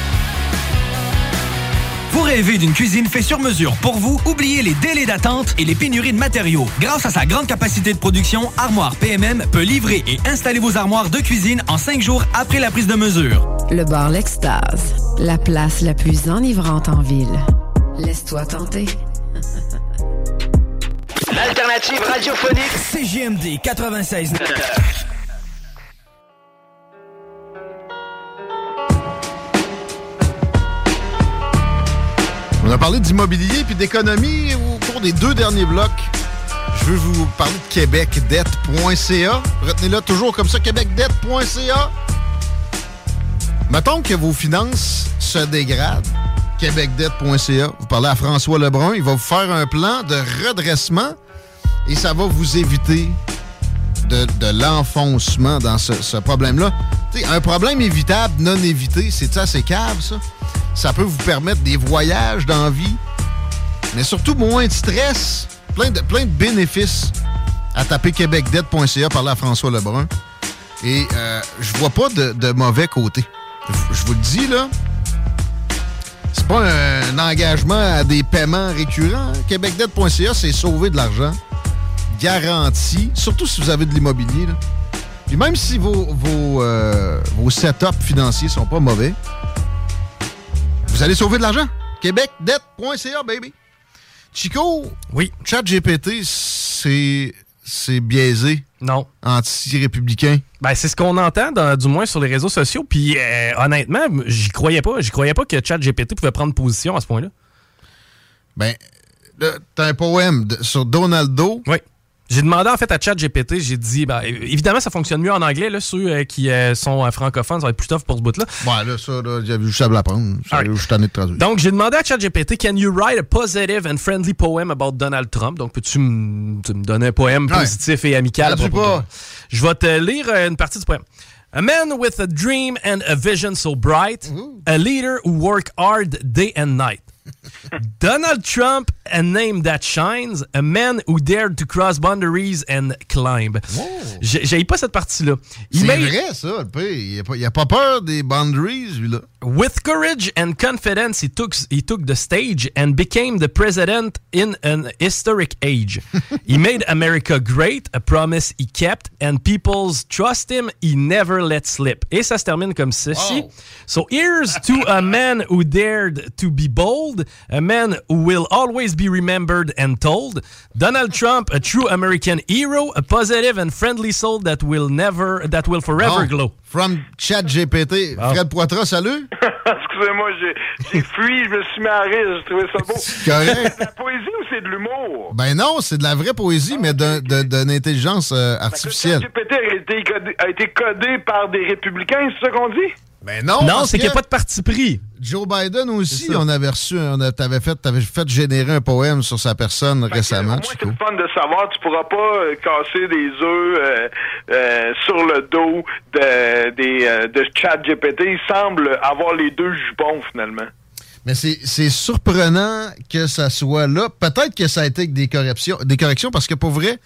Vous rêvez d'une cuisine faite sur mesure pour vous? Oubliez les délais d'attente et les pénuries de matériaux. Grâce à sa grande capacité de production, Armoire PMM peut livrer et installer vos armoires de cuisine en cinq jours après la prise de mesure. Le bar L'Extase, la place la plus enivrante en ville. Laisse-toi tenter. L'alternative radiophonique CGMD 96. Parlé d'immobilier puis d'économie au cours des deux derniers blocs. Je veux vous parler de québecdebt.ca. Retenez-le toujours comme ça, québecdebt.ca. Mettons que vos finances se dégradent. québecdebt.ca. Vous parlez à François Lebrun. Il va vous faire un plan de redressement et ça va vous éviter de, l'enfoncement dans ce, problème-là. Un problème évitable, non évité, c'est ça, c'est cave, ça? Ça peut vous permettre des voyages dans la vie, mais surtout moins de stress, plein de, plein de bénéfices à taper québecdebt.ca, parler à François Lebrun. Et euh, je vois pas de, mauvais côté. Je, vous le dis, là, c'est pas un, engagement à des paiements récurrents. québecdebt.ca, c'est sauver de l'argent garanti, surtout si vous avez de l'immobilier. Puis même si vos, vos, euh, vos setups financiers sont pas mauvais, vous allez sauver de l'argent. québecdebt.ca, baby. Chico, oui. ChatGPT, c'est c'est biaisé. Non. Anti-républicain. Ben, c'est ce qu'on entend, dans- du moins sur les réseaux sociaux. Puis, euh, honnêtement, j'y croyais pas. J'y croyais pas que ChatGPT pouvait prendre position à ce point-là. Ben, t'as un poème de- sur Donaldo. Oui. J'ai demandé en fait à ChatGPT, j'ai dit, ben, évidemment, ça fonctionne mieux en anglais. Là, ceux euh, qui euh, sont euh, francophones, ça va être plus tough pour ce bout-là. Ouais, là, ça, là, j'avais juste à l'apprendre. Je suis de traduire. Donc, j'ai demandé à ChatGPT, can you write a positive and friendly poem about Donald Trump? Donc, peux-tu me tu me donner un poème Ouais. positif et amical? de- pas. Je vais te lire une partie du poème. A man with a dream and a vision so bright, a leader who work hard day and night. Donald Trump, a name that shines, a man who dared to cross boundaries and climb. J'ai j'ai pas cette partie-là. C'est vrai, ça. Il a a pas peur des boundaries, lui-là. With courage and confidence, he took, he took the stage and became the president in an historic age. [laughs] he made America great, a promise he kept, and people's trust him, he never let slip. Et ça se termine comme ceci. So here's to a man who dared to be bold, a man who will always be remembered and told. Donald Trump, a true American hero, a positive and friendly soul that will never, that will forever Bon. glow. From ChatGPT. Fred Poitras, salut. [laughs] Excusez-moi, j'ai fui, je me suis rire, j'ai trouvé ça beau. correct. C'est de la poésie ou c'est de l'humour? Ben non, c'est de la vraie poésie, mais d'un- de- d'une intelligence euh, artificielle. GPT a été, codé, a été codé par des républicains, c'est ça qu'on dit? Ben non, Non, c'est qu'il n'y a pas de parti pris. Joe Biden aussi, on avait reçu, on t'avais fait, t'avais fait générer un poème sur sa personne récemment. Chico. C'est fun de savoir, tu pourras pas euh, casser des œufs euh, euh, sur le dos de, des, de ChatGPT. Il semble avoir les deux jupons, finalement. Mais c'est c'est surprenant que ça soit là. Peut-être que ça a été avec des corrections, des corrections parce que pour vrai,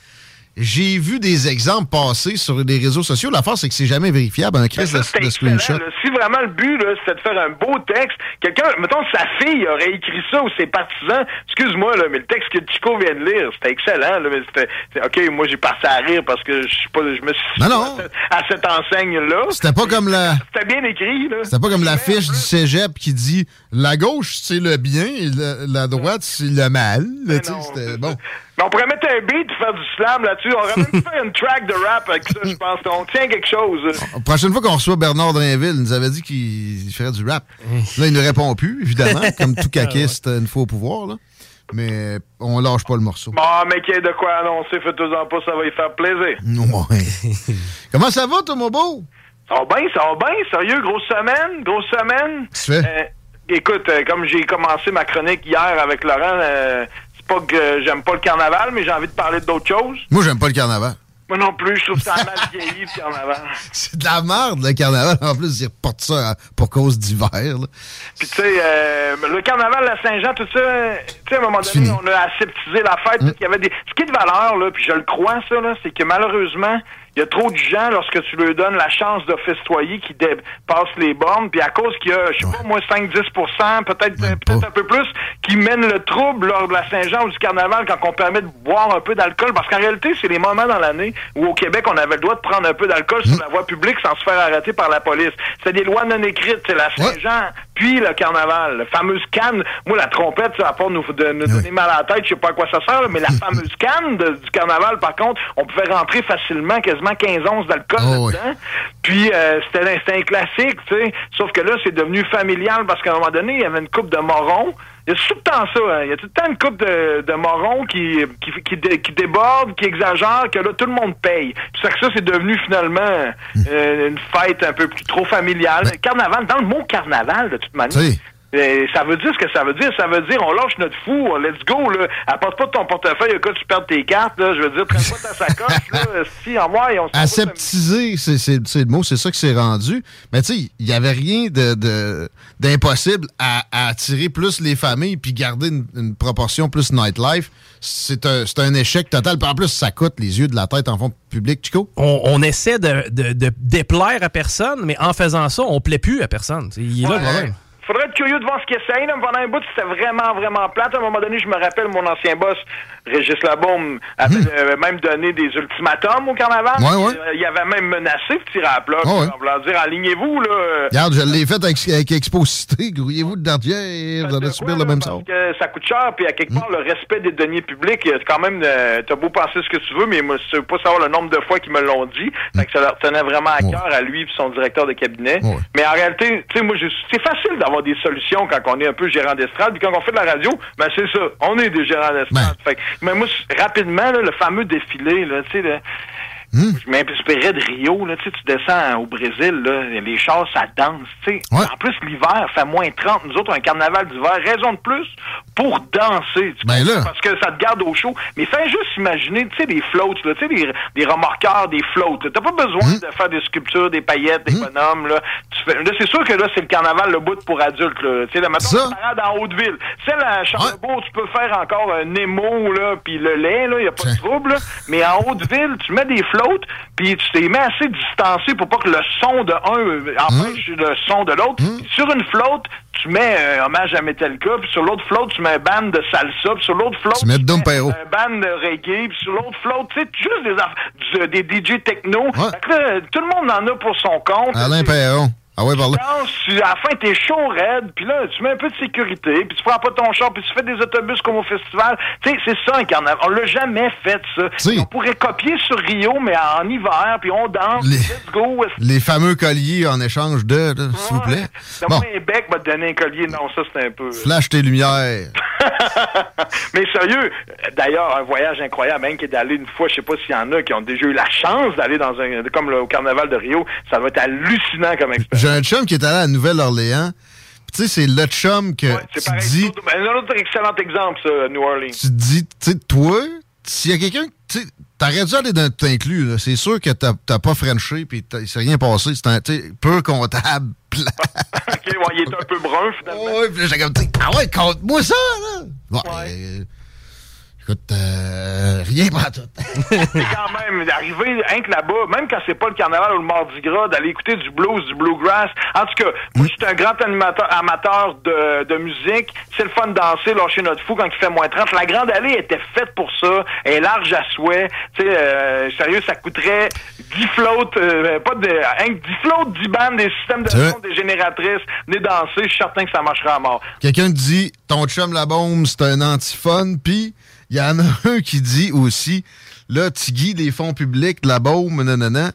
j'ai vu des exemples passer sur les réseaux sociaux. L'affaire, c'est que c'est jamais vérifiable, un crise de, C'est de screenshot. là. Si vraiment le but, c'était de faire un beau texte, quelqu'un, mettons, sa fille aurait écrit ça ou ses partisans, excuse-moi, mais le texte que Chico vient de lire, c'était excellent, là, mais c'était, OK, moi, j'ai passé à rire parce que je suis pas, je me suis Non, non. à cette enseigne-là. C'était pas comme la. C'était bien écrit, là. C'était pas comme la fiche du cégep qui dit la gauche, c'est le bien et la, la droite, c'est le mal. C'était bon. Mais on pourrait mettre un beat et faire du slam là-dessus. On aurait même [laughs] faire une track de rap avec ça, je pense. On tient quelque chose. La prochaine fois qu'on reçoit Bernard Drainville, il nous avait dit qu'il ferait du rap. Là, il ne répond plus, évidemment, [laughs] comme tout caquiste une fois au pouvoir. Là. Mais on lâche pas le morceau. Bon, mais qu'il y ait de quoi annoncer, faites-en pas, ça va y faire plaisir. Ouais. [laughs] Comment ça va, toi, mon beau? Ça va bien, ça va bien. Sérieux, grosse semaine, grosse semaine. Tu fais? Euh, écoute, euh, comme j'ai commencé ma chronique hier avec Laurent, euh, c'est pas que j'aime pas le carnaval, mais j'ai envie de parler d'autres choses. Moi, j'aime pas le carnaval. Moi non plus, je trouve ça mal vieilli, le carnaval. [laughs] C'est de la merde, le carnaval. En plus, ils reportent ça pour cause d'hiver. Puis tu sais, euh, le carnaval à Saint-Jean, tout ça, tu sais, à un moment donné, on a aseptisé la fête. Il y avait des... Ce qui est de valeur, là, puis je le crois, ça, là, c'est que malheureusement, il y a trop de gens, lorsque tu leur donnes la chance de festoyer, qui dépassent les bornes, puis à cause qu'il y a, je sais pas, moi, 5-10 peut-être peut-être un peu plus, qui mènent le trouble lors de la Saint-Jean ou du carnaval quand on permet de boire un peu d'alcool. Parce qu'en réalité, c'est les moments dans l'année où au Québec, on avait le droit de prendre un peu d'alcool sur la voie publique sans se faire arrêter par la police. C'est des lois non écrites. C'est la Saint-Jean, puis le carnaval. La fameuse canne. Moi, la trompette, ça, à part nous, de, nous donner mal à la tête, je sais pas à quoi ça sert, là, mais la [laughs] fameuse canne de- du carnaval, par contre, on pouvait rentrer facilement quasiment 15 onces d'alcool là-dedans. Puis euh, c'était un classique, tu sais. Sauf que là, c'est devenu familial parce qu'à un moment donné, il y avait une coupe de morons. Il y a tout le temps ça. hein. Il y a tout le temps une coupe de, de morons qui, qui, qui, dé- qui déborde, qui exagère, que là, tout le monde paye. Puis ça que ça, c'est devenu finalement euh, une fête un peu plus trop familiale. Carnaval, dans le mot carnaval, de toute manière. Euh, ça veut dire ce que ça veut dire. Ça veut dire on lâche notre fou, let's go. Là. Apporte pas ton portefeuille au cas où tu perds tes cartes. Là. Je veux dire, traîne pas ta sacoche. là. [laughs] Si, en moi, et on. Aseptisé, c'est c'est- c'est le mot, c'est ça que c'est rendu. Mais tu sais, il n'y avait rien de- de- d'impossible à, à attirer plus les familles puis garder une, une proportion plus nightlife. C'est un, c'est un échec total. Puis en plus, ça coûte les yeux de la tête en fond public, Chico. On, on essaie de, de- de déplaire à personne, mais en faisant ça, on plaît plus à personne. C'est- Il est là le problème. Faudrait être curieux de voir ce qu'il essaye. Là. Pendant un bout, c'était vraiment, vraiment plate. À un moment donné, je me rappelle, mon ancien boss, Régis Labaume, avait euh, même donné des ultimatums au carnaval. Hmm. Ouais, ouais. Euh, il avait même menacé de tirer à plat. Ouais, ouais. En voulant dire, alignez-vous, là. Regarde, je l'ai fait avec, avec Exposité. Grouillez-vous de dentière, vous allez subir le même sort. Ça coûte cher, puis à quelque part, le respect des deniers publics, euh, quand même, euh, t'as beau penser ce que tu veux, mais moi, je veux pas savoir le nombre de fois qu'ils me l'ont dit. Fait que ça leur tenait vraiment à cœur à lui et son directeur de cabinet. Mais en réalité, tu sais, moi, c'est facile d'avoir des solutions quand on est un peu gérant d'estrade, puis quand on fait de la radio, ben c'est ça, on est des gérants d'estrade. Fait que, mais moi, rapidement, là, le fameux défilé, là, tu sais, là, je m'inspirais de Rio, là, tu sais, tu descends au Brésil, là, les chars, ça danse, tu sais. En plus, l'hiver fait moins 30. Nous autres, un carnaval d'hiver, raison de plus pour danser. tu Ben là. Parce que ça te garde au chaud. Mais fais juste imaginer, tu sais, des floats, là, tu sais, des, des remorqueurs, des floats. T'as pas besoin Hum. de faire des sculptures, des paillettes, des bonhommes, là. Tu fais- là, c'est sûr que là, c'est le carnaval, le bout pour adultes, là. Tu sais, la parade en Haute-Ville. Celle à Charlebourg, tu peux faire encore un Nemo, là, puis le lait, là, y a pas de trouble, là. Mais en Haute-Ville, tu mets des floats, puis tu t'es mets assez distancé pour pas que le son de un euh, empêche le son de l'autre. Puis Sur une flotte, tu mets un hommage à Metallica, puis sur l'autre flotte, tu mets un band de salsa, puis sur l'autre flotte, Tu mets un band de reggae, puis sur l'autre flotte, tu sais, juste des, des DJ techno. Fait que là, tout le monde en a pour son compte. Alain Perron. Ah ouais, par là. danses, tu- à la fin, t'es chaud raide, puis là, tu mets un peu de sécurité, puis tu prends pas ton char, puis tu fais des autobus comme au festival. Tu sais, c'est ça un carnaval. On l'a jamais fait, ça. On pourrait copier sur Rio, mais en hiver, puis on danse, Les- let's go. Les fameux colliers en échange de, s'il vous plaît. Bon, un bec, va te donner un collier. Non, ça, c'est un peu... flash tes lumières. [laughs] Mais sérieux, d'ailleurs, un voyage incroyable, même qui est d'aller une fois, je sais pas s'il y en a qui ont déjà eu la chance d'aller dans un, comme le, au carnaval de Rio, ça va être hallucinant comme expérience. J'ai un chum qui est allé à Nouvelle-Orléans. Tu sais, c'est le chum que tu pareil. dis, Ben, Un autre excellent exemple, ça, New Orleans. tu dis, tu sais, toi, s'il y a quelqu'un, tu t'aurais dû aller dans t'inclus. C'est sûr que t'as pas frenché puis il s'est rien passé. C'est un, tu peu comptable. [laughs] [laughs] ok, ouais, il est un peu brun, finalement. Ouais, puis là, j'ai comme, tu ah ouais, compte-moi ça, là. Bon, euh, écoute, euh, [laughs] rien pas tout. Quand même d'arriver rien que là-bas, même quand c'est pas le carnaval ou le mardi gras, d'aller écouter du blues, du bluegrass. En tout cas, moi, je suis un grand animateur, amateur de, de musique. C'est le fun de danser, lâcher notre fou quand il fait moins 30. La Grande Allée était faite pour ça. Elle est large à souhait. Tu sais, euh, sérieux, ça coûterait 10 flottes, euh, pas de, hein, 10 flottes, 10 bandes, des systèmes de son, des génératrices. Venez danser, je suis certain que ça marchera à mort. Quelqu'un dit, ton chum la bombe, c'est un antiphone, puis il y en a un qui dit aussi, là, tu guides les fonds publics, la baume, nanana.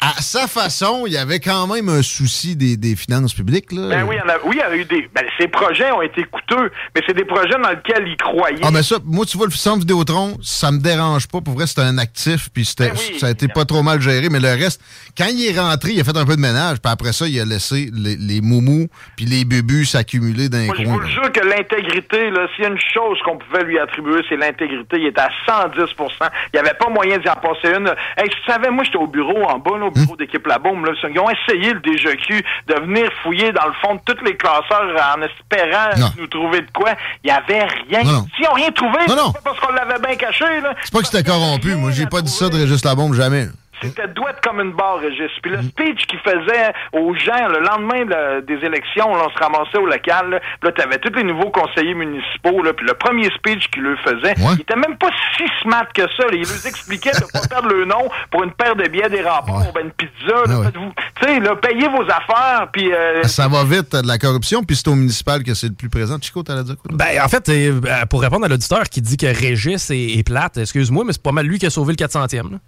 À sa façon, il y avait quand même un souci des, des finances publiques. Là. Ben oui, il y en a, oui, il y a eu des. Ben, ces projets ont été coûteux, mais c'est des projets dans lesquels ils croyaient. Ah, mais ça, moi, tu vois, le centre Vidéotron, ça me dérange pas. Pour vrai, c'était un actif, puis c'était, Ben ça a été pas trop mal géré. Mais le reste, quand il est rentré, il a fait un peu de ménage, puis après ça, il a laissé les, les moumous, puis les bubus s'accumuler dans les Moi, je coins. vous le jure que l'intégrité, là, s'il y a une chose qu'on pouvait lui attribuer, c'est l'intégrité. Il était à 110 Il n'y avait pas moyen d'y en passer une. Hey, tu savais, moi, j'étais au bureau, en bas, là, au bureau d'équipe La Bombe, là. Ils ont essayé, le DGQ, de venir fouiller dans le fond de tous les classeurs en espérant Non. nous trouver de quoi. Il n'y avait rien. Non, non. S'ils n'ont rien trouvé, c'est pas parce qu'on l'avait bien caché, là. C'est pas que c'était corrompu. Moi, j'ai pas dit ça de Régis Labombe, jamais. C'était douette comme une barre, Régis. Puis le speech qu'il faisait aux gens le lendemain de- des élections, là, on se ramassait au local. Là, Puis là t'avais tous les nouveaux conseillers municipaux. Là, puis le premier speech qu'il leur faisait, il était même pas si smart que ça. là. Il leur expliquait de pas perdre le nom pour une paire de billets des remparts ou ben une pizza. là. Faites-vous- Tu sais, là, payez vos affaires. Puis euh, Ça va vite, t'as de la corruption, puis c'est au municipal que c'est le plus présent. Chico, t'allais dire quoi? Ben, en fait, euh, pour répondre à l'auditeur qui dit que Régis est, est plate, excuse-moi, mais c'est pas mal lui qui a sauvé le 400e. là.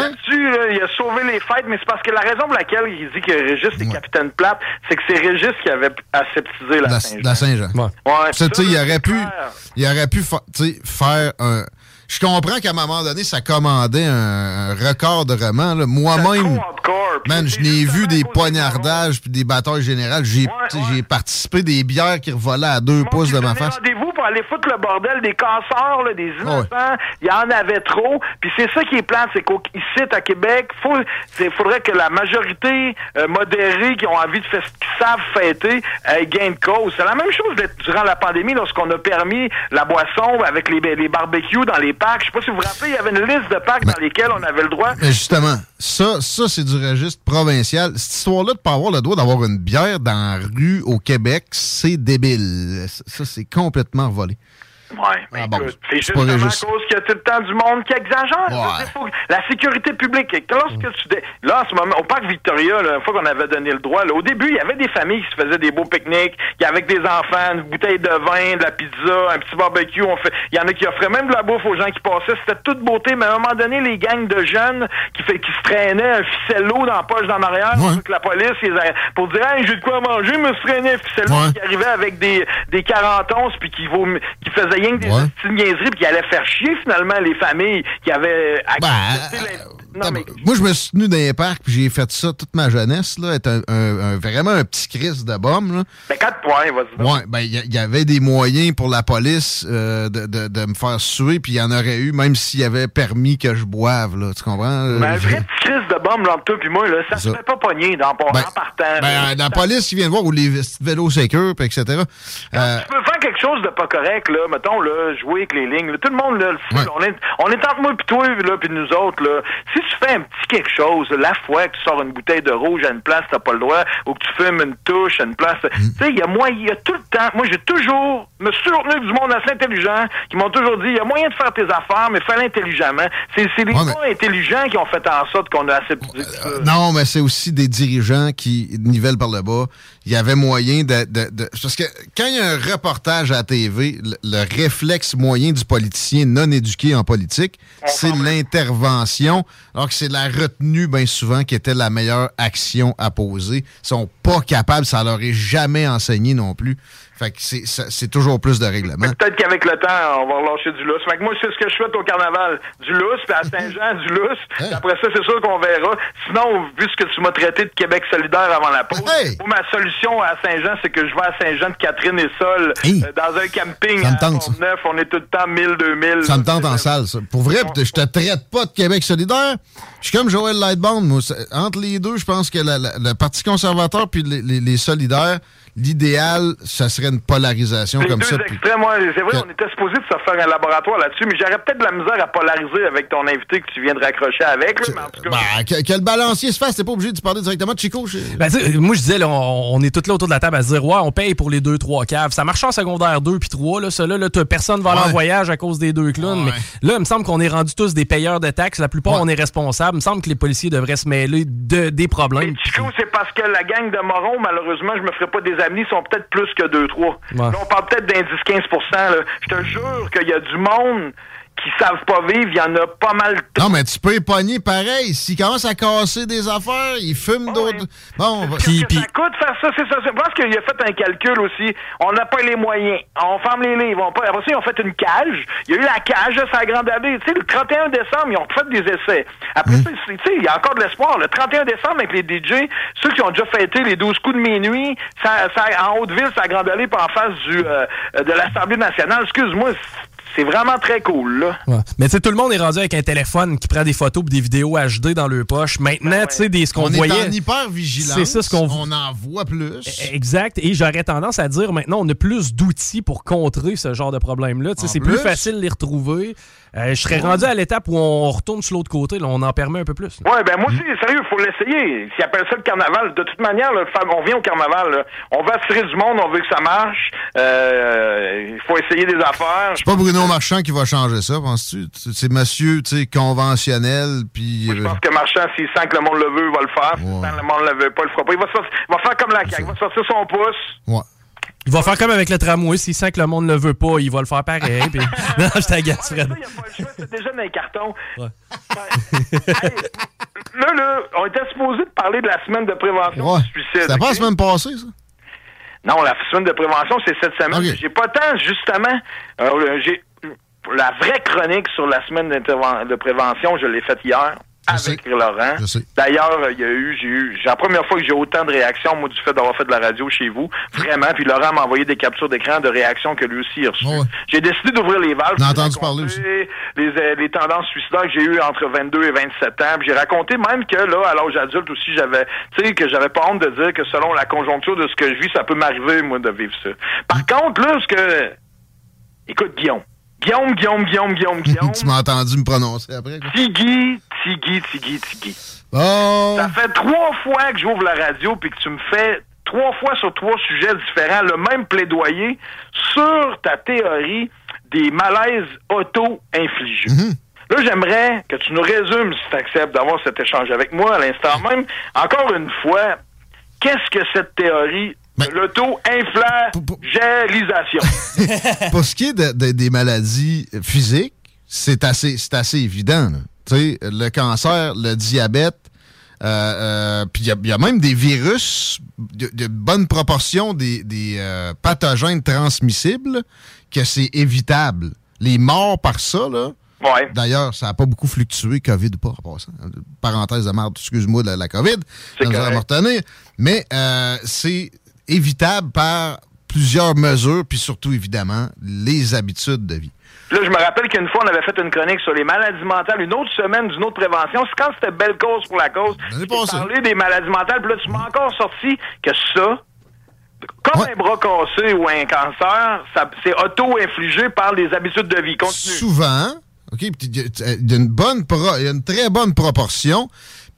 là-dessus, là, il a sauvé les fêtes, mais c'est parce que la raison pour laquelle il dit que Régis est capitaine plate, c'est que c'est Régis qui avait aseptisé la, La, Saint-Jean. Ouais, Ça, ça, il aurait pu, faire. il aurait pu fa- tu sais, faire un. Je comprends qu'à un moment donné, ça commandait un, un record de roman. là. Moi-même, man, je n'ai vu des poignardages puis des batailles générales. J'ai tu sais, j'ai participé des bières qui revolaient à deux pouces de ma face. rendez-vous pour aller foutre le bordel des casseurs, là, des innocents. Il y en avait trop. Puis c'est ça qui est plate, c'est qu'ici, à Québec, il faudrait que la majorité euh, modérée qui ont envie de faire qu'ils savent fêter ait gain de cause. C'est la même chose durant la pandémie lorsqu'on a permis la boisson avec les, les barbecues dans les parcs. Je sais pas si vous vous rappelez, il y avait une liste de parcs dans lesquels on avait le droit. Mais justement, ça, ça c'est du registre provincial. Cette histoire-là de pas avoir le droit d'avoir une bière dans la rue au Québec, c'est débile. Ça, c'est complètement volé. Ouais, mais Ah bon, écoute, c'est justement à cause qu'il y a tout le temps du monde qui exagère. Ouais. Faut la sécurité publique, lorsque tu dé- là, en ce moment, au parc Victoria, là, une fois qu'on avait donné le droit, là, au début, il y avait des familles qui se faisaient des beaux pique-niques, qui avec des enfants, une bouteille de vin, de la pizza, un petit barbecue, on fait, il y en a qui offraient même de la bouffe aux gens qui passaient, c'était toute beauté, mais à un moment donné, les gangs de jeunes qui fait, qui se traînaient un ficello dans la poche d'en arrière, pour que la police, ils pour dire, hey, j'ai de quoi manger, me se traînait un ficello qui arrivait avec des, des 40 onces puis qui, vom- qui faisait rien que des Ouais. petites niaiseries puis qui allait faire chier finalement les familles qui avaient Ben, non, mais Moi, je me suis tenu dans les parcs, puis j'ai fait ça toute ma jeunesse, là, être un, un- un- vraiment un petit Chris de bombe. Là. ben, quatre points, vas-y. Ouais, ben, il y, avait des moyens pour la police euh, de, de- de me faire suer, puis il y en aurait eu, même s'il y avait permis que je boive, là, tu comprends? Mais un Euh, vrai petit crise de bombe entre toi puis moi, là, ça se fait pas pogner dans, en partant. ben, la police qui vient de voir, ou les vélos sécures, puis etc. Euh, tu peux faire quelque chose de pas correct, là, mettons, là, jouer avec les lignes. là. Tout le monde, là, le sait, là, on, est, on est entre moi et toi, là, puis nous autres, là. Si tu fais un petit quelque chose, la fois que tu sors une bouteille de rouge à une place, t'as pas le droit, ou que tu fumes une touche à une place, Mm. tu sais, il y a moyen, il y a tout le temps, moi, j'ai toujours, me suis toujours tenu avec du monde assez intelligent, qui m'ont toujours dit, il y a moyen de faire tes affaires, mais fais-le intelligemment. C'est, les Ouais, gens intelligents qui ont fait en sorte qu'on a assez Euh, non, mais c'est aussi des dirigeants qui nivellent par le bas. Il y avait moyen de, de- de- Parce que quand il y a un reportage à la TV, le, le réflexe moyen du politicien non éduqué en politique, c'est l'intervention, alors que c'est la retenue, bien souvent, qui était la meilleure action à poser. Ils sont pas capables, ça leur est jamais enseigné non plus. Fait que c'est ça- c'est toujours plus de règlements. Peut-être qu'avec le temps, on va relâcher du lousse. Fait que moi, c'est ce que je souhaite au carnaval. Du lousse, puis à Saint-Jean, du lousse. Hein? Puis après ça, c'est sûr qu'on verra. Sinon, vu ce que tu m'as traité de Québec solidaire avant la pause, moi, ma solution à Saint-Jean, c'est que je vais à Saint-Jean de Catherine et Sol, euh, dans un camping Ça me à tente, ça. neuf On est tout le temps 1000, 2000. Ça me tente en salle, ça. Pour vrai, je te traite pas de Québec solidaire. Je suis comme Joël Lightbound, moi. Entre les deux, je pense que la- la- le Parti conservateur puis les, les- les solidaires, l'idéal, ça serait une polarisation Les comme deux ça. extrêmes, c'est vrai, on était supposé de se faire un laboratoire là-dessus, mais j'aurais peut-être de la misère à polariser avec ton invité que tu viens de raccrocher avec. là, mais en tout cas, Ben, que, que le balancier se fasse, t'es pas obligé de parler directement de Chico. Ben, tu sais, moi, je disais, là, on, on est tous là autour de la table à se dire, ouais, on paye pour les deux, trois caves. Ça marche en secondaire 2 puis 3. Là, ça, là, là, personne va aller en voyage à cause des deux clowns. Mais là, il me semble qu'on est rendu tous des payeurs de taxes. La plupart, on est responsables. Il me semble que les policiers devraient se mêler de, des problèmes. Chico, c'est parce que la gang de Moron, malheureusement, je me ferai pas des amis sont peut-être plus que 2-3. Là, on parle peut-être d'un 10-15 là. Je te jure qu'il y a du monde qui savent pas vivre, il y en a pas mal. Non, mais tu peux épargner pareil. S'il commence à casser des affaires, il fume d'autres. Bon, va- Qu'est-ce que ça coûte faire ça, c'est ça. Je pense qu'il a fait un calcul aussi. On n'a pas les moyens. On ferme les livres. On pas... Après ça, ils ont fait une cage. Il y a eu la cage, ça a grande allée. Tu sais, le 31 décembre, ils ont fait des essais. Après ça, c'est- tu sais, il y a encore de l'espoir. Le 31 décembre, avec les DJ, ceux qui ont déjà fêté les 12 coups de minuit, ça, ça, en Haute-Ville, ça a grande allée, par en face du, euh, de l'Assemblée nationale. Excuse-moi, c'est vraiment très cool, là. Ouais. Mais tu sais, tout le monde est rendu avec un téléphone qui prend des photos ou des vidéos HD dans leur poche. Maintenant, tu sais, des- ce qu'on on est voyait. en hyper vigilance. C'est ça ce qu'on On en voit plus. Exact. Et j'aurais tendance à dire maintenant, on a plus d'outils pour contrer ce genre de problème-là. Sais, C'est plus plus? facile de les retrouver. Euh, je serais rendu à l'étape où on retourne sur l'autre côté. Là, on en permet un peu plus. Ouais, ben moi aussi, sérieux, faut l'essayer. S'ils appellent ça le carnaval, de toute manière, là, on vient au carnaval, là. on va attirer du monde, on veut que ça marche. Euh, Il faut essayer des affaires. C'est pas Bruno Marchand qui va changer ça, penses-tu? C'est monsieur, tu sais, conventionnel, puis... Je pense que Marchand, s'il sent que le monde le veut, il va le faire. Si le monde le veut pas, il le fera pas. Il va, se sortir- il va faire comme la CAQ, il va sortir son pouce. Il va faire comme avec le tramway. S'il sent que le monde ne le veut pas, il va le faire pareil. [laughs] puis- [laughs] non, je t'agace, Fred. C'est déjà dans les cartons. Hey, là, là, on était supposé de parler de la semaine de prévention Ouais. du suicide. C'était pas la semaine passée, ça? Non, la semaine de prévention, c'est cette semaine. J'ai pas tant, justement. euh, j'ai la vraie chronique sur la semaine de prévention, je l'ai faite hier avec Laurent. D'ailleurs, il y a eu, j'ai eu, c'est la première fois que j'ai autant de réactions, moi, du fait d'avoir fait de la radio chez vous. Vraiment. Puis Laurent m'a envoyé des captures d'écran de réactions que lui aussi a reçues. J'ai décidé d'ouvrir les valves. J'ai entendu parler aussi. Les, euh, les tendances suicidaires que j'ai eues entre 22 et 27 ans. Puis J'ai raconté même que là, à l'âge adulte aussi, j'avais, tu sais, que j'avais pas honte de dire que selon la conjoncture de ce que je vis, ça peut m'arriver, moi, de vivre ça. Par contre, là, ce que, écoute, Guillaume. Guillaume, Guillaume, Guillaume, Guillaume, [laughs] Guillaume. tu m'as entendu me prononcer après. quoi. Tigui, Tigui, Tigui, Tigui. Ça fait trois fois que j'ouvre la radio puis que tu me fais trois fois sur trois sujets différents le même plaidoyer sur ta théorie des malaises auto-infligés. Là, j'aimerais que tu nous résumes, si tu acceptes d'avoir cet échange avec moi à l'instant même. Encore une fois, qu'est-ce que cette théorie de l'auto-inflagélisation? [laughs] Pour ce qui est de- de- des maladies physiques, c'est assez, c'est assez évident. là. Tu sais, le cancer, le diabète, euh, euh, puis il y a- il y, a même des virus de, de bonne proportion des, des, euh, pathogènes transmissibles que c'est évitable. Les morts par ça, là. D'ailleurs, ça n'a pas beaucoup fluctué, COVID ou pas, en passant. Parenthèse de merde, excuse-moi, de la, la COVID. Ça nous a. Mais euh, c'est évitable par plusieurs mesures, puis surtout, évidemment, les habitudes de vie. Là, je me rappelle qu'une fois, on avait fait une chronique sur les maladies mentales, une autre semaine d'une autre prévention. C'est quand c'était belle cause pour la cause. J'ai parlé des maladies mentales, puis là, tu m'as encore sorti que ça, comme un bras cassé ou un cancer, c'est auto-infligé par les habitudes de vie. Continue. Souvent, OK, puis il y a- il y a une bonne pro- il y a une très bonne proportion.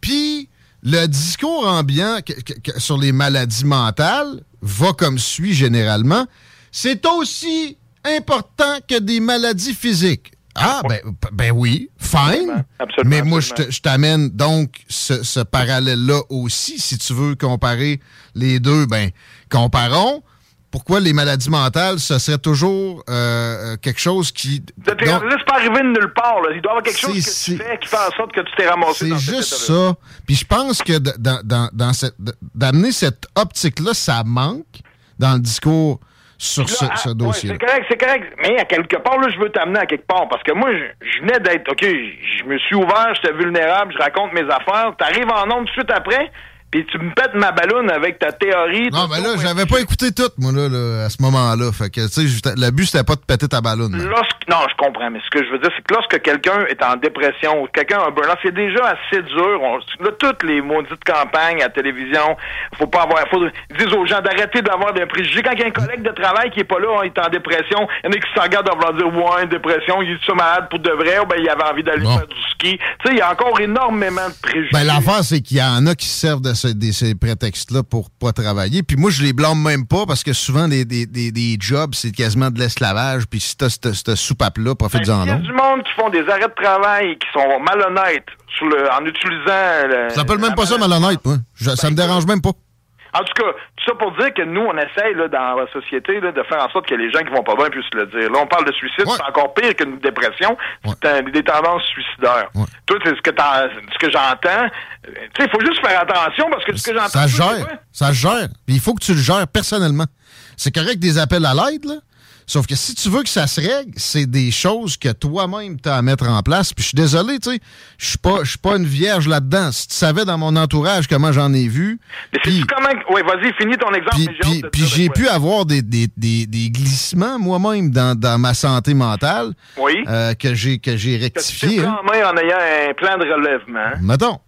Puis le discours ambiant sur les maladies mentales va comme suit généralement. C'est aussi important que des maladies physiques. Ah, ben, ben oui, fine. Mais moi, je t'amène donc ce, ce parallèle-là aussi. Si tu veux comparer les deux, ben, comparons. Pourquoi les maladies mentales, ce serait toujours euh, euh, quelque chose qui... T'es- donc- là, c'est pas arrivé de nulle part. Là. Il doit y avoir quelque chose que tu fais qui fait en sorte que tu t'es ramassé C'est juste ça. Puis je pense que dans, dans- cette- d'amener cette optique-là, ça manque dans le discours sur ce, ce Ouais, dossier-là. c'est correct, c'est correct. Mais à quelque part, là, je veux t'amener à quelque part. Parce que moi, je, je venais d'être, OK, je me suis ouvert, j'étais vulnérable, je raconte mes affaires. T'arrives en onde tout de suite après, puis tu me pètes ma ballonne avec ta théorie. Non, mais là, j'avais pas écouté tout, moi, là, là, à ce moment-là. Fait que, tu sais, le but, c'était pas de péter ta ballonne. non, je comprends, mais ce que je veux dire, c'est que lorsque quelqu'un est en dépression ou quelqu'un a un burn-out, c'est déjà assez dur. On, là, toutes les maudites campagnes à la télévision, faut pas avoir, faut, ils disent aux gens d'arrêter d'avoir des préjugés. Quand il y a un collègue de travail qui est pas là, hein, il est en dépression, il y en a qui se regardent en dire, ouais, une dépression, il est malade pour de vrai, ou ben, il avait envie d'aller faire du ski. Tu sais, il y a encore énormément de préjugés. Ben, l'affaire, c'est qu'il y en a qui se servent de, ces prétextes-là pour pas travailler. Puis moi, je les blâme même pas parce que souvent, des, des, des, des jobs, c'est quasiment de l'esclavage. Puis si t'as cette, cette soupape-là, profite-en Il y a du monde qui font des arrêts de travail qui sont malhonnêtes sur le, en utilisant le, Ça s'appelle même pas ça malhonnête, moi. Je- ça me dérange même pas. En tout cas, tout ça pour dire que nous, on essaye là, dans la société là, de faire en sorte que les gens qui vont pas bien puissent le dire. Là, on parle de suicide, c'est encore pire qu'une dépression. C'est un- des tendances suicidaires. C'est ce que, ce que j'entends. euh, Tu sais, il faut juste faire attention parce que ce que j'entends... Ça gère. Ça gère. Il faut que tu le gères personnellement. C'est correct des appels à l'aide, là. Sauf que si tu veux que ça se règle, c'est des choses que toi-même t'as à mettre en place. Puis je suis désolé, tu sais, je suis pas, pas une vierge là-dedans. Si tu savais dans mon entourage comment j'en ai vu, Mais c'est comment... Oui, vas-y, finis ton exemple. puis, j'ai pu avoir des, des, des, des glissements moi-même dans, dans ma santé mentale Oui. euh, que j'ai que j'ai rectifié. hein. en main en ayant un plan de relèvement. Mettons.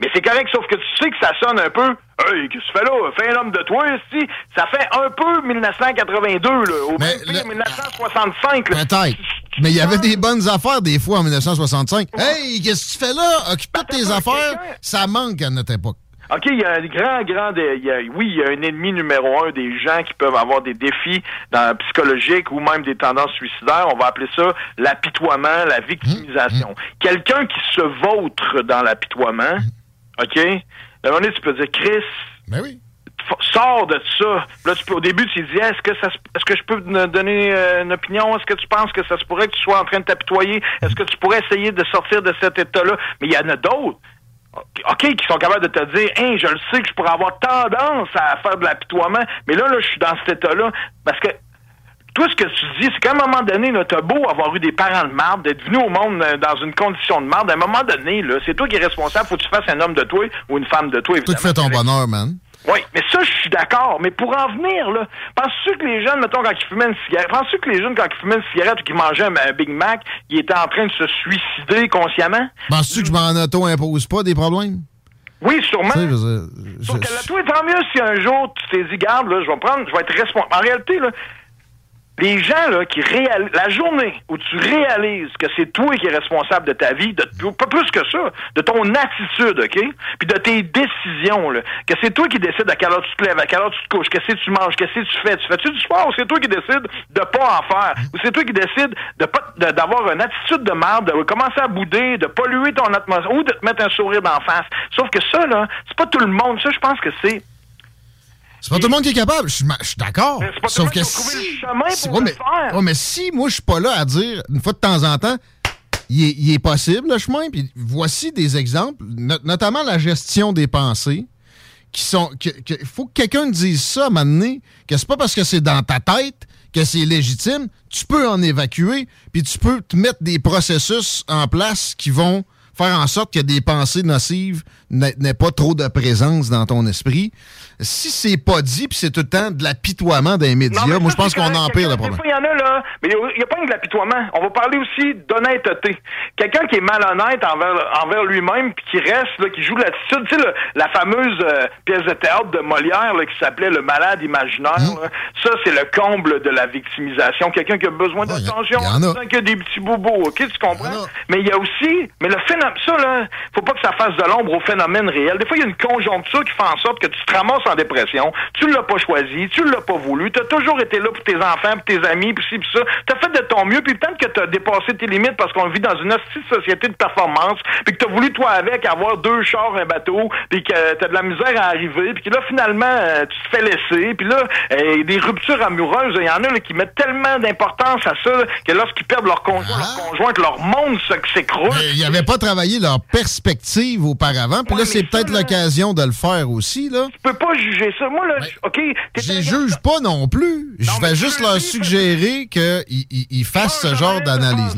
Mais c'est correct, sauf que tu sais que ça sonne un peu. Hey, qu'est-ce que tu fais là? Fais un homme de toi, ici. Ça fait un peu 1982, là. Au même pire, 1965, là. Peut-être. Mais il y avait des bonnes affaires des fois en 1965. Hey, qu'est-ce que tu fais là? Occupe-toi de tes affaires. Ça manque à notre époque. OK, il y a un grand, grand... dé- il y a- oui, il y a un ennemi numéro un des gens qui peuvent avoir des défis dans, psychologiques ou même des tendances suicidaires. On va appeler ça l'apitoiement, la victimisation. Quelqu'un qui se vautre dans l'apitoiement, OK? À un moment donné, tu peux dire, Chris... Ben oui. Sors de ça. Là, tu peux, au début, tu dis, est-ce que ça, est-ce que je peux te donner euh, une opinion? Est-ce que tu penses que ça se pourrait que tu sois en train de t'apitoyer? Est-ce que tu pourrais essayer de sortir de cet état-là? Mais il y en a d'autres. OK, qui sont capables de te dire, hein, je le sais que je pourrais avoir tendance à faire de l'apitoiement, mais là, là, je suis dans cet état-là. Parce que toi, ce que tu dis, c'est qu'à un moment donné, t'as beau avoir eu des parents de marde, d'être venu au monde euh, dans une condition de marde, à un moment donné, là, c'est toi qui es responsable, faut que tu fasses un homme de toi ou une femme de toi, évidemment. qui fais ton bonheur, man. Oui, mais ça, je suis d'accord. Mais pour en venir, là, penses-tu que les jeunes, mettons, quand ils fumaient une cigarette, penses-tu que les jeunes, quand ils fumaient une cigarette ou qu'ils mangeaient un, un Big Mac, ils étaient en train de se suicider consciemment? Penses-tu que je m'en auto-impose pas des problèmes? Oui, sûrement. Tu sais, je je- Sauf que là, toi, tant mieux si un jour tu t'es dit, garde, là, je vais prendre, je vais être responsable. En réalité, là, les gens là, qui réalisent, la journée où tu réalises que c'est toi qui es responsable de ta vie, de, pas plus que ça, de ton attitude, OK? Puis de tes décisions, là, que c'est toi qui décides à quelle heure tu te lèves, à quelle heure tu te couches, qu'est-ce que tu manges, qu'est-ce que tu fais. Tu fais-tu du sport ou c'est toi qui décides de pas en faire? Ou c'est toi qui décides de pas d'avoir une attitude de merde, de commencer à bouder, de polluer ton atmosphère ou de te mettre un sourire d'en face. Sauf que ça, là, c'est pas tout le monde. Ça, je pense que c'est C'est pas tout le monde qui est capable. Je suis d'accord. c'est pas tout Sauf le que si, si- ouais, mais, ouais, mais si moi je suis pas là à dire une fois de temps en temps, il est, il est possible le chemin. Puis voici des exemples, no- notamment la gestion des pensées, qui sont. Il faut que quelqu'un dise ça à un moment donné, que c'est pas parce que c'est dans ta tête que c'est légitime. Tu peux en évacuer, puis tu peux te mettre des processus en place qui vont faire en sorte que des pensées nocives n'aient pas trop de présence dans ton esprit. Si c'est pas dit, puis c'est tout le temps de l'apitoiement des médias, Non, moi je pense qu'on empire le problème. il y en a, là, mais il n'y a pas que de l'apitoiement. On va parler aussi d'honnêteté. Quelqu'un qui est malhonnête envers, envers lui-même, puis qui reste, là, qui joue l'attitude. Tu sais, le- la fameuse euh, pièce de théâtre de Molière, là, qui s'appelait Le malade imaginaire, Mmh. là. ça, c'est le comble de la victimisation. Quelqu'un qui a besoin d'attention, a. quelqu'un qui a des petits bobos, OK, tu comprends? Mais il y a aussi, mais le phénomène, ça, là, faut pas que ça fasse de l'ombre au phénomène réel. Des fois, il y a une conjoncture qui fait en sorte que tu te ramasses en dépression, tu l'as pas choisi, tu l'as pas voulu, tu as toujours été là pour tes enfants, pour tes amis, puis ci, puis ça. Tu as fait de ton mieux, puis peut-être que tu as dépassé tes limites parce qu'on vit dans une hostie société de performance, puis que tu as voulu, toi, avec, avoir deux chars, un bateau, puis que tu as de la misère à arriver, puis que là, finalement, euh, tu te fais laisser, puis là, euh, des ruptures amoureuses, il y en a là, qui mettent tellement d'importance à ça là, que lorsqu'ils perdent leur conjoint, leur conjointe, leur monde s'écroule. Pas travaillé leur perspective auparavant, puis là, c'est peut-être l'occasion de le faire aussi, là. Tu peux pas juger ça. Moi, là, j- OK, Je les juge pas non plus. Je vais juste leur suggérer qu'ils ils- ils fassent ce genre d'analyse.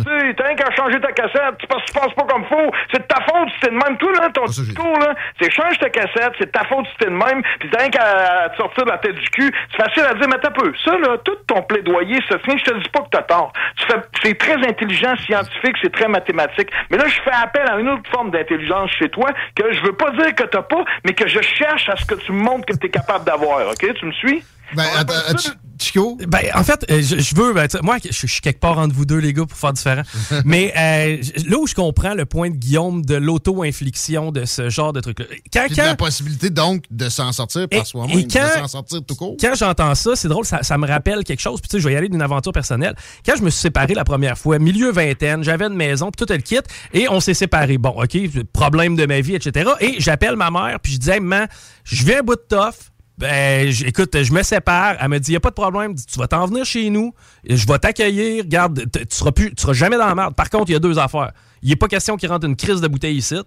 T'as rien qu'à changer ta cassette, tu penses, tu penses pas comme faut. C'est de ta faute si t'es de même. Toi, là, ton discours, là, c'est change ta cassette, c'est de ta faute si t'es de même, puis t'as rien qu'à te sortir de la tête du cul. C'est facile à dire, mais t'as peu. Ça, là, tout ton plaidoyer se tient, je te dis pas que t'as tort. Tu fais, c'est très intelligent, scientifique, c'est très mathématique. Mais là, je fais appel à une autre forme d'intelligence chez toi, que je veux pas dire que t'as pas, mais que je cherche à ce que tu me montres que t'es capable d'avoir. OK? Tu me suis? Ben, attends, Ch- Chico? Ben, en fait, euh, je, je veux. ben, tu sais, moi, je, je suis quelque part entre vous deux, les gars, pour faire différent. [laughs] Mais euh, là où je comprends le point de Guillaume de l'auto-infliction de ce genre de truc-là. Quand, de quand- la possibilité, donc, de s'en sortir par soi-même, et de quand- s'en sortir tout court. Quand j'entends ça, c'est drôle, ça, ça me rappelle quelque chose. Puis tu sais, je vais y aller d'une aventure personnelle. Quand je me suis séparé la première fois, milieu vingtaine, j'avais une maison, puis tout le kit, et on s'est séparés. Bon, OK, problème de ma vie, etc. Et j'appelle ma mère, puis je dis, hey, maman, je viens un bout de toffe, Ben, écoute, je me sépare. Elle me dit, il a pas de problème. Dit, Tu vas t'en venir chez nous. Je vais t'accueillir. Regarde, tu seras plus, tu seras jamais dans la merde. Par contre, il y a deux affaires. Il n'est pas question qu'il rentre une crise de bouteille ici.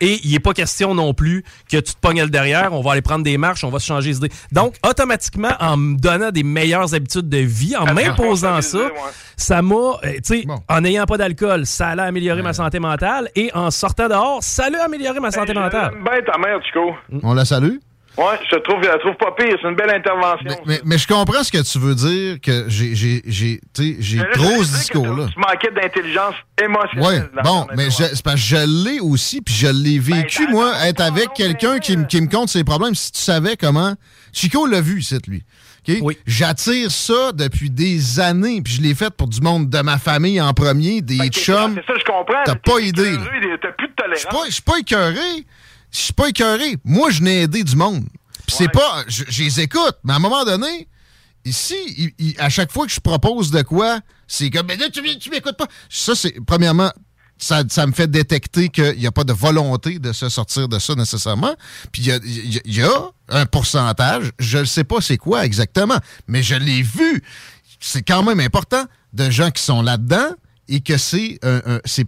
Et il n'est pas question non plus que tu te pognes le derrière. On va aller prendre des marches. On va se changer les idées. Donc, automatiquement, en me donnant des meilleures habitudes de vie, en m'imposant ça, ça m'a, euh, tu sais, en n'ayant pas d'alcool, ça allait améliorer ma santé mentale. Et en sortant dehors, ça allait améliorer ma santé mentale. J'aime bien ta mère, Chico. On la salue? Ouais, je trouve, je la trouve pas pire. C'est une belle intervention. Mais, mais je comprends ce que tu veux dire, que j'ai, j'ai, j'ai, tu sais, j'ai Mais là, trop ce discours-là. Tu manquais d'intelligence Oui, émotionnelle. dans bon, mais je, c'est parce que je l'ai aussi, puis je l'ai vécu, moi, être avec quelqu'un qui, me- qui me compte ses problèmes. Si tu savais comment... Chico l'a vu, c'est lui. OK? J'attire ça depuis des années, puis je l'ai fait pour du monde de ma famille en premier, des chums. C'est ça, je comprends. T'as pas idée. T'as plus de tolérance. Je suis pas- je suis pas écœuré. Je suis pas écœuré. Moi, je n'ai aidé du monde. Puis c'est pas... Je, je les écoute, mais à un moment donné, ici, il- il- à chaque fois que je propose de quoi, c'est comme... Mais là, tu, tu m'écoutes pas. Ça, c'est... Premièrement, ça, ça me fait détecter qu'il n'y a pas de volonté de se sortir de ça nécessairement. Puis il y a, il y a- il y a un pourcentage, je ne sais pas c'est quoi exactement, mais je l'ai vu. C'est quand même important de gens qui sont là-dedans et que c'est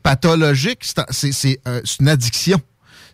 pathologique, c'est euh, c'est une addiction.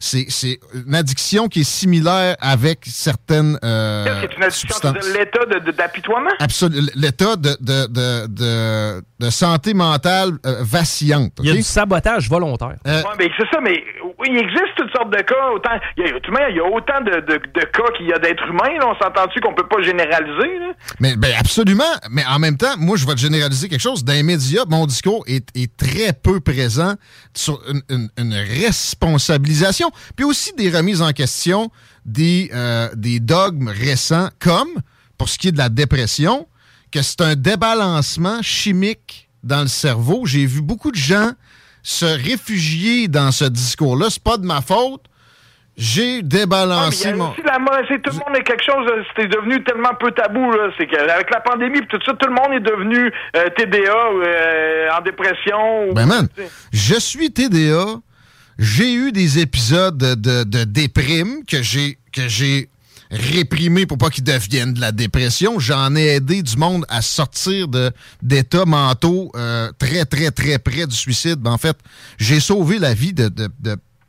C'est c'est une addiction qui est similaire avec certaines euh, C'est une addiction substances. de l'état d'apitoiement? Absolument. L'état de, de, de, de, de santé mentale euh, vacillante. Il y a du sabotage volontaire. Euh, Ouais, mais c'est ça, mais oui, il existe toutes sortes de cas. Autant, il, y a, même, il y a autant de, de, de cas qu'il y a d'êtres humains. là. on s'entend-tu qu'on peut pas généraliser? Là? Mais ben absolument. Mais en même temps, moi, je vais te généraliser quelque chose. Dans les médias, mon discours est, est très peu présent sur une, une- une responsabilisation, puis aussi des remises en question des, euh, des dogmes récents, comme, pour ce qui est de la dépression, que c'est un débalancement chimique dans le cerveau. J'ai vu beaucoup de gens se réfugier dans ce discours-là. C'est pas de ma faute. J'ai Ah, débalancé y a mon... la tout le monde est quelque chose, là, c'était devenu tellement peu tabou, là. C'est qu'avec la pandémie et tout ça, tout le monde est devenu euh, TDA euh, en dépression. ou- Ben man, je suis TDA. J'ai eu des épisodes de, déprime que j'ai que j'ai réprimé pour pas qu'ils deviennent de la dépression. J'en ai aidé du monde à sortir d'états mentaux euh, très très très près du suicide. Ben, en fait, j'ai sauvé la vie de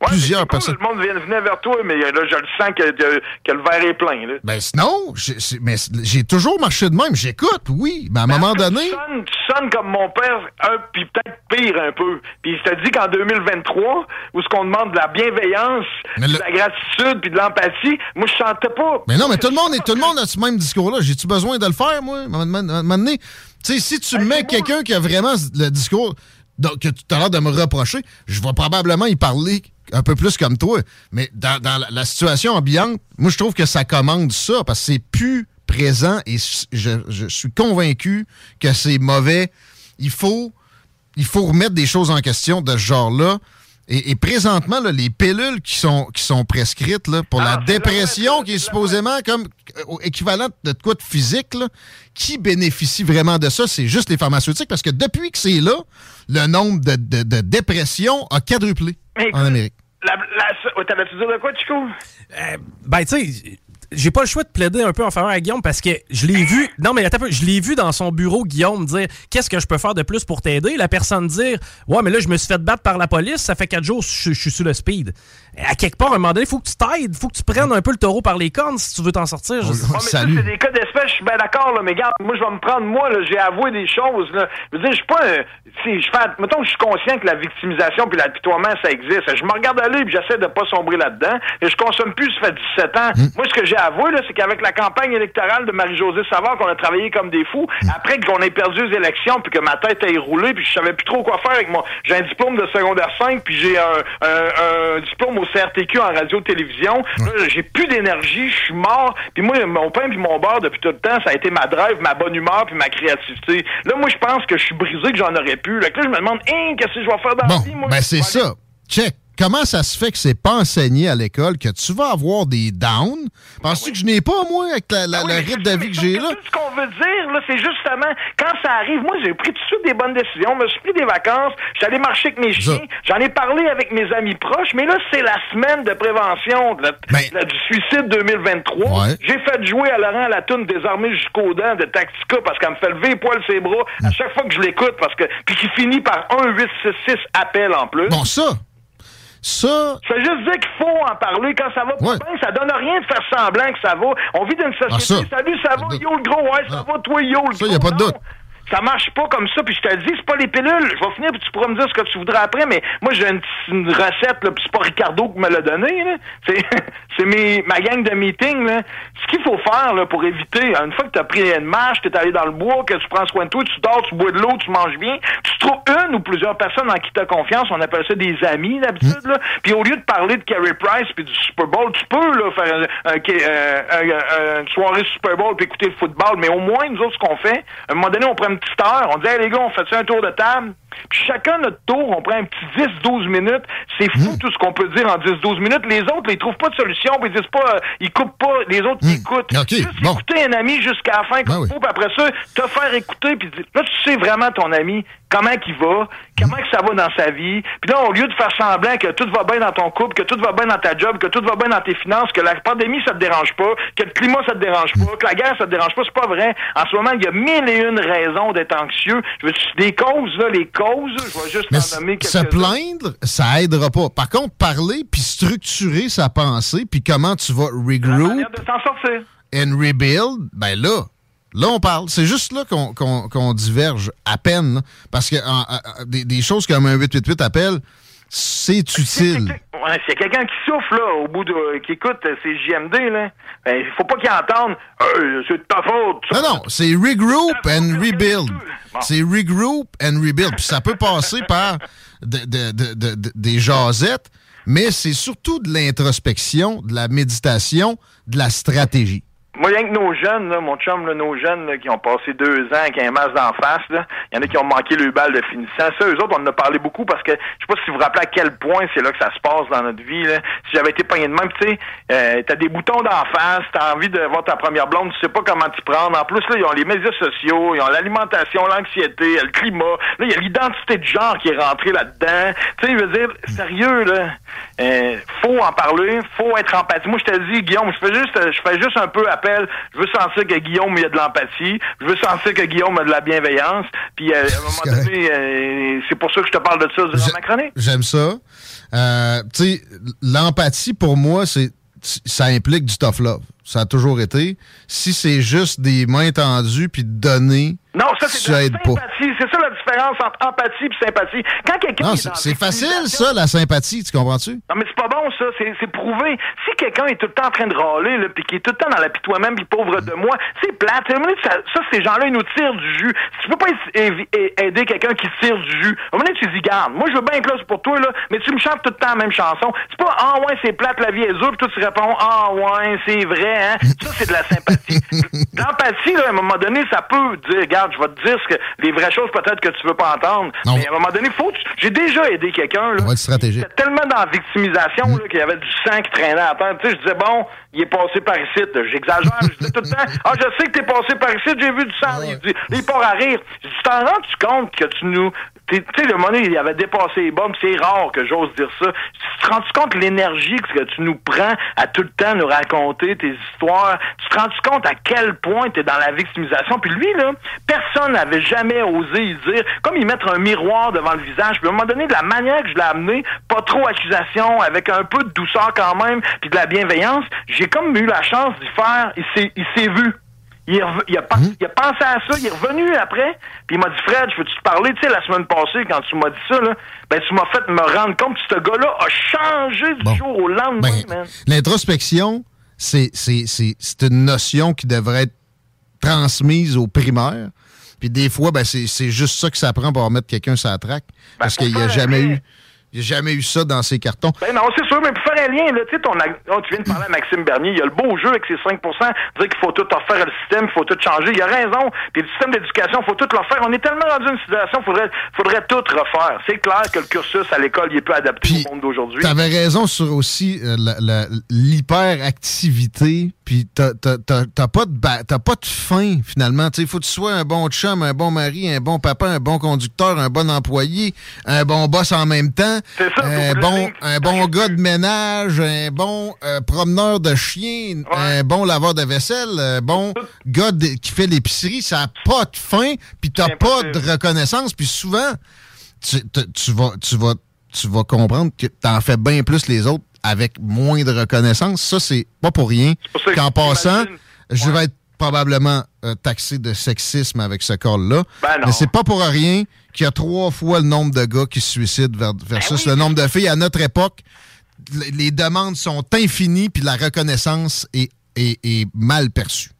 plusieurs personnes. Tout le monde vient- venait vers toi, mais euh, là, je le sens que, que- que le verre est plein. Là. Ben sinon, j'ai- toujours marché de même. J'écoute, oui, mais à un moment donné. Tu sonnes, tu sonnes comme mon père, un, puis peut-être pire un peu. Puis je te dis qu'en 2023, où ce qu'on demande de la bienveillance, de la gratitude, puis de l'empathie, moi, je chantais pas. Mais non, mais tout le monde, tout le monde a ce même discours-là. J'ai-tu besoin de le faire, moi? À un moment- donné, tu sais, si tu mets quelqu'un qui a vraiment le discours donc, que tu as l'air de me reprocher, je vais probablement y parler un peu plus comme toi. Mais dans, dans la, la situation ambiante, moi, je trouve que ça commande ça parce que c'est plus présent et je, je suis convaincu que c'est mauvais. Il faut, il faut remettre des choses en question de ce genre-là. Et, et présentement, là, les pilules qui sont, qui sont prescrites là, pour la dépression, qui est supposément comme euh, équivalent de quoi de physique, là, qui bénéficie vraiment de ça? C'est juste les pharmaceutiques, parce que depuis que c'est là, le nombre de, de, de dépressions a quadruplé Mais en Amérique. La, la, T'avais-tu dire de quoi, Chico? Ben, tu sais, j'ai pas le choix de plaider un peu en faveur à Guillaume parce que je l'ai vu. Non, mais attends un peu, je l'ai vu dans son bureau, Guillaume, dire Qu'est-ce que je peux faire de plus pour t'aider? La personne dire Ouais, mais là, je me suis fait battre par la police, ça fait quatre jours, je, je suis sur le speed. À quelque part, à un moment donné, il faut que tu t'aides, il faut que tu prennes un peu le taureau par les cornes si tu veux t'en sortir. Je sais Ouais, mais ça, c'est des cas d'espèce, je suis bien d'accord, là, mais regarde, moi, je vais me prendre, moi, là, j'ai avoué des choses, là. Je veux dire, je suis pas un, si, je fais, mettons que je suis conscient que la victimisation puis l'apitoiement, ça existe. Je me regarde aller puis j'essaie de pas sombrer là-dedans. Et je consomme plus, ça fait 17 ans. Hmm. Moi, ce que j'ai c'est qu'avec la campagne électorale de Marie-Josée Savard, qu'on a travaillé comme des fous, Hmm. après qu'on ait perdu les élections puis que ma tête a roulé puis je savais plus trop quoi faire avec moi. J'ai un diplôme de secondaire 5 puis j'ai un, un, un diplôme au CRTQ en radio-télévision. Là, j'ai plus d'énergie, je suis mort. Puis moi, mon pain puis mon beurre depuis tout le temps, ça a été ma drive, ma bonne humeur puis ma créativité. Là, moi, je pense que je suis brisé, que j'en aurais pu. Là, je me demande, hein, qu'est-ce que je vais faire dans Bon, la vie, moi? ben c'est ça. Check. Comment ça se fait que c'est pas enseigné à l'école que tu vas avoir des downs? Penses-tu que je n'ai pas, moi, avec la, la- Ah oui, le rythme de vie que j'ai là? Ce qu'on veut dire, là, c'est justement, quand ça arrive, moi, j'ai pris tout de suite des bonnes décisions, je me suis pris des vacances, j'allais marcher avec mes chiens, j'en ai parlé avec mes amis proches, mais là, c'est la semaine de prévention de la- de la- du suicide 2023. J'ai fait jouer à Laurent la toune désarmée jusqu'aux dents de Tactica parce qu'elle me fait lever les poils ses bras à chaque fois que je l'écoute parce que, puis qui finit par 1 8 6 6 appel en plus. Bon, ça, ça... Ça veut juste dire qu'il faut en parler quand ça va pas bien. Ça donne rien de faire semblant que ça va. On vit dans une société. Ah, ça. Salut, ça va, yo le gros, ouais, ça va, toi, yo le Ça, gros. y a pas de doute. Ça marche pas comme ça, puis je te le dis, c'est pas les pilules. Je vais finir, puis tu pourras me dire ce que tu voudras après, mais moi, j'ai une, une recette, là, puis c'est pas Ricardo qui me l'a donné. C'est, [laughs] c'est mes, ma gang de meeting, là. Ce qu'il faut faire, là, pour éviter, une fois que t'as pris une marche, t'es allé dans le bois, que tu prends soin de toi, tu dors, tu bois de l'eau, tu manges bien, tu trouves une ou plusieurs personnes en qui t'as confiance, on appelle ça des amis, d'habitude, là. Puis au lieu de parler de Carey Price puis du Super Bowl, tu peux, là, faire un- un- un- un- une soirée Super Bowl puis écouter le football, mais au moins, nous autres, ce qu'on fait, à un moment donné, on prend petite heure, on dit, hey, les gars, on fait un tour de table? Puis chacun notre tour, on prend un petit 10-12 minutes. C'est fou tout ce qu'on peut dire en 10-12 minutes. Les autres, ils trouvent pas de solution, puis ils disent pas, euh, ils coupent pas. Les autres, ils écoutent. Juste écouter un ami jusqu'à la fin, faut, puis après ça, te faire écouter, puis là, tu sais vraiment ton ami, comment qu'il va, comment que ça va dans sa vie. Puis là, au lieu de faire semblant que tout va bien dans ton couple, que tout va bien dans ta job, que tout va bien dans tes finances, que la pandémie, ça te dérange pas, que le climat, ça te dérange pas, que la guerre, ça te dérange pas, c'est pas vrai. En ce moment, il y a mille et une raisons d'être anxieux. Je veux dire, des causes, là, les causes, je vais juste Mais en nommer se plaindre, ça aidera pas. Par contre, parler puis structurer sa pensée puis comment tu vas regroup de s'en sortir. and rebuild, ben là, là on parle. C'est juste là qu'on diverge à peine. là. Parce que en- en- en- des, des choses comme un 888 appelle, c'est utile. Ouais, s'il y a quelqu'un qui souffle, là, au bout de, qui écoute euh, ces JMD, là, ben, il faut pas qu'il entende, c'est de ta faute. Non, non, c'est regroup and rebuild. C'est regroup and rebuild. Puis ça peut passer par de- de- de- des jasettes, mais c'est surtout de l'introspection, de la méditation, de la stratégie. Moi, rien que nos jeunes, là, mon chum, là, nos jeunes là, qui ont passé deux ans avec un masque d'en face, il y en a qui ont manqué le bal de finissant. Ça, eux autres, on en a parlé beaucoup parce que je sais pas si vous vous rappelez à quel point c'est là que ça se passe dans notre vie. Là. Si j'avais été pogné de même, tu sais, euh, t'as des boutons d'en face, t'as envie de voir ta première blonde, tu sais pas comment t'y prendre. En plus, là, ils ont les médias sociaux, ils ont l'alimentation, l'anxiété, le climat. Là, il y a l'identité de genre qui est rentrée là-dedans. Tu sais, je veux dire, sérieux, là, euh, faut en parler, faut être empathique. Moi, je te dis, Guillaume, je fais juste, je fais juste un peu appel. Je veux sentir que Guillaume, il y a de l'empathie. Je veux sentir que Guillaume a de la bienveillance. Puis, euh, à un moment donné, euh, c'est pour ça que je te parle de ça durant ma chronique. J'aime ça. Euh, tu sais, l'empathie, pour moi, c'est ça implique du tough love. Ça a toujours été. Si c'est juste des mains tendues puis de donner, Non, ça, c'est de sympathie. C'est ça la différence entre empathie et sympathie. Quand quelqu'un Non, est c'est facile, ça, la sympathie, tu comprends-tu? Non, mais c'est pas bon, ça. C'est, prouvé. Si quelqu'un est tout le temps en train de râler, là, puis qui est tout le temps dans la pis toi-même, puis pauvre de moi, c'est plate. Ça, ça, ces gens-là, ils nous tirent du jus. Si tu peux pas aider quelqu'un qui tire du jus, à un moment donné, tu dis, garde, moi, je veux bien être là c'est pour toi, là, mais tu me chantes tout le temps la même chanson. C'est pas, ah ouais, c'est plate, la vie est dure, puis toi, tu réponds, ah ouais, c'est vrai, hein. Ça, c'est de la sympathie. [laughs] L'empathie, là, à un moment donné, ça peut dire, regarde, je vais te dire ce que, les vraies choses peut-être que tu veux pas entendre. Mais à un moment donné, faut, j'ai déjà aidé quelqu'un, là. J'étais tellement dans la victimisation là, qu'il y avait du sang qui traînait à terre. Tu sais, je disais, bon, il est passé par ici. J'exagère. Je disais tout le temps, ah, je sais que t'es passé par ici, j'ai vu du sang. Il dit, il part à rire. Je dis, tu t'en rends-tu compte que tu nous. Tu sais, le donné, il avait dépassé les bombes. C'est rare que j'ose dire ça. Tu te rends-tu compte de l'énergie que tu nous prends à tout le temps nous raconter tes histoires? Tu te rends-tu compte à quel point tu es dans la victimisation? Puis lui, là, personne n'avait jamais osé y dire. Comme y mettre un miroir devant le visage. Puis à un moment donné, de la manière que je l'ai amené, pas trop accusation, avec un peu de douceur quand même, puis de la bienveillance, j'ai comme eu la chance d'y faire. Il s'est vu. Il, rev- il a pas- il a pensé à ça, il est revenu après, puis il m'a dit Fred, je peux-tu te parler, tu sais, la semaine passée, quand tu m'as dit ça, là, ben tu m'as fait me rendre compte que ce gars-là a changé du jour au lendemain, man. L'introspection, c'est c'est- c'est- c'est une notion qui devrait être transmise aux primaires. Puis des fois, ben, c'est c'est juste ça que ça prend pour remettre quelqu'un sur la traque. Parce pour qu'il n'y a jamais eu. Il n'y a jamais eu ça dans ses cartons. Ben non, c'est sûr, mais pour faire un lien, là, tu sais, ton oh, tu viens de parler à Maxime Bernier, il y a le beau jeu avec ses 5 dire qu'il faut tout refaire le système, il faut tout changer. Il a raison. Puis le système d'éducation, il faut tout le refaire. On est tellement rendu dans une situation, il faudrait, faudrait tout refaire. C'est clair que le cursus à l'école, il est peu adapté au monde d'aujourd'hui. Tu avais raison sur aussi euh, l'hyperactivité, puis t'as pas, de t'as pas de fin, finalement. Il faut que tu sois un bon chum, un bon mari, un bon papa, un bon conducteur, un bon employé, un bon boss en même temps, un bon, un bon gars de ménage, un bon euh, promeneur de chien, un bon laveur de vaisselle, un bon gars de- qui fait l'épicerie. Ça n'a pas de fin, puis t'as pas de reconnaissance, puis souvent tu, tu- vas, tu, vas, tu vas comprendre que tu en fais bien plus les autres avec moins de reconnaissance. Ça, c'est pas pour rien qu'en passant, je vais être probablement euh, taxé de sexisme avec ce corps-là. Ben. Mais c'est pas pour rien qu'il y a trois fois le nombre de gars qui se suicident ver- versus Ben le nombre de filles. À notre époque, les les demandes sont infinies, puis la reconnaissance est, est- est mal perçue.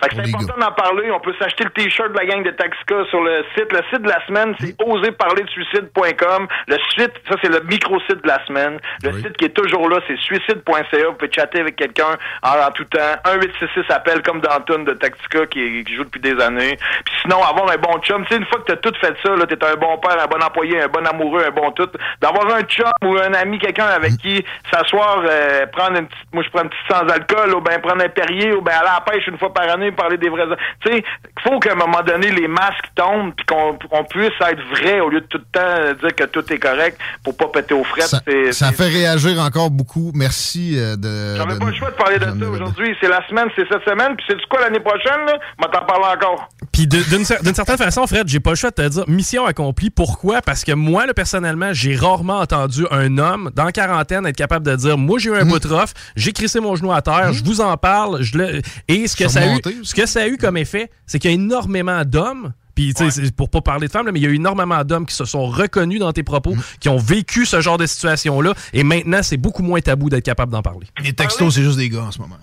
Fait que c'est important d'en parler. On peut s'acheter le t-shirt de la gang de Taxica sur le site. Le site de la semaine, c'est oserparlerdesuicide.com. Le site, ça c'est le micro-site de la semaine. Le site qui est toujours là, c'est suicide.ca. Vous pouvez chatter avec quelqu'un en, en tout temps. 1866 appelle comme Danton de Tactica qui, qui joue depuis des années. Puis sinon, avoir un bon chum. Tu sais, une fois que t'as tout fait ça, là, t'es un bon père, un bon employé, un bon amoureux, un bon tout. D'avoir un chum ou un ami, quelqu'un avec qui s'asseoir, euh, prendre une petite, moi je prends une petite sans alcool, ou ben prendre un Perrier, ou ben aller à la pêche une fois par année, parler des vrais. Tu sais, faut qu'à un moment donné les masques tombent, puis qu'on puisse être vrai au lieu de tout le temps dire que tout est correct pour pas péter aux frettes. Ça, fait réagir encore beaucoup. Merci euh, de. J'avais pas le choix de parler de ça aujourd'hui. C'est la semaine, c'est cette semaine, puis c'est du quoi l'année prochaine, là? On t'en parler encore. Puis d'une cer- d'une certaine façon, Fred, j'ai pas le choix de te dire mission accomplie. Pourquoi? Parce que moi, là, personnellement, j'ai rarement entendu un homme dans la quarantaine être capable de dire Moi, j'ai eu un Mm. bout de rough, j'ai crissé mon genou à terre, je vous en parle. Je le... Et ce que, ça a eu, ce que ça a eu comme effet, c'est qu'il y a énormément d'hommes. Puis, tu sais, c'est pour pas parler de femmes, là, mais il y a eu énormément d'hommes qui se sont reconnus dans tes propos, Mm. qui ont vécu ce genre de situation-là. Et maintenant, c'est beaucoup moins tabou d'être capable d'en parler. Les textos, c'est juste des gars en ce moment.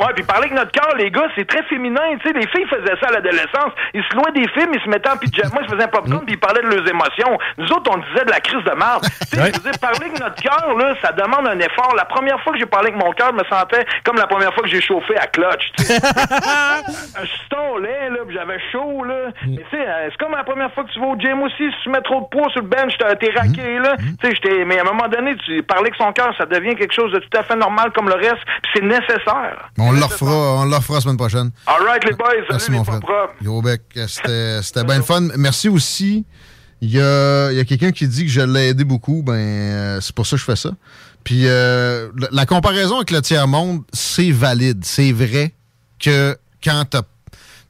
Ouais, puis parler avec notre cœur, les gars, c'est très féminin. Tu sais, les filles faisaient ça à l'adolescence. Ils se louaient des films, ils se mettaient en pyjama, ils se faisaient un popcorn, puis ils parlaient de leurs émotions. Nous autres, on disait de la crise de marde. [laughs] Tu sais, parler avec notre cœur, là, ça demande un effort. La première fois que j'ai parlé avec mon cœur, je me sentais comme la première fois que j'ai chauffé à clutch. tu sais. [laughs] un lait, là, puis j'avais chaud, là. Mais tu sais, euh, c'est comme la première fois que tu vas au gym aussi, si tu mets trop de poids sur le bench, t'es raqué, là. Tu sais, j'étais, mais à un moment donné, tu parler avec son cœur, ça devient quelque chose de tout à fait normal comme le reste, puis c'est nécessaire. On le refera, on la semaine prochaine. All right, les boys, Merci, salut mon frère. Gros bec, c'était bien le fun. Merci aussi. Il y a, a quelqu'un qui dit que je l'ai aidé beaucoup. Ben, euh, c'est pour ça que je fais ça. Puis euh, la, la comparaison avec le tiers-monde, c'est valide. C'est vrai que quand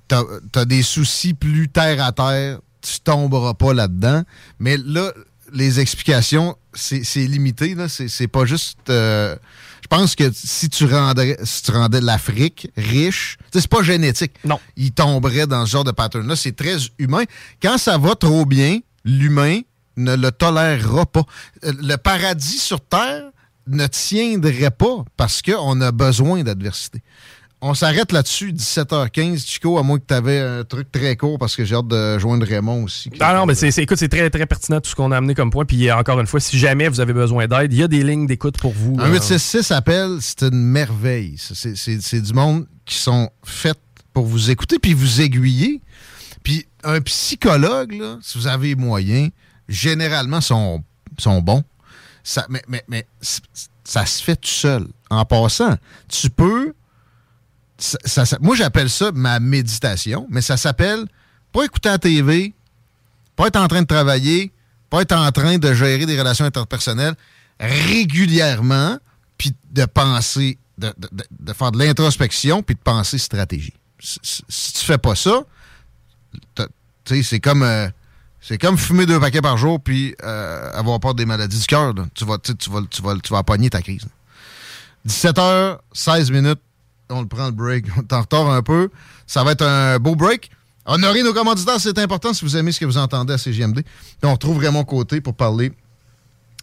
t'as as, des soucis plus terre à terre, tu tomberas pas là-dedans. Mais là, les explications, c'est limité. c'est pas juste. euh, je pense que si tu rendrais, si tu rendais l'Afrique riche, c'est pas génétique. Non. Il tomberait dans ce genre de pattern-là. C'est très humain. Quand ça va trop bien, l'humain ne le tolérera pas. Euh, Le paradis sur Terre ne tiendrait pas parce qu'on a besoin d'adversité. On s'arrête là-dessus, 17h15. Chico, à moins que tu avais un truc très court parce que j'ai hâte de joindre Raymond aussi. Ah non, mais c'est, écoute, c'est très, très pertinent tout ce qu'on a amené comme point. Puis encore une fois, si jamais vous avez besoin d'aide, il y a des lignes d'écoute pour vous. Un euh, 866 appelle, c'est une merveille. C'est- du monde qui sont faits pour vous écouter puis vous aiguiller. Puis un psychologue, là, si vous avez moyen, généralement sont, sont bons. Ça, mais mais, ça se fait tout seul. En passant, tu peux. Moi, j'appelle ça ma méditation, mais ça s'appelle pas écouter la TV, pas être en train de travailler, pas être en train de gérer des relations interpersonnelles régulièrement, puis de penser, de, de- faire de l'introspection, puis de penser stratégie. Si, si- tu fais pas ça, c'est comme, euh, c'est comme fumer deux paquets par jour, puis euh, avoir peur des maladies du cœur. Tu vas, tu vas, tu vas, tu vas ta crise. 17h16 minutes, on le prend le break. [laughs] On est en retard un peu. Ça va être un beau break. Honorer nos commanditaires, c'est important si vous aimez ce que vous entendez à CGMD. Puis on retrouve Raymond Côté pour parler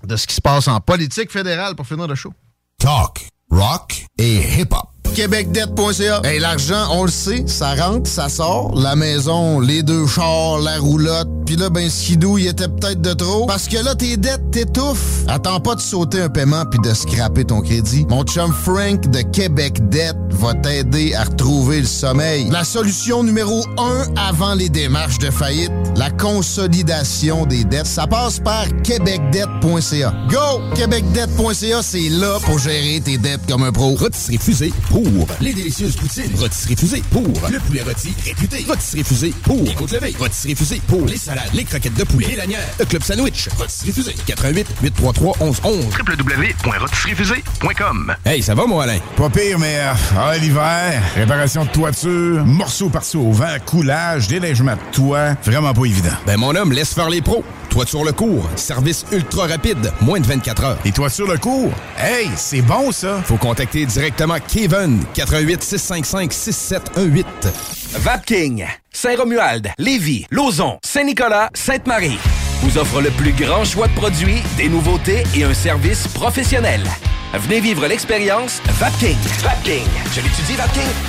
de ce qui se passe en politique fédérale pour finir le show. Talk, rock et hip-hop. québecdebt.ca. Hey, l'argent, on le sait, ça rentre, ça sort. La maison, les deux chars, la roulotte. Puis là, ben, skidou, il était peut-être de trop. Parce que là, tes dettes t'étouffent. Attends pas de sauter un paiement puis de scraper ton crédit. Mon chum Frank de Québec Debt va t'aider à retrouver le sommeil. La solution numéro un avant les démarches de faillite, la consolidation des dettes. Ça passe par québecdebt.ca. Go! québecdebt.ca, c'est là pour gérer tes dettes comme un pro. Rotisserie Fusée pour les délicieuses poutines. Rotisserie Fusée pour le poulet rôti réputé. Rotisserie Fusée pour les côtes levées. Rotisserie Fusée pour les salades, les croquettes de poulet, les lanières, le club sandwich. Rotisserie Fusée 88 833 1111 www.rotisseriefusée.com Hey, ça va moi Alain? Pas pire, mais euh, ah, l'hiver, réparation de toiture, morceaux par-ci au vent, coulage, déneigement de toit, vraiment pas évident. Ben mon homme, laisse faire les pros. Toiture le cours, service ultra rapide, moins de 24 heures. Et toiture le cours? Hey, c'est bon ça! Faut contacter directement Kevin, 88 655 6718. Vapking, Saint-Romuald, Lévis, Lauson, Saint-Nicolas, Sainte-Marie vous offre le plus grand choix de produits, des nouveautés et un service professionnel. Venez vivre l'expérience Vapking. Vapking. Je l'étudie, Vapking.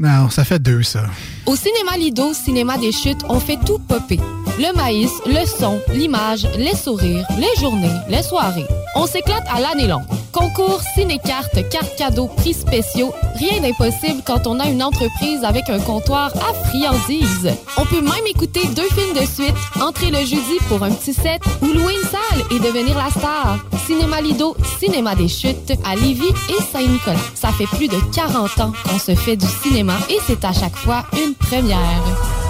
Non, ça fait deux, ça. Au cinéma Lido, cinéma des chutes, on fait tout popper. Le maïs, le son, l'image, les sourires, les journées, les soirées. On s'éclate à l'année longue. Concours, ciné-cartes, cartes cadeaux, prix spéciaux, rien d'impossible quand on a une entreprise avec un comptoir à friandises. On peut même écouter deux films de suite, entrer le jeudi pour un petit set ou louer une salle et devenir la star. Cinéma Lido, cinéma des chutes à Lévis et Saint-Nicolas. Ça fait plus de 40 ans qu'on se fait du cinéma et c'est à chaque fois une première.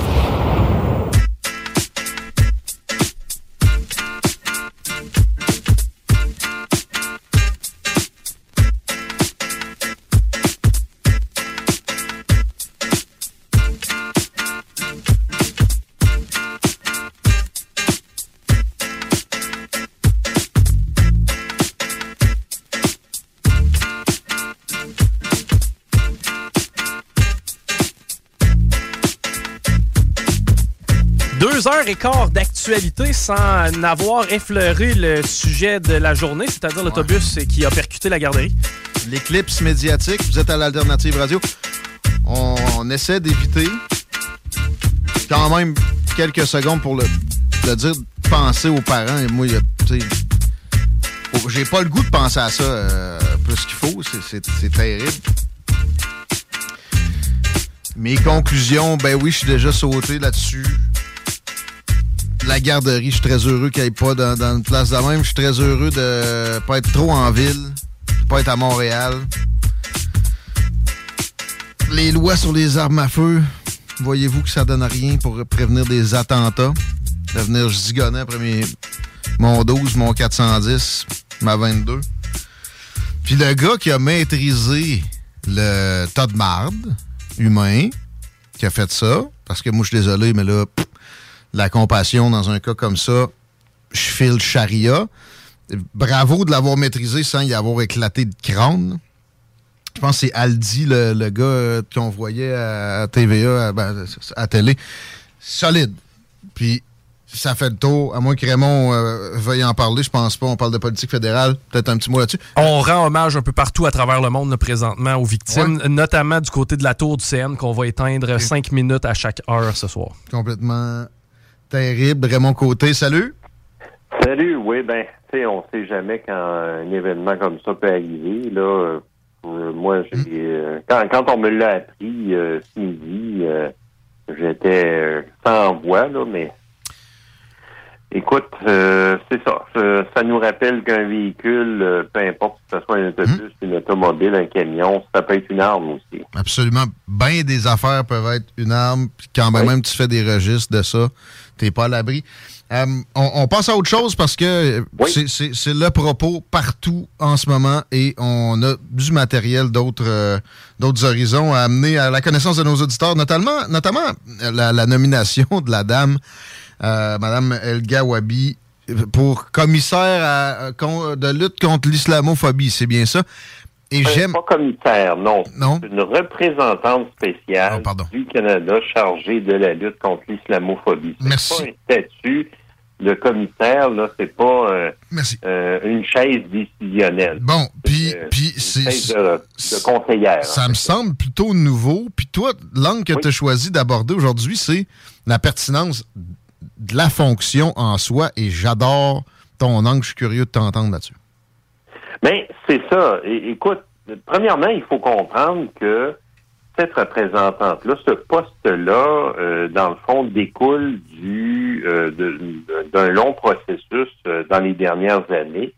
Deux heures et quart d'actualité sans n'avoir effleuré le sujet de la journée, c'est-à-dire l'autobus qui a percuté la garderie. L'éclipse médiatique, vous êtes à l'Alternative Radio. On, on essaie d'éviter quand même quelques secondes pour le, dire, penser aux parents. Et moi, oh, j'ai pas le goût de penser à ça euh, plus qu'il faut. C'est terrible. Mes conclusions, ben oui, je suis déjà sauté là-dessus. La garderie, je suis très heureux qu'elle ait pas dans, une place de même. Je suis très heureux de pas être trop en ville, pas être à Montréal. Les lois sur les armes à feu, voyez-vous que ça donne rien pour prévenir des attentats? De venir zigonner après mes- mon 12, mon 410, ma 22. Puis le gars qui a maîtrisé le tas de marde humain, qui a fait ça, parce que moi, je suis désolé, mais là, la compassion dans un cas comme ça, je file charia. Bravo de l'avoir maîtrisé sans y avoir éclaté de crâne. Je pense que c'est Aldi, le, le gars euh, qu'on voyait à TVA, à, ben, à télé. Solide. Puis ça fait le tour. À moins que Raymond euh, veuille en parler, je pense pas. On parle de politique fédérale. Peut-être un petit mot là-dessus. On rend hommage un peu partout à travers le monde là, présentement aux victimes, notamment du côté de la tour du CN qu'on va éteindre 5 minutes à chaque heure ce soir. Complètement terrible. Raymond Côté, salut. Salut, oui, ben, tu sais, on sait jamais quand un événement comme ça peut arriver. Là, Euh, moi, j'ai, euh, quand, quand on me l'a appris euh, ce midi, euh, j'étais sans voix, là, mais écoute, euh, c'est ça. Ça, ça nous rappelle qu'un véhicule, euh, peu importe que ce soit un autobus, une automobile, un camion, ça peut être une arme aussi. Absolument. Bien des affaires peuvent être une arme. Quand même tu fais des registres de ça, t'es pas à l'abri. Euh, on, on passe à autre chose parce que euh, c'est- le propos partout en ce moment et on a du matériel d'autres euh, d'autres horizons à amener à la connaissance de nos auditeurs, notamment, notamment euh, la, la nomination de la dame, euh, Madame Elga Wabi, pour commissaire à- con- de lutte contre l'islamophobie. C'est bien ça? Et Euh, j'aime. Pas commissaire, non. C'est une représentante spéciale Oh, du Canada chargée de la lutte contre l'islamophobie. C'est Merci. pas un statut. Le commissaire, là, c'est pas euh, euh, une chaise décisionnelle. Bon, puis Euh, puis une c'est chaise de, de conseillère. Ça me semble plutôt nouveau. Puis toi, l'angle que tu as choisi d'aborder aujourd'hui, c'est la pertinence de la fonction en soi. Et j'adore ton angle. Je suis curieux de t'entendre là-dessus. Mais c'est ça. Écoute, premièrement, il faut comprendre que cette représentante-là, ce poste-là, euh, dans le fond, découle du euh, d'un long processus euh, dans les dernières années.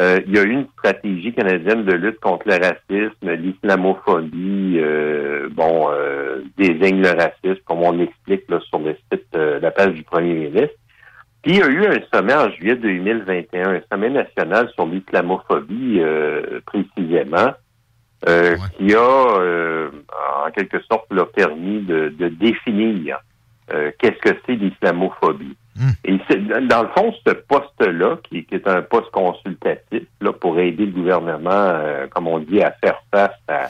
Euh, il y a eu une stratégie canadienne de lutte contre le racisme, l'islamophobie, euh, bon, euh, désigne le racisme, comme on l'explique là, sur le site, euh, la page du premier ministre. Puis il y a eu un sommet en juillet 2021, un sommet national sur l'islamophobie euh, précisément, euh, qui a euh, en quelque sorte là, permis de, de définir euh, qu'est-ce que c'est l'islamophobie. Et c'est, dans le fond, ce poste-là, qui, qui est un poste consultatif là, pour aider le gouvernement, euh, comme on dit, à faire face à,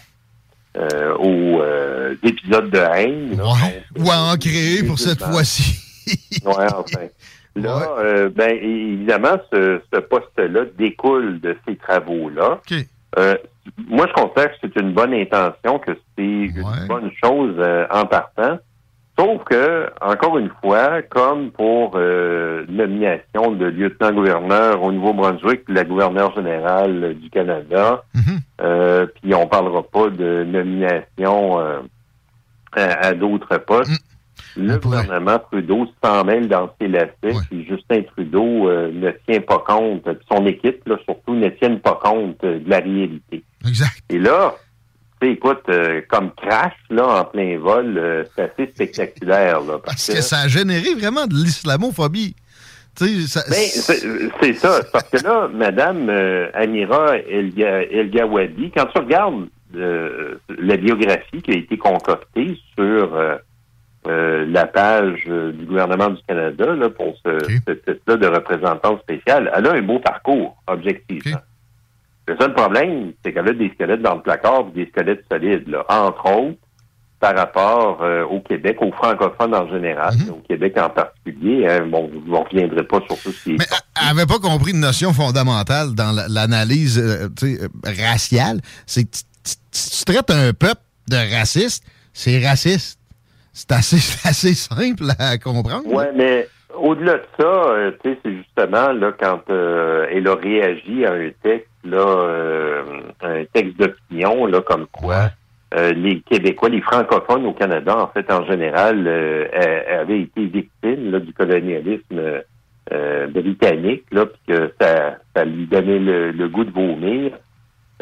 euh, aux euh, épisodes de haine. là. Ou à en créer pour cette fois-ci. [laughs] Ouais, enfin. Là, euh, ben, évidemment, ce, ce poste-là découle de ces travaux-là. Moi, je considère que c'est une bonne intention, que c'est une bonne chose en partant. Sauf que, encore une fois, comme pour euh, nomination de lieutenant-gouverneur au Nouveau-Brunswick, la gouverneure générale du Canada, euh, puis on parlera pas de nomination euh, à, à d'autres postes. Le gouvernement Trudeau s'en mêle dans ses lacets, puis Justin Trudeau euh, ne tient pas compte, puis son équipe, là, surtout, ne tiennent pas compte de la réalité. Exact. Et là, écoute, euh, comme crash, là, en plein vol, euh, c'est assez spectaculaire, là, parce, Parce que ça a généré vraiment de l'islamophobie. Tu sais, ça- Ben, c'est ça. Parce que là, Madame euh, Amira Elga, Elgawadi, quand tu regardes la biographie qui a été concoctée sur la page du gouvernement du Canada là, pour ce, ce titre-là de représentante spéciale, elle a un beau parcours, objectivement. Le seul problème, c'est qu'elle a des squelettes dans le placard, des squelettes solides, là, entre autres, par rapport euh, au Québec, aux francophones en général, Mhm. au Québec en particulier. hein, bon, je ne reviendrai pas sur tout ce qui est Mais elle n'avait pas compris une notion fondamentale dans la- l'analyse euh, euh, raciale. C'est que tu- traites un peuple de raciste, c'est raciste. C'est assez, [laughs] assez simple à comprendre. Ouais, mais au-delà de ça, tu sais, c'est justement là quand euh, elle a réagi à un texte là, euh, un texte d'opinion là, comme quoi euh, les Québécois, les francophones au Canada, en fait, en général, euh, avaient été victimes là, du colonialisme britannique, là, puis que ça, ça lui donnait le, le goût de vomir.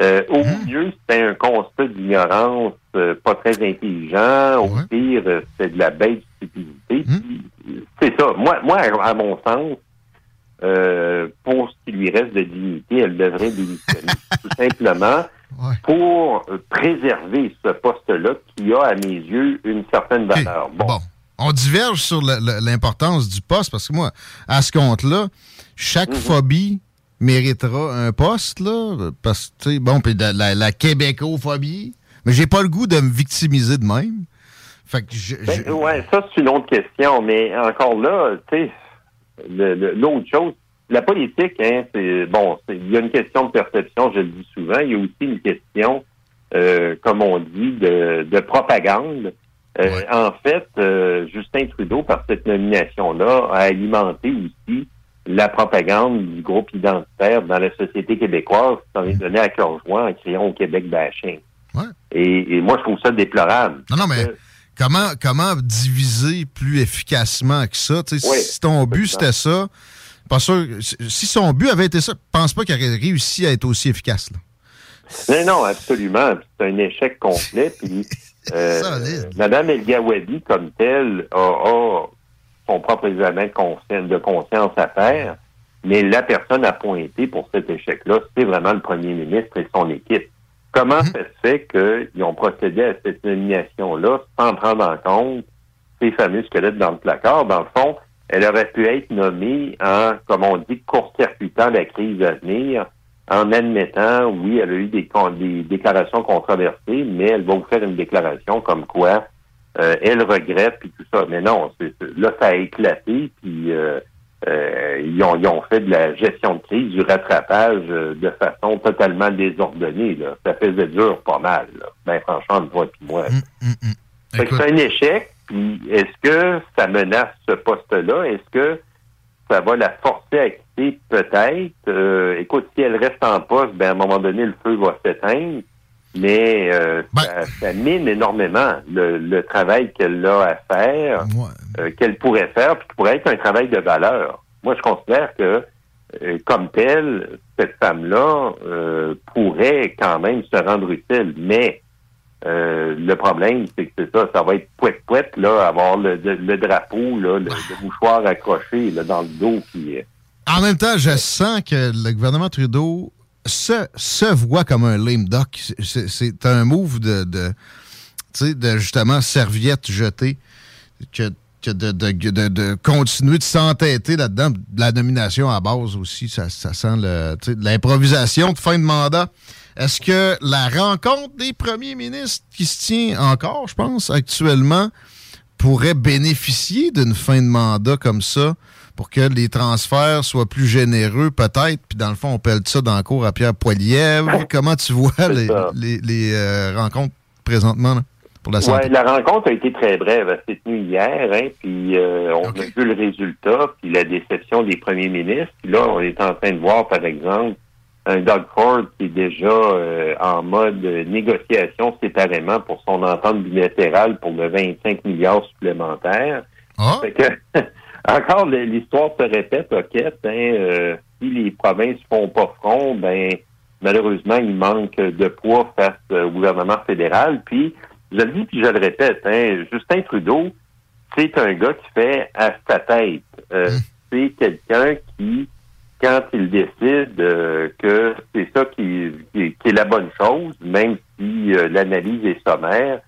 Euh, au mieux, c'était un constat d'ignorance euh, pas très intelligent. Au pire, c'était de la bête stupidité. Puis, C'est ça. Moi, moi, à à mon sens, euh, pour ce qui lui reste de dignité, elle devrait démissionner. [laughs] Tout simplement pour euh, préserver ce poste-là qui a, à mes yeux, une certaine valeur. Bon. On diverge sur l'importance du poste parce que moi, à ce compte-là, chaque Mhm. phobie méritera un poste, là. Parce que, tu sais, bon, puis de- la, la québécophobie. Mais j'ai pas le goût de me victimiser de même. Fait que je- je- Ben, ouais, ça, c'est une autre question. Mais encore là, tu sais, l'autre chose, la politique, hein, c'est bon, il y a une question de perception, je le dis souvent. Il y a aussi une question, euh, comme on dit, de, de propagande. Euh, En fait, euh, Justin Trudeau, par cette nomination-là, a alimenté aussi la propagande du groupe identitaire dans la société québécoise qui s'en est donné à cœur en créant au Québec bashing. Et, et moi, je trouve ça déplorable. Non, non, mais comment, comment diviser plus efficacement que ça? Oui, si ton but c'était ça, pas sûr. Si son but avait été ça, je pense pas qu'il aurait réussi à être aussi efficace. Là. Non, non, absolument. C'est un échec complet. Puis, [laughs] euh, Madame El comme telle, a, a son propre examen de conscience, de conscience à faire. Mais la personne à pointer pour cet échec-là, c'est vraiment le premier ministre et son équipe. Comment ça se fait qu'ils ont procédé à cette nomination-là sans prendre en compte ces fameux squelettes dans le placard? Dans le fond, elle aurait pu être nommée en, comme on dit, court-circuitant la crise à venir, en admettant, oui, elle a eu des, déclarations controversées, mais elle va vous faire une déclaration comme quoi euh, elle regrette puis tout ça. Mais non, c'est- là, ça a éclaté, puis euh, euh, ils, ont, ils ont fait de la gestion de crise, du rattrapage euh, de façon totalement désordonnée. Là. Ça faisait dur pas mal. Là. Ben, franchement, toi et moi. Fait que c'est un échec. Puis est-ce que ça menace ce poste-là? Est-ce que ça va la forcer à quitter? Peut-être. Euh, écoute, si elle reste en poste, ben à un moment donné, le feu va s'éteindre. Mais euh, ça, ça mine énormément le, le travail qu'elle a à faire, euh, qu'elle pourrait faire, puis qui pourrait être un travail de valeur. Moi, je considère que, euh, comme telle, cette femme-là euh, pourrait quand même se rendre utile. Mais euh, le problème, c'est que c'est ça, ça va être pouette-pouette, là, avoir le, le- le drapeau, là, le, le mouchoir accroché là, dans le dos. Puis, euh, En même temps, je sens que le gouvernement Trudeau se, se voit comme un lame duck. C'est- un move de, de, de justement serviette jetée que, que de, de, continuer de s'entêter là-dedans. La nomination à base aussi, ça, ça sent l'improvisation de fin de mandat. Est-ce que la rencontre des premiers ministres qui se tient encore, je pense, actuellement, pourrait bénéficier d'une fin de mandat comme ça? Pour que les transferts soient plus généreux, peut-être. Puis dans le fond, on pèle ça dans le cours à Pierre Poilievre. Comment tu vois les, les- les, euh, rencontres présentement là, pour la santé? Ouais, la rencontre a été très brève. Elle s'est tenue hier, hein, puis euh, on a vu le résultat, puis la déception des premiers ministres. Puis là, on est en train de voir, par exemple, un Doug Ford qui est déjà euh, en mode négociation séparément pour son entente bilatérale pour le 25 milliards supplémentaires. Fait que, [laughs] encore, l'histoire se répète, OK, hein, euh, si les provinces font pas front, ben malheureusement, il manque de poids face au gouvernement fédéral. Puis, je le dis, puis je le répète, hein, Justin Trudeau, c'est un gars qui fait à sa tête. Euh, C'est quelqu'un qui, quand il décide euh, que c'est ça qui, qui- qui est la bonne chose, même si euh, l'analyse est sommaire,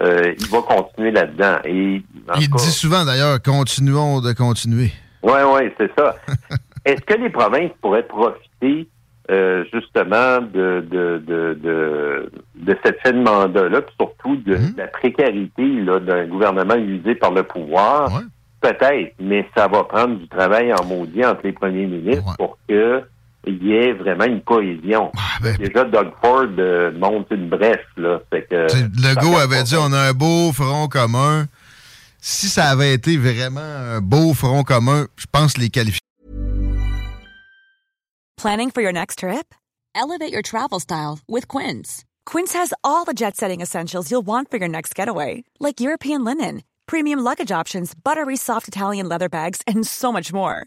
euh, il va continuer là-dedans. Et Il cas, dit souvent d'ailleurs, continuons de continuer. oui, oui, c'est ça. [laughs] Est-ce que les provinces pourraient profiter euh, justement de, de, de, de, de cette fin de mandat-là, puis surtout de, de la précarité d'un gouvernement usé par le pouvoir? Peut-être, mais ça va prendre du travail en maudit entre les premiers ministres pour que il y ait vraiment une cohésion. Déjà, Doug Ford euh, monte une brèche. Là, fait que, Legault avait dit on a un beau front commun. Si ça avait été vraiment un beau front commun, je pense les qualifier. Planning for your next trip? Elevate your travel style with Quince. Quince has all the jet setting essentials you'll want for your next getaway, like European linen, premium luggage options, buttery soft Italian leather bags, and so much more.